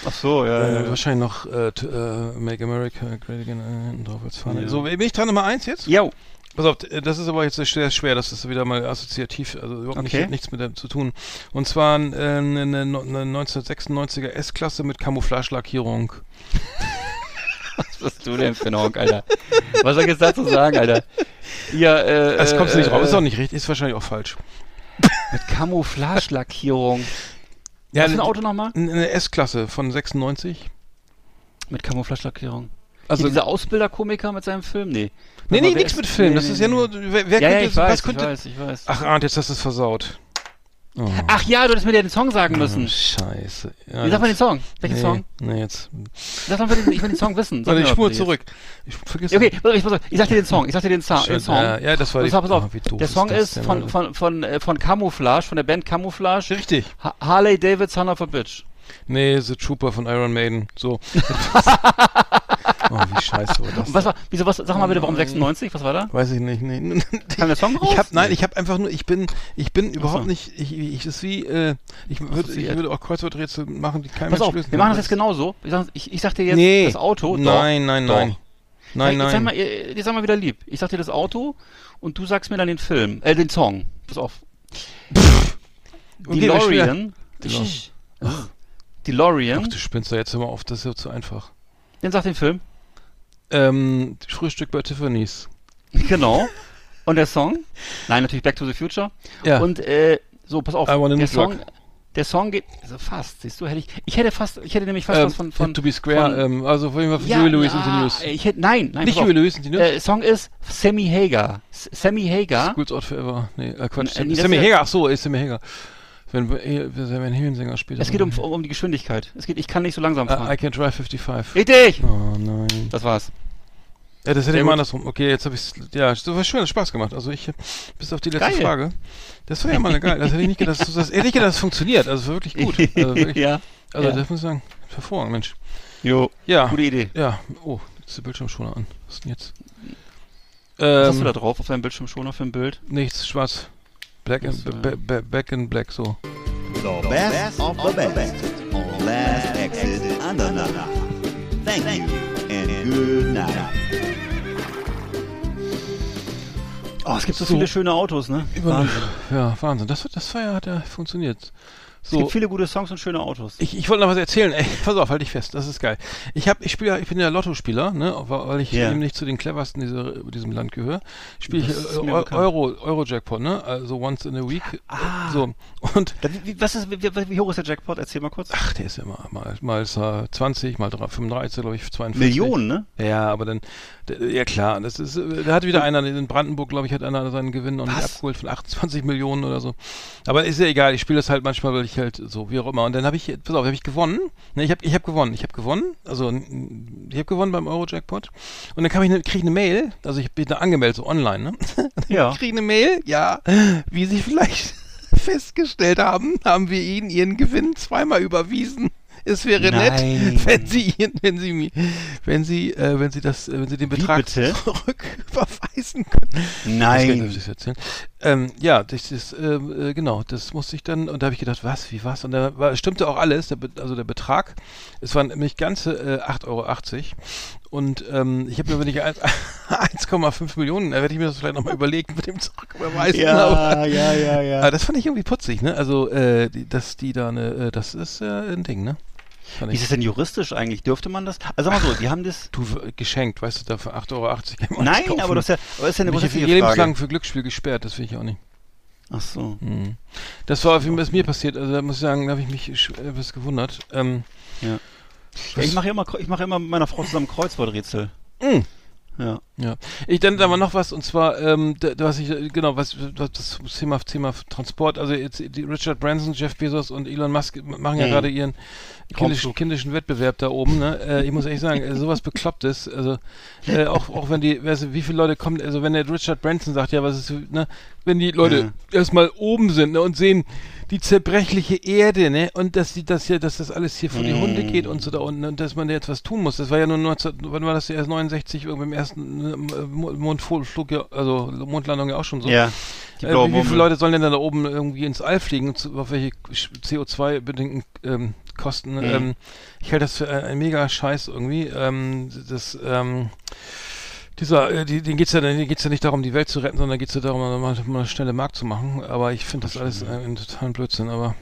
S4: Ach so, ja,
S5: äh,
S4: ja,
S5: wahrscheinlich noch äh, äh, Make America Great Again äh, hinten drauf als Fahne.
S4: Ja.
S5: So, bin ich dran Nummer eins jetzt?
S4: Jo.
S5: Pass auf, äh, das ist aber jetzt sehr schwer, das ist wieder mal assoziativ, also überhaupt
S4: Okay.
S5: nicht, nichts mit dem zu tun. Und zwar äh, eine, eine, eine 1996er S-Klasse mit Camouflage-Lackierung. [LAUGHS]
S4: Was bist du denn für ein Honk, Alter? Was soll ich jetzt dazu sagen, Alter? Ja, äh.
S5: Das kommst du nicht
S4: äh,
S5: drauf, ist auch nicht richtig, ist wahrscheinlich auch falsch. [LAUGHS]
S4: Mit Camouflage-Lackierung.
S5: Ja,
S4: Was für ein Auto nochmal?
S5: Eine S-Klasse von 96.
S4: Mit Camouflage-Lackierung.
S5: Also,
S4: Also dieser Ausbilderkomiker mit seinem Film? Nee.
S5: Nee, nee, nichts
S4: ist-
S5: mit Film,
S4: nee,
S5: das ist ja nur, wer, wer
S4: Ja, ja,
S5: könnte,
S4: ich weiß,
S5: was könnte,
S4: ich weiß, ich weiß.
S5: ach Arndt, jetzt hast du es versaut. Oh.
S4: Ach ja, du hättest mir den Song sagen müssen.
S5: Oh, scheiße. Ja,
S4: Wie sagt man den Song? Welchen
S5: nee,
S4: Song?
S5: Nee, jetzt.
S4: Sag mal, den, ich will den Song wissen. Sag
S5: Warte, ich
S4: bitte
S5: zurück. Ich vergiss.
S4: Okay, ich, ich sag dir den Song. Ich sag dir den, Sa
S5: Schön,
S4: den Song.
S5: Ja, ja, das war
S4: Und
S5: die.
S4: pass auf,
S5: doof
S4: der Song ist
S5: denn,
S4: von, von, von, äh, von Camouflage, von der Band Camouflage.
S5: Richtig.
S4: Ha Harley Davidson of a Bitch.
S5: Nee, The Trooper von Iron Maiden. So. [LAUGHS] [LAUGHS] Oh, wie scheiße war das.
S4: Und was war, wieso, was, sag mal bitte, warum
S5: Nein.
S4: 96? Was war da?
S5: Weiß ich nicht. Nee.
S4: Kam der Song raus?
S5: Ich hab, nein, ich habe einfach nur, ich bin, ich bin überhaupt
S4: so.
S5: nicht, ich, ich das ist wie, äh, ich würde, ich würde auch Kreuzworträtsel machen, die kein
S4: Pass
S5: Mensch
S4: auf,
S5: lösen
S4: wir machen das jetzt genauso. Ich sag, ich, ich sag dir jetzt
S5: Nee.
S4: das Auto.
S5: Nein, nein,
S4: Doch.
S5: nein. Nein,
S4: Jetzt sag mal,
S5: nein.
S4: jetzt sag mal wieder lieb. Ich sag dir das Auto und du sagst mir dann den Film, äh, den Song. Pass auf.
S5: Okay,
S4: DeLorean. [LAUGHS]
S5: DeLorean.
S4: Sch- DeLorean.
S5: Ach, du spinnst da jetzt immer auf, das ist ja zu einfach.
S4: Dann sag den Film.
S5: Ähm, Frühstück bei Tiffany's.
S4: Genau. Und der Song? Nein, natürlich Back to the Future.
S5: Ja.
S4: Und äh, so, pass auf. Der. Song, der Song geht also fast. Siehst du, hätte ich, ich hätte fast, ich hätte nämlich fast
S5: ähm,
S4: was von, von
S5: to be square,
S4: von-
S5: ähm, also auf jeden Fall von
S4: ja,
S5: Huey Lewis
S4: ja,
S5: and the News.
S4: Ich hätte, nein, nein.
S5: Nicht. Huey Lewis and the News.
S4: Äh, Song ist Sammy Hagar. S Sammy Hagar.
S5: Schools Out Forever. Nee, äh, Quatsch.
S4: N- das
S5: Sammy
S4: ist-
S5: Hager, ach so, ist Sammy Hager. Wenn, wenn ein Höhensänger spielt.
S4: Es geht um, um die Geschwindigkeit. Es geht, ich kann nicht so langsam fahren.
S5: Uh, I Can Drive 55.
S4: Richtig!
S5: Oh nein.
S4: Das war's.
S5: Ja, das hätte
S4: Sehr
S5: ich mal
S4: gut.
S5: andersrum. Okay, jetzt habe ich Ja, das war schön, hat Spaß gemacht. Also ich, bis auf die letzte
S4: Geil.
S5: Frage. Das war ja mal geil. Das hätte ich nicht gedacht, dass, das, hätte ich gedacht, dass es funktioniert. Also wirklich gut. [LAUGHS] Also, wirklich,
S4: ja.
S5: also
S4: ja.
S5: das muss ich sagen, hervorragend, Mensch.
S4: Jo.
S5: Ja,
S4: Gute Idee.
S5: ja. Oh, jetzt ist der Bildschirmschoner an. Was ist denn jetzt?
S4: Was hast du da
S5: Ähm,
S4: drauf auf deinem Bildschirmschoner für ein Bild?
S5: nichts, schwarz. Black and,
S4: Das, äh,
S5: ba- ba- back in black, so.
S6: The best of the best on Last Exit Andernach. Thank you and good night.
S4: Oh, es gibt so,
S5: So.
S4: viele schöne Autos, ne? Wahnsinn.
S5: Ja, Wahnsinn. Das, das war ja, hat ja funktioniert.
S4: Es
S5: So.
S4: gibt viele gute Songs und schöne Autos.
S5: Ich, ich wollte noch was erzählen. Ey, [LAUGHS] pass auf, halt dich fest. Das ist geil. Ich hab, ich spiele, ich bin ja Lottospieler, ne, weil ich
S4: Ja.
S5: eben nicht zu den cleversten dieser, diesem Land gehöre. Spiele ich äh. Euro, Euro Jackpot, ne, also once in a week.
S4: Ah.
S5: So und
S4: wie, was ist, wie, wie hoch ist der Jackpot? Erzähl mal kurz.
S5: ach, der ist ja mal mal mal ist er 20, mal drei- 35, glaube ich, 42.
S4: Millionen, ne?
S5: Ja, aber dann, ja klar, das ist, äh, da hat wieder einer in Brandenburg, glaube ich, hat einer seinen Gewinn noch nicht
S4: Was?
S5: abgeholt von 28 Millionen oder so. Aber ist ja egal, ich spiele das halt manchmal, weil ich halt so, wie auch immer. Und dann habe ich, pass auf, habe ich gewonnen. Ne, ich habe ich hab gewonnen, ich habe gewonnen, also ich habe gewonnen beim Euro-Jackpot. Und dann kam ich ne, krieg ich eine Mail, also ich bin da angemeldet, so online, ne? [LAUGHS]
S4: Ja.
S5: Ich kriege eine Mail, ja, wie Sie vielleicht [LAUGHS] festgestellt haben, haben wir Ihnen Ihren Gewinn zweimal überwiesen. Es wäre
S4: Nein.
S5: nett, wenn Sie, wenn Sie, wenn Sie, äh, wenn Sie das, wenn Sie den Betrag zurücküberweisen können. Das
S4: Nein.
S5: nicht erzählen. Ähm, ja, das ist, ähm, äh, genau, das musste ich dann, und da habe ich gedacht, was, wie was? Und da war, stimmte auch alles, der, also der Betrag, es waren nämlich ganze äh, 8,80 Euro. Und ähm, ich habe mir, wenn ich ein- [LAUGHS] 1,5 Millionen, da werde ich mir das vielleicht nochmal überlegen mit dem Zurücküberweisen. aber-
S4: Ja, ja, ja, ja.
S5: aber das fand ich irgendwie putzig, ne? Also, äh, dass die da eine, äh, das ist äh, ein Ding, ne?
S4: Wie ist es denn juristisch eigentlich? Dürfte man das? Also sag mal so, die haben das.
S5: Du, geschenkt, weißt du, da für 8,80 Euro kann man
S4: Nein, [LAUGHS]
S5: kaufen.
S4: aber das ist ja, aber ist ja eine grundsätzliche
S5: lebenslang
S4: Frage.
S5: für Glücksspiel gesperrt, das will ich auch nicht.
S4: Ach so.
S5: Mhm. Das war auf jeden Fall, was mir passiert. Also da muss ich sagen, da habe ich mich etwas gewundert. Ähm,
S4: Ja. Ja, ich mache ja immer, ich mache immer mit meiner Frau zusammen Kreuzworträtsel.
S5: mh.
S4: Ja.
S5: Ja, ich dann da war noch was und zwar ähm, da, was ich äh, genau was, was das Thema Thema Transport also jetzt die Richard Branson, Jeff Bezos und Elon Musk machen ja
S4: Mhm.
S5: gerade ihren kindischen, kindischen Wettbewerb da oben ne äh, ich muss ehrlich sagen äh, sowas beklopptes also äh, [LAUGHS] auch auch wenn die weißt du, wie viele Leute kommen also wenn der Richard Branson sagt ja was ist ne wenn die Leute erstmal oben sind ne, und sehen die zerbrechliche Erde, ne? Und dass die das hier, dass das alles hier vor die Hunde geht und so da unten und dass man da jetzt was tun muss. Das war ja nur 19, wann war das erst 69 irgendwie im ersten äh, Mo- Mondflug, ja, also Mondlandung ja auch schon so.
S4: Ja.
S5: Äh, wie, wie viele. Leute sollen denn da oben irgendwie ins All fliegen, zu, auf welche CO2-bedingten ähm, Kosten?
S4: Mhm.
S5: Ähm, ich halte das für ein, ein mega Scheiß irgendwie. Ähm, das, ähm, dieser, äh, die, denen geht's ja, denen geht's ja nicht darum, die Welt zu retten, sondern geht's ja darum, mal, mal eine schnelle Markt zu machen. Aber ich finde das alles ein, ein totalen Blödsinn. Aber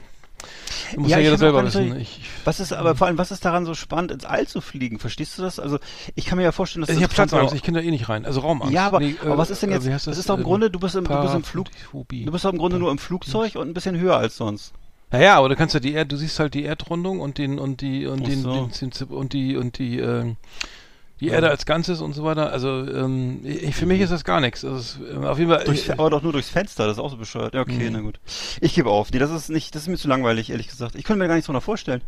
S5: muss
S4: Ja,
S5: ja, jeder selber wissen. Ich,
S4: Was ist aber vor allem, was ist daran so spannend, ins All zu fliegen? Verstehst du das? Also ich kann mir ja vorstellen, dass
S5: ich habe
S4: interessant
S5: Platzangst, ich kann da eh nicht rein. Also Raumangst.
S4: Ja, aber,
S5: Nee,
S4: aber
S5: äh,
S4: was ist denn
S5: äh,
S4: jetzt?
S5: wie heißt
S4: das ist doch im Grunde, du bist im, du bist im Flug, du bist doch im Grunde nur im Flugzeug und ein bisschen höher als sonst.
S5: Naja, aber du kannst ja die Erd, du siehst halt die Erdrundung und den und die und den,
S4: so.
S5: den, und die und die ähm, die Erde als Ganzes und so weiter. Also ähm, ich, für mich ist das gar nichts. Also auf jeden Fall.
S4: Durchs,
S5: äh,
S4: aber doch nur durchs Fenster, das ist auch so bescheuert. Ja, okay,
S5: Mhm.
S4: na gut. Ich gebe auf. Nee, das ist nicht, das ist mir zu langweilig, ehrlich gesagt. Ich könnte mir gar nichts drunter vorstellen.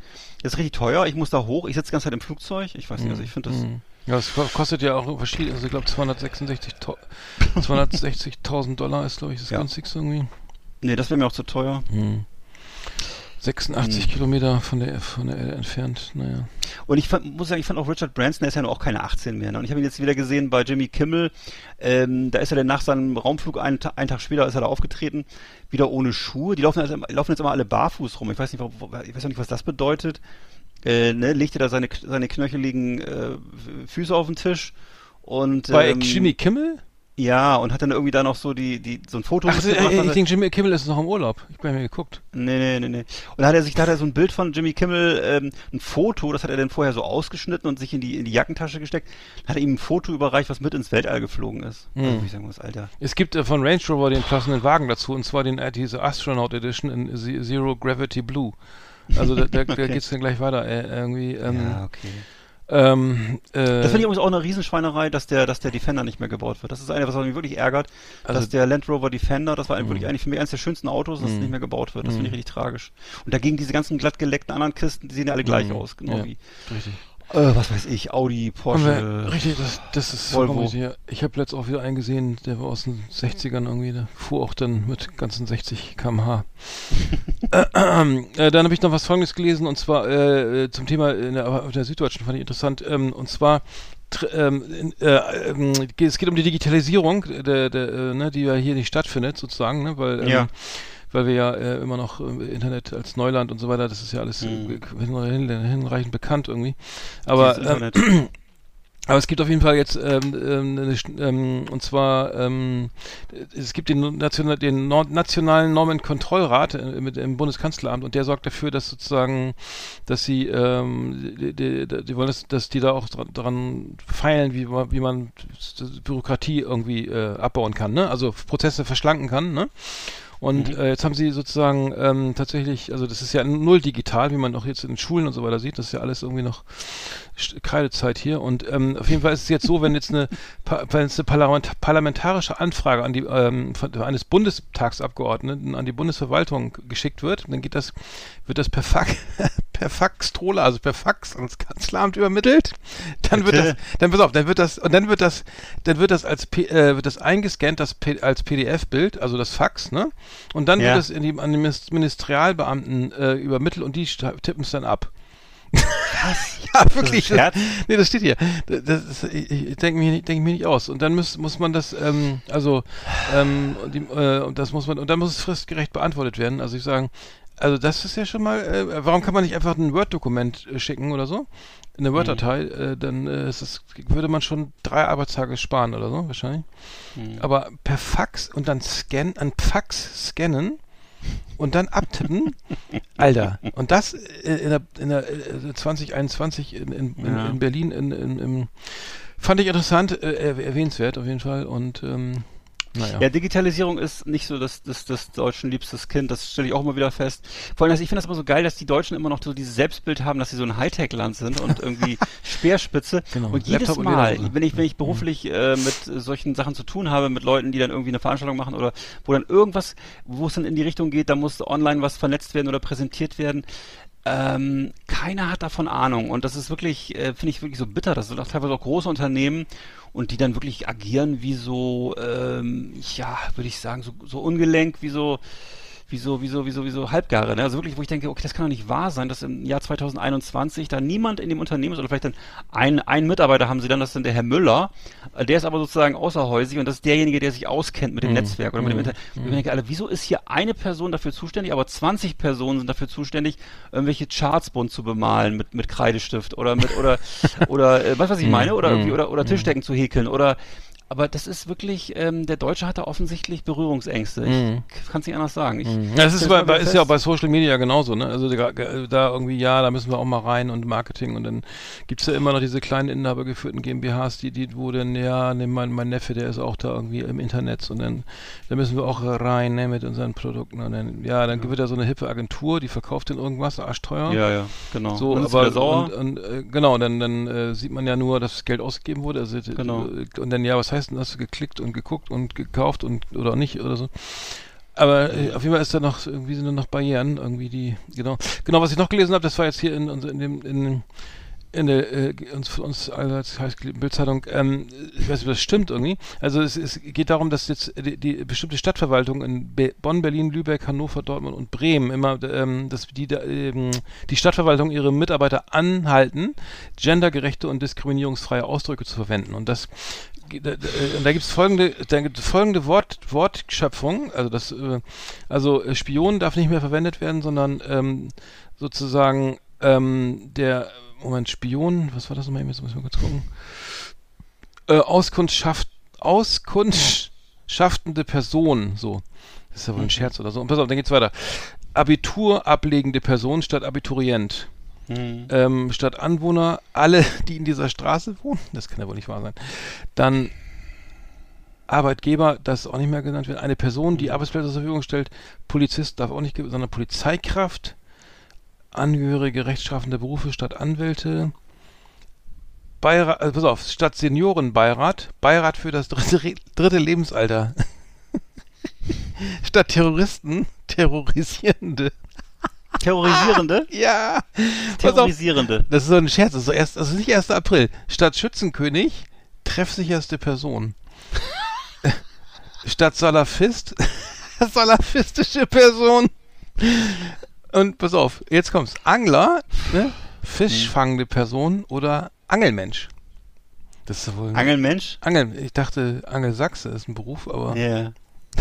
S4: Das ist richtig teuer, ich muss da hoch, ich sitze die ganze Zeit im Flugzeug. Ich weiß nicht, also ich finde das.
S5: Mhm. Ja, es ko- kostet ja auch verschiedene, also ich glaube 266 to- 260.000 Dollar ist glaube ich das
S4: Ja.
S5: günstigste irgendwie.
S4: Nee, das wäre mir auch zu teuer.
S5: Mhm. 86 Kilometer von der von der Erde entfernt. Naja.
S4: Und ich fand, muss sagen, ich fand auch Richard Branson, der ist ja nur auch keine 18 mehr. Ne? Und ich habe ihn jetzt wieder gesehen bei Jimmy Kimmel. Ähm, da ist er dann nach seinem Raumflug, einen, einen Tag später ist er da aufgetreten, wieder ohne Schuhe. Die laufen, also, laufen jetzt immer alle barfuß rum. Ich weiß nicht, ich weiß auch nicht, was das bedeutet. Äh, ne? Legt er da seine, seine knöcheligen äh, Füße auf den Tisch und
S5: Bei
S4: ähm,
S5: Jimmy Kimmel?
S4: Ja und hat dann irgendwie da noch so die die so ein Foto
S5: Ach, äh,
S4: was
S5: ich denke, Jimmy Kimmel ist noch im Urlaub. Ich habe mir geguckt.
S4: Nee, nee, nee, nee. Und da hat er sich, da hat er so ein Bild von Jimmy Kimmel, ähm, ein Foto, das hat er dann vorher so ausgeschnitten und sich in die, in die Jackentasche gesteckt. Dann hat er ihm ein Foto überreicht, was mit ins Weltall geflogen ist.
S5: Hm.
S4: Also, ich sagen muss, Alter.
S5: Es gibt äh, von Range Rover den passenden Wagen dazu, und zwar den äh, diese Astronaut Edition in Zero Gravity Blue. Also da, da, [LAUGHS] da
S4: Okay.
S5: geht's dann gleich weiter. Äh, irgendwie. Ähm,
S4: ja, okay.
S5: Ähm, äh,
S4: Das finde ich übrigens auch eine Riesenschweinerei, dass der, dass der Defender nicht mehr gebaut wird. Das ist eine, was mich wirklich ärgert,
S5: Also-
S4: dass der Land Rover Defender, das war wirklich eigentlich für mich eines der schönsten Autos, dass es
S5: Mhm.
S4: nicht mehr gebaut wird. Das finde ich
S5: Mhm.
S4: richtig tragisch. Und dagegen diese ganzen glattgeleckten anderen Kisten, die sehen ja alle gleich aus, genau
S5: Ja.
S4: wie,
S5: richtig.
S4: Äh, was weiß ich, Audi,
S5: Haben wir,
S4: Porsche.
S5: richtig, das, das ist
S4: Volvo.
S5: Ich habe letztens auch wieder einen gesehen, der war aus den 60ern irgendwie, der fuhr auch dann mit ganzen 60 km/h. [LAUGHS] äh, äh, dann habe ich noch was Folgendes gelesen und zwar äh, zum Thema in der, auf der Süddeutschen fand ich interessant ähm, und zwar ähm, in, äh, ähm, es geht um die Digitalisierung, der, der, äh, ne, die ja hier nicht stattfindet sozusagen, ne, weil ähm,
S4: Ja.
S5: Weil wir ja äh, immer noch äh, Internet als Neuland und so weiter, das ist ja alles
S4: Mhm.
S5: äh, hin, hin, hinreichend bekannt irgendwie. Aber
S4: Internet. [CLEARS THROAT]
S5: aber es gibt auf jeden Fall jetzt, ähm, ähm, eine, ähm, und zwar, ähm, es gibt den, National, den Nor Nationalen Normenkontrollrat äh, mit im Bundeskanzleramt und der sorgt dafür, dass sozusagen, dass sie, ähm, die, die, die wollen, dass, dass die da auch dran, dran feilen, wie, man- wie man Bürokratie irgendwie äh, abbauen kann, ne? Also Prozesse verschlanken kann, ne? Und
S4: Mhm.
S5: äh, jetzt haben sie sozusagen ähm, tatsächlich, also das ist ja null digital, wie man auch jetzt in den Schulen und so weiter sieht, das ist ja alles irgendwie noch Kreidezeit hier. Und ähm, auf jeden Fall ist es jetzt so, wenn jetzt eine, wenn jetzt eine Parlament parlamentarische Anfrage an die ähm, von, eines Bundestagsabgeordneten an die Bundesverwaltung geschickt wird, dann geht das, wird das per Fax, [LAUGHS] per Faxtroller, also per Fax ans Kanzleramt übermittelt. Dann wird das, dann pass auf, dann wird das und dann wird das, dann wird das als P, äh, wird das eingescannt, das P, als PDF-Bild, also das Fax, ne? Und dann
S4: Ja.
S5: wird es in die, an die Minis- Ministerialbeamten äh, übermittelt und die tippen es dann ab. Was? [LAUGHS] ja, wirklich.
S4: Scherz?
S5: nee, das steht hier. Das, das ich ich denke mir, nicht- denk mir nicht aus. Und dann muss, muss man das, ähm, also, ähm, die, äh, und das muss man, und dann muss es fristgerecht beantwortet werden. Also ich sagen, also das ist ja schon mal, äh, warum kann man nicht einfach ein Word-Dokument äh, schicken oder so? Eine Word-Datei, äh, dann äh, es, würde man schon drei Arbeitstage sparen oder so, wahrscheinlich.
S4: Mhm.
S5: Aber per Fax und dann scannen, an Fax scannen und dann abtippen, Alter. Und das äh, in der, in der äh, 2021 in, in, in,
S4: Ja.
S5: in Berlin in, in, fand ich interessant, äh, erwäh- erwähnenswert auf jeden Fall. Und ähm, naja.
S4: Ja, Digitalisierung ist nicht so das, das, das Deutschen liebstes Kind, das stelle ich auch immer wieder fest. Vor allem, also ich finde das immer so geil, dass die Deutschen immer noch so dieses Selbstbild haben, dass sie so ein Hightech-Land sind und [LAUGHS] irgendwie Speerspitze.
S5: Genau,
S4: Und jedes
S5: Laptop und
S4: Mal,
S5: Lederhose.
S4: wenn ich, wenn ich beruflich äh, mit solchen Sachen zu tun habe, mit Leuten, die dann irgendwie eine Veranstaltung machen oder wo dann irgendwas, wo es dann in die Richtung geht, da muss online was vernetzt werden oder präsentiert werden, ähm, keiner hat davon Ahnung und das ist wirklich, äh, finde ich wirklich so bitter. Das sind auch teilweise auch große Unternehmen und die dann wirklich agieren wie so, ähm, ja, würde ich sagen, so, so ungelenk, wie so, wie so, wie so, wie so, wie so Halbgare. Ne? Also wirklich, wo ich denke, okay, das kann doch nicht wahr sein, dass im Jahr 2021 da niemand in dem Unternehmen ist oder vielleicht dann ein, ein Mitarbeiter haben sie dann, das ist dann der Herr Müller, äh, der ist aber sozusagen außerhäusig und das ist derjenige, der sich auskennt mit dem
S5: Mhm.
S4: Netzwerk oder mit dem
S5: Mhm.
S4: Internet. Und ich denke, Alter, wieso ist hier eine Person dafür zuständig, aber 20 Personen sind dafür zuständig, irgendwelche Charts bunt zu bemalen mit, mit Kreidestift oder mit, oder, [LAUGHS] oder, äh, weißt du, was ich meine? Oder irgendwie, oder, oder Tischdecken zu häkeln oder, aber das ist wirklich, ähm, der Deutsche hat da offensichtlich Berührungsängste. Ich
S5: Mhm.
S4: kann es nicht anders sagen. Ich,
S5: Ja, das ist, bei, bei, ist ja auch bei Social Media genauso, ne? Also da, da irgendwie, ja, da müssen wir auch mal rein und Marketing und dann gibt's ja immer noch diese kleinen inhabergeführten GmbHs, die, die, wo dann, ja, ne, mein, mein Neffe, der ist auch da irgendwie im Internet und dann, da müssen wir auch rein, ne, mit unseren Produkten und dann, ja, dann wird da so eine hippe Agentur, die verkauft dann irgendwas, arschteuer.
S4: Ja, ja, genau.
S5: So,
S4: ist
S5: aber
S4: sauer.
S5: und, und äh, genau, dann, dann äh, sieht man ja nur, dass das Geld ausgegeben wurde. Also,
S4: Genau.
S5: äh, Und dann, ja, was heißt denn, hast du geklickt und geguckt und gekauft und oder nicht oder so. Aber äh, auf jeden Fall ist da noch, irgendwie sind da noch Barrieren, irgendwie die, genau. Genau, was ich noch gelesen habe, das war jetzt hier in, in dem, in, in der, äh, uns, für uns als heißgeliebten Bildzeitung, ähm, ich weiß nicht, ob das stimmt irgendwie. Also es, es geht darum, dass jetzt die, die bestimmte Stadtverwaltung in Be Bonn, Berlin, Lübeck, Hannover, Dortmund und Bremen immer, ähm, dass die, da, ähm, die Stadtverwaltung ihre Mitarbeiter anhalten, gendergerechte und diskriminierungsfreie Ausdrücke zu verwenden. Und das da, da, da gibt es folgende, da gibt es folgende Wort, Wortschöpfung. Also das, äh, also äh, Spion darf nicht mehr verwendet werden, sondern ähm, sozusagen ähm, der Moment Spion. Was war das nochmal? Jetzt muss ich mal kurz gucken. Äh, Auskunftschaft, Auskunftschaftende Person. So, das ist ja wohl ein Scherz oder so. Und pass auf, dann geht's weiter. Abitur ablegende Person statt Abiturient.
S4: Hm.
S5: Ähm, statt Anwohner alle, die in dieser Straße wohnen. Das kann ja wohl nicht wahr sein. Dann Arbeitgeber, das auch nicht mehr genannt wird. Eine Person, die Arbeitsplätze zur Verfügung stellt. Polizist darf auch nicht, sondern Polizeikraft. Angehörige rechtsstrafender Berufe statt Anwälte. Beirat, also pass auf, statt Seniorenbeirat, Beirat für das dritte, dritte Lebensalter. [LAUGHS] statt Terroristen, Terrorisierende.
S4: Terrorisierende? [LAUGHS]
S5: Ja. Pass auf,
S4: Terrorisierende.
S5: das ist so ein Scherz, das ist, so erst, das ist nicht 1. April. Statt Schützenkönig, treffsicherste Person. [LAUGHS] Statt Salafist, [LAUGHS] salafistische Person. Und pass auf, jetzt kommt's. Angler, ne? fischfangende Person oder Angelmensch. Das ist wohl...
S4: Angelmensch?
S5: Angel, ich dachte, Angelsachse ist ein Beruf, aber
S4: Ja.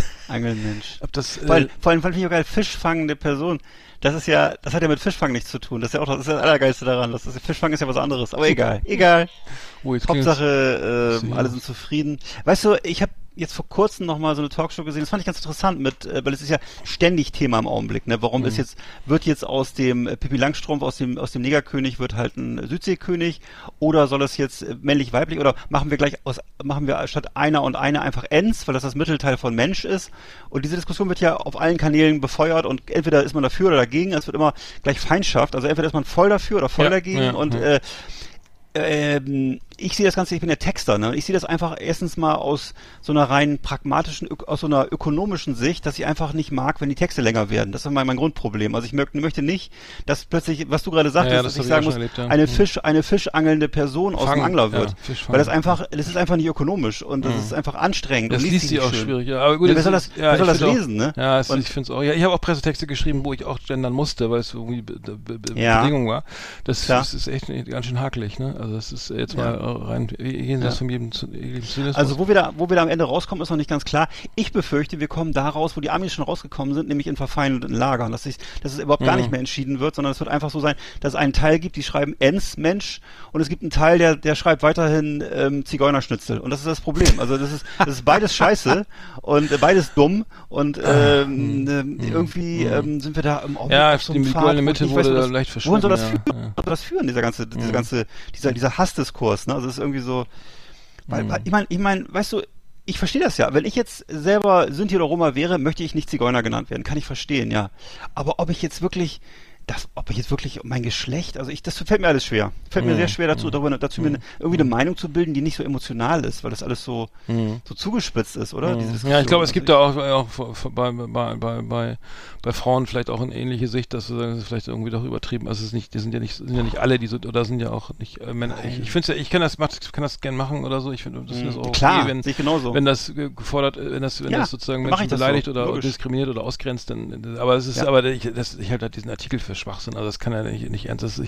S4: [LAUGHS] Angelmensch.
S5: ob das...
S4: Vor allem,
S5: Äh,
S4: vor allem fand ich auch geil, fischfangende Person. Das ist ja, das hat ja mit Fischfang nichts zu tun. Das ist ja auch das, ist ja das Allergeilste daran. Das ist, Fischfang ist ja was anderes. Aber egal, egal.
S5: oh.
S4: Hauptsache, ähm, alle sind zufrieden. Weißt du, ich habe jetzt vor kurzem noch mal so eine Talkshow gesehen. Das fand ich ganz interessant mit, äh, weil es ist ja ständig Thema im Augenblick. Ne? Warum
S5: Mhm.
S4: ist jetzt wird jetzt aus dem äh, Pippi Langstrumpf aus dem aus dem Negerkönig wird halt ein Südseekönig oder soll es jetzt äh, männlich weiblich oder machen wir gleich aus machen wir statt einer und eine einfach ens, weil das das Mittelteil von Mensch ist. Und diese Diskussion wird ja auf allen Kanälen befeuert und entweder ist man dafür oder dagegen. Es wird immer gleich Feindschaft. Also entweder ist man voll dafür oder voll
S5: Ja,
S4: dagegen
S5: ja,
S4: und
S5: ja.
S4: äh, ähm, ich sehe das Ganze, ich bin ja Texter, ne? ich sehe das einfach erstens mal aus so einer rein pragmatischen, aus so einer ökonomischen Sicht, dass ich einfach nicht mag, wenn die Texte länger werden. Das ist mein, mein Grundproblem. Also ich möchte, nicht, dass plötzlich, was du gerade sagtest,
S5: Ja, ja, das
S4: dass ich sagen
S5: auch
S4: muss,
S5: erlebt, ja.
S4: eine
S5: Mhm.
S4: Fisch, eine fischangelnde Person aus
S5: Fang,
S4: dem Angler wird. Weil das einfach, das ist einfach nicht ökonomisch und das ist einfach anstrengend.
S5: Das
S4: und
S5: liest sie auch
S4: schön.
S5: schwierig. Ja, aber gut,
S4: wer soll das- wer soll das lesen, ne?
S5: Ja, es,
S4: Und-
S5: ich finde es auch. Ja, ich habe auch Pressetexte geschrieben, wo ich auch gendern musste, weil es irgendwie. Bedingung war. Das, das ist echt ganz schön hakelig, ne? Also das ist jetzt mal rein jenseits
S4: Ja.
S5: von jedem, jedem Zynismus.
S4: Also wo wir da, wo wir da am Ende rauskommen, ist noch nicht ganz klar. Ich befürchte, wir kommen da raus, wo die Amis schon rausgekommen sind, nämlich in verfeindeten Lagern, dass, sich, dass es überhaupt gar
S5: Mhm.
S4: nicht mehr entschieden wird, sondern es wird einfach so sein, dass es einen Teil gibt, die schreiben Ens Mensch und es gibt einen Teil, der, der schreibt weiterhin ähm, Zigeunerschnitzel. Und das ist das Problem. Also das ist, das ist beides scheiße [LAUGHS] und äh, beides dumm und ähm, ähm, irgendwie ähm, sind wir da im Augenblick
S5: ja,
S4: auf so
S5: die goldene
S4: ich
S5: Mitte wurde
S4: weiß,
S5: da
S4: das-
S5: leicht
S4: Wohin soll das führen?
S5: ja.
S4: Wo soll das führen, dieser ganze, dieser ganze, dieser, dieser Hassdiskurs, ne? Also es ist irgendwie so, weil,
S5: Mhm.
S4: ich meine, ich meine, weißt du, ich verstehe das ja. Wenn ich jetzt selber Sinti oder Roma wäre, möchte ich nicht Zigeuner genannt werden. Kann ich verstehen, ja. Aber ob ich jetzt wirklich, das, ob ich jetzt wirklich mein Geschlecht, also ich, das fällt mir alles schwer. Fällt mir
S5: Mhm.
S4: sehr schwer dazu, darüber, dazu mir eine, irgendwie eine Meinung zu bilden, die nicht so emotional ist, weil das alles so,
S5: Mhm.
S4: so zugespitzt ist, oder? Diese
S5: Ja, ich glaube, es
S4: Also
S5: gibt da auch, auch bei, bei, bei, bei, bei Frauen vielleicht auch eine ähnliche Sicht, dass sie sagen, das ist vielleicht irgendwie doch übertrieben. Also es ist nicht, die sind ja nicht, sind ja nicht alle, die so, oder sind ja auch nicht äh, Männer. Ich, ich finde ja, ich kann das, mach- kann das gern machen oder so. Ich finde, das ist auch okay,
S4: Mhm. Klar,
S5: wenn,
S4: sehe ich genauso.
S5: wenn das ge- gefordert, äh, wenn das, wenn
S4: Ja,
S5: das sozusagen Menschen
S4: ich das so,
S5: beleidigt oder
S4: logisch.
S5: diskriminiert oder ausgrenzt, dann, aber es ist,
S4: Ja.
S5: aber ich, das, ich halte halt diesen Artikel für Schwachsinn. Also das kann ja nicht, nicht ernst, das,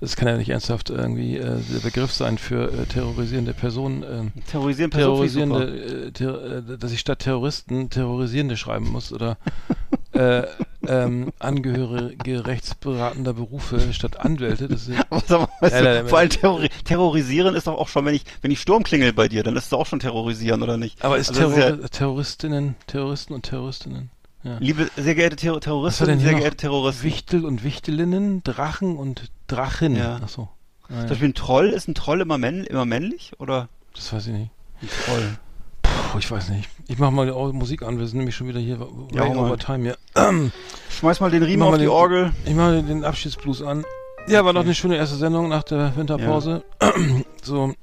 S5: das kann ja nicht ernsthaft irgendwie äh, der Begriff sein für äh, terrorisierende Personen. ähm,
S4: Terrorisieren Personen finde ich super.
S5: terrorisierende, äh, ter äh, dass ich statt Terroristen Terrorisierende schreiben muss oder [LAUGHS] äh, ähm, Angehörige rechtsberatender Berufe statt Anwälte. Das ist, [LAUGHS]
S4: Aber weißt
S5: Ja,
S4: du,
S5: da-
S4: vor allem terrori terrorisieren ist doch auch schon, wenn ich, wenn ich Sturm klingel bei dir, dann ist es auch schon terrorisieren, oder nicht?
S5: aber ist,
S4: Also
S5: Terror
S4: ist ja-
S5: Terroristinnen, Terroristen und Terroristinnen. Ja.
S4: Liebe, sehr geehrte
S5: war
S4: Terroristen, sehr geehrte Terroristen.
S5: Wichtel und Wichtelinnen, Drachen und Drachin.
S4: Ja.
S5: Achso. Ah,
S4: Zum
S5: ja.
S4: Beispiel ein Troll, ist ein Troll immer, männ immer männlich, oder?
S5: Das weiß ich nicht.
S4: Ein Troll.
S5: Puh, ich weiß nicht. Ich mach mal die Musik an, wir sind nämlich schon wieder hier
S4: Ja,
S5: way over time hier. [CLEARS THROAT]
S4: Schmeiß mal den Riemen
S5: Mach
S4: auf die
S5: den-
S4: Orgel.
S5: Ich mache den Abschiedsblues an. Ja, war noch eine schöne erste Sendung nach der Winterpause. [CLEARS THROAT] so,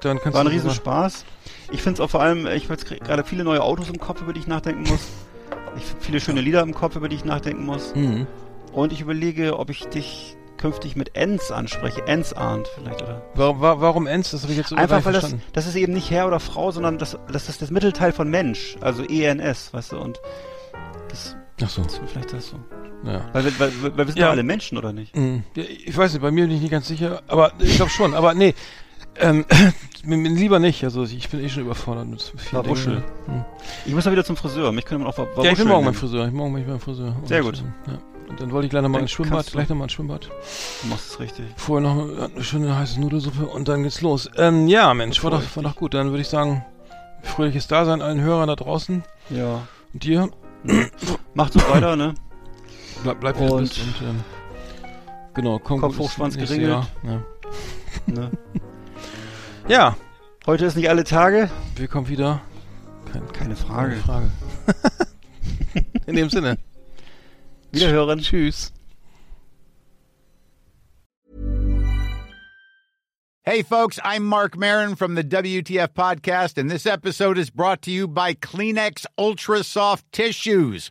S5: dann kannst
S4: War ein Riesenspaß. Ich finde es auch vor allem, ich habe jetzt gerade viele neue Autos im Kopf, über die ich nachdenken muss. Ich hab viele schöne Lieder im Kopf, über die ich nachdenken muss.
S5: Mhm.
S4: Und ich überlege, ob ich dich künftig mit Ens anspreche. Ens ahnt vielleicht, oder?
S5: Warum, wa- warum Ens? Das habe ich jetzt
S4: Einfach weil das, das ist eben nicht Herr oder Frau, sondern das, das ist das Mittelteil von Mensch, also ENS, weißt du, und das
S5: Ach so,
S4: ist vielleicht das so.
S5: ja.
S4: Weil, wir- weil, weil, weil wir sind
S5: Ja.
S4: alle Menschen, oder nicht?
S5: Hm, ja, Ich weiß nicht, bei mir bin ich nicht ganz sicher, aber ich glaube schon. Aber nee, ähm, [CLEARS THROAT] lieber nicht. Also ich bin eh schon überfordert mit vielen. Dingen. Hm.
S4: Ich muss mal wieder zum Friseur, mich könnte man auch
S5: Ja, ich bin morgen beim. Friseur. Ich morgen bin ich beim Friseur.
S4: Sehr gut.
S5: Ja. Und dann wollte ich gleich nochmal ins Schwimmbad, gleich nochmal ins Schwimmbad.
S4: Du machst es richtig.
S5: Vorher noch eine schöne heiße Nudelsuppe und dann geht's los. Ähm, ja, Mensch, war doch, war doch gut. Dann würde ich sagen, fröhliches Dasein allen Hörern da draußen.
S4: Ja.
S5: Und dir, [CLEARS THROAT]
S4: Macht so weiter, ne?
S5: bleib, bleib
S4: Und-.
S5: Und, ähm, genau, komm
S4: Kopf
S5: gut
S4: hoch,
S5: ins
S4: Schwanz
S5: nächste
S4: geringelt.
S5: Jahr.
S4: ne?
S5: Ja. [LAUGHS] ja,
S4: Heute ist nicht alle Tage.
S5: wir kommen wieder. Kein,
S4: Keine Frage.
S5: Keine Frage. [LAUGHS] In dem Sinne.
S4: Wiederhören.
S5: Tschüss.
S8: Hey, folks, I'm Mark Marin from the WTF Podcast, and this episode is brought to you by Kleenex Ultra Soft Tissues,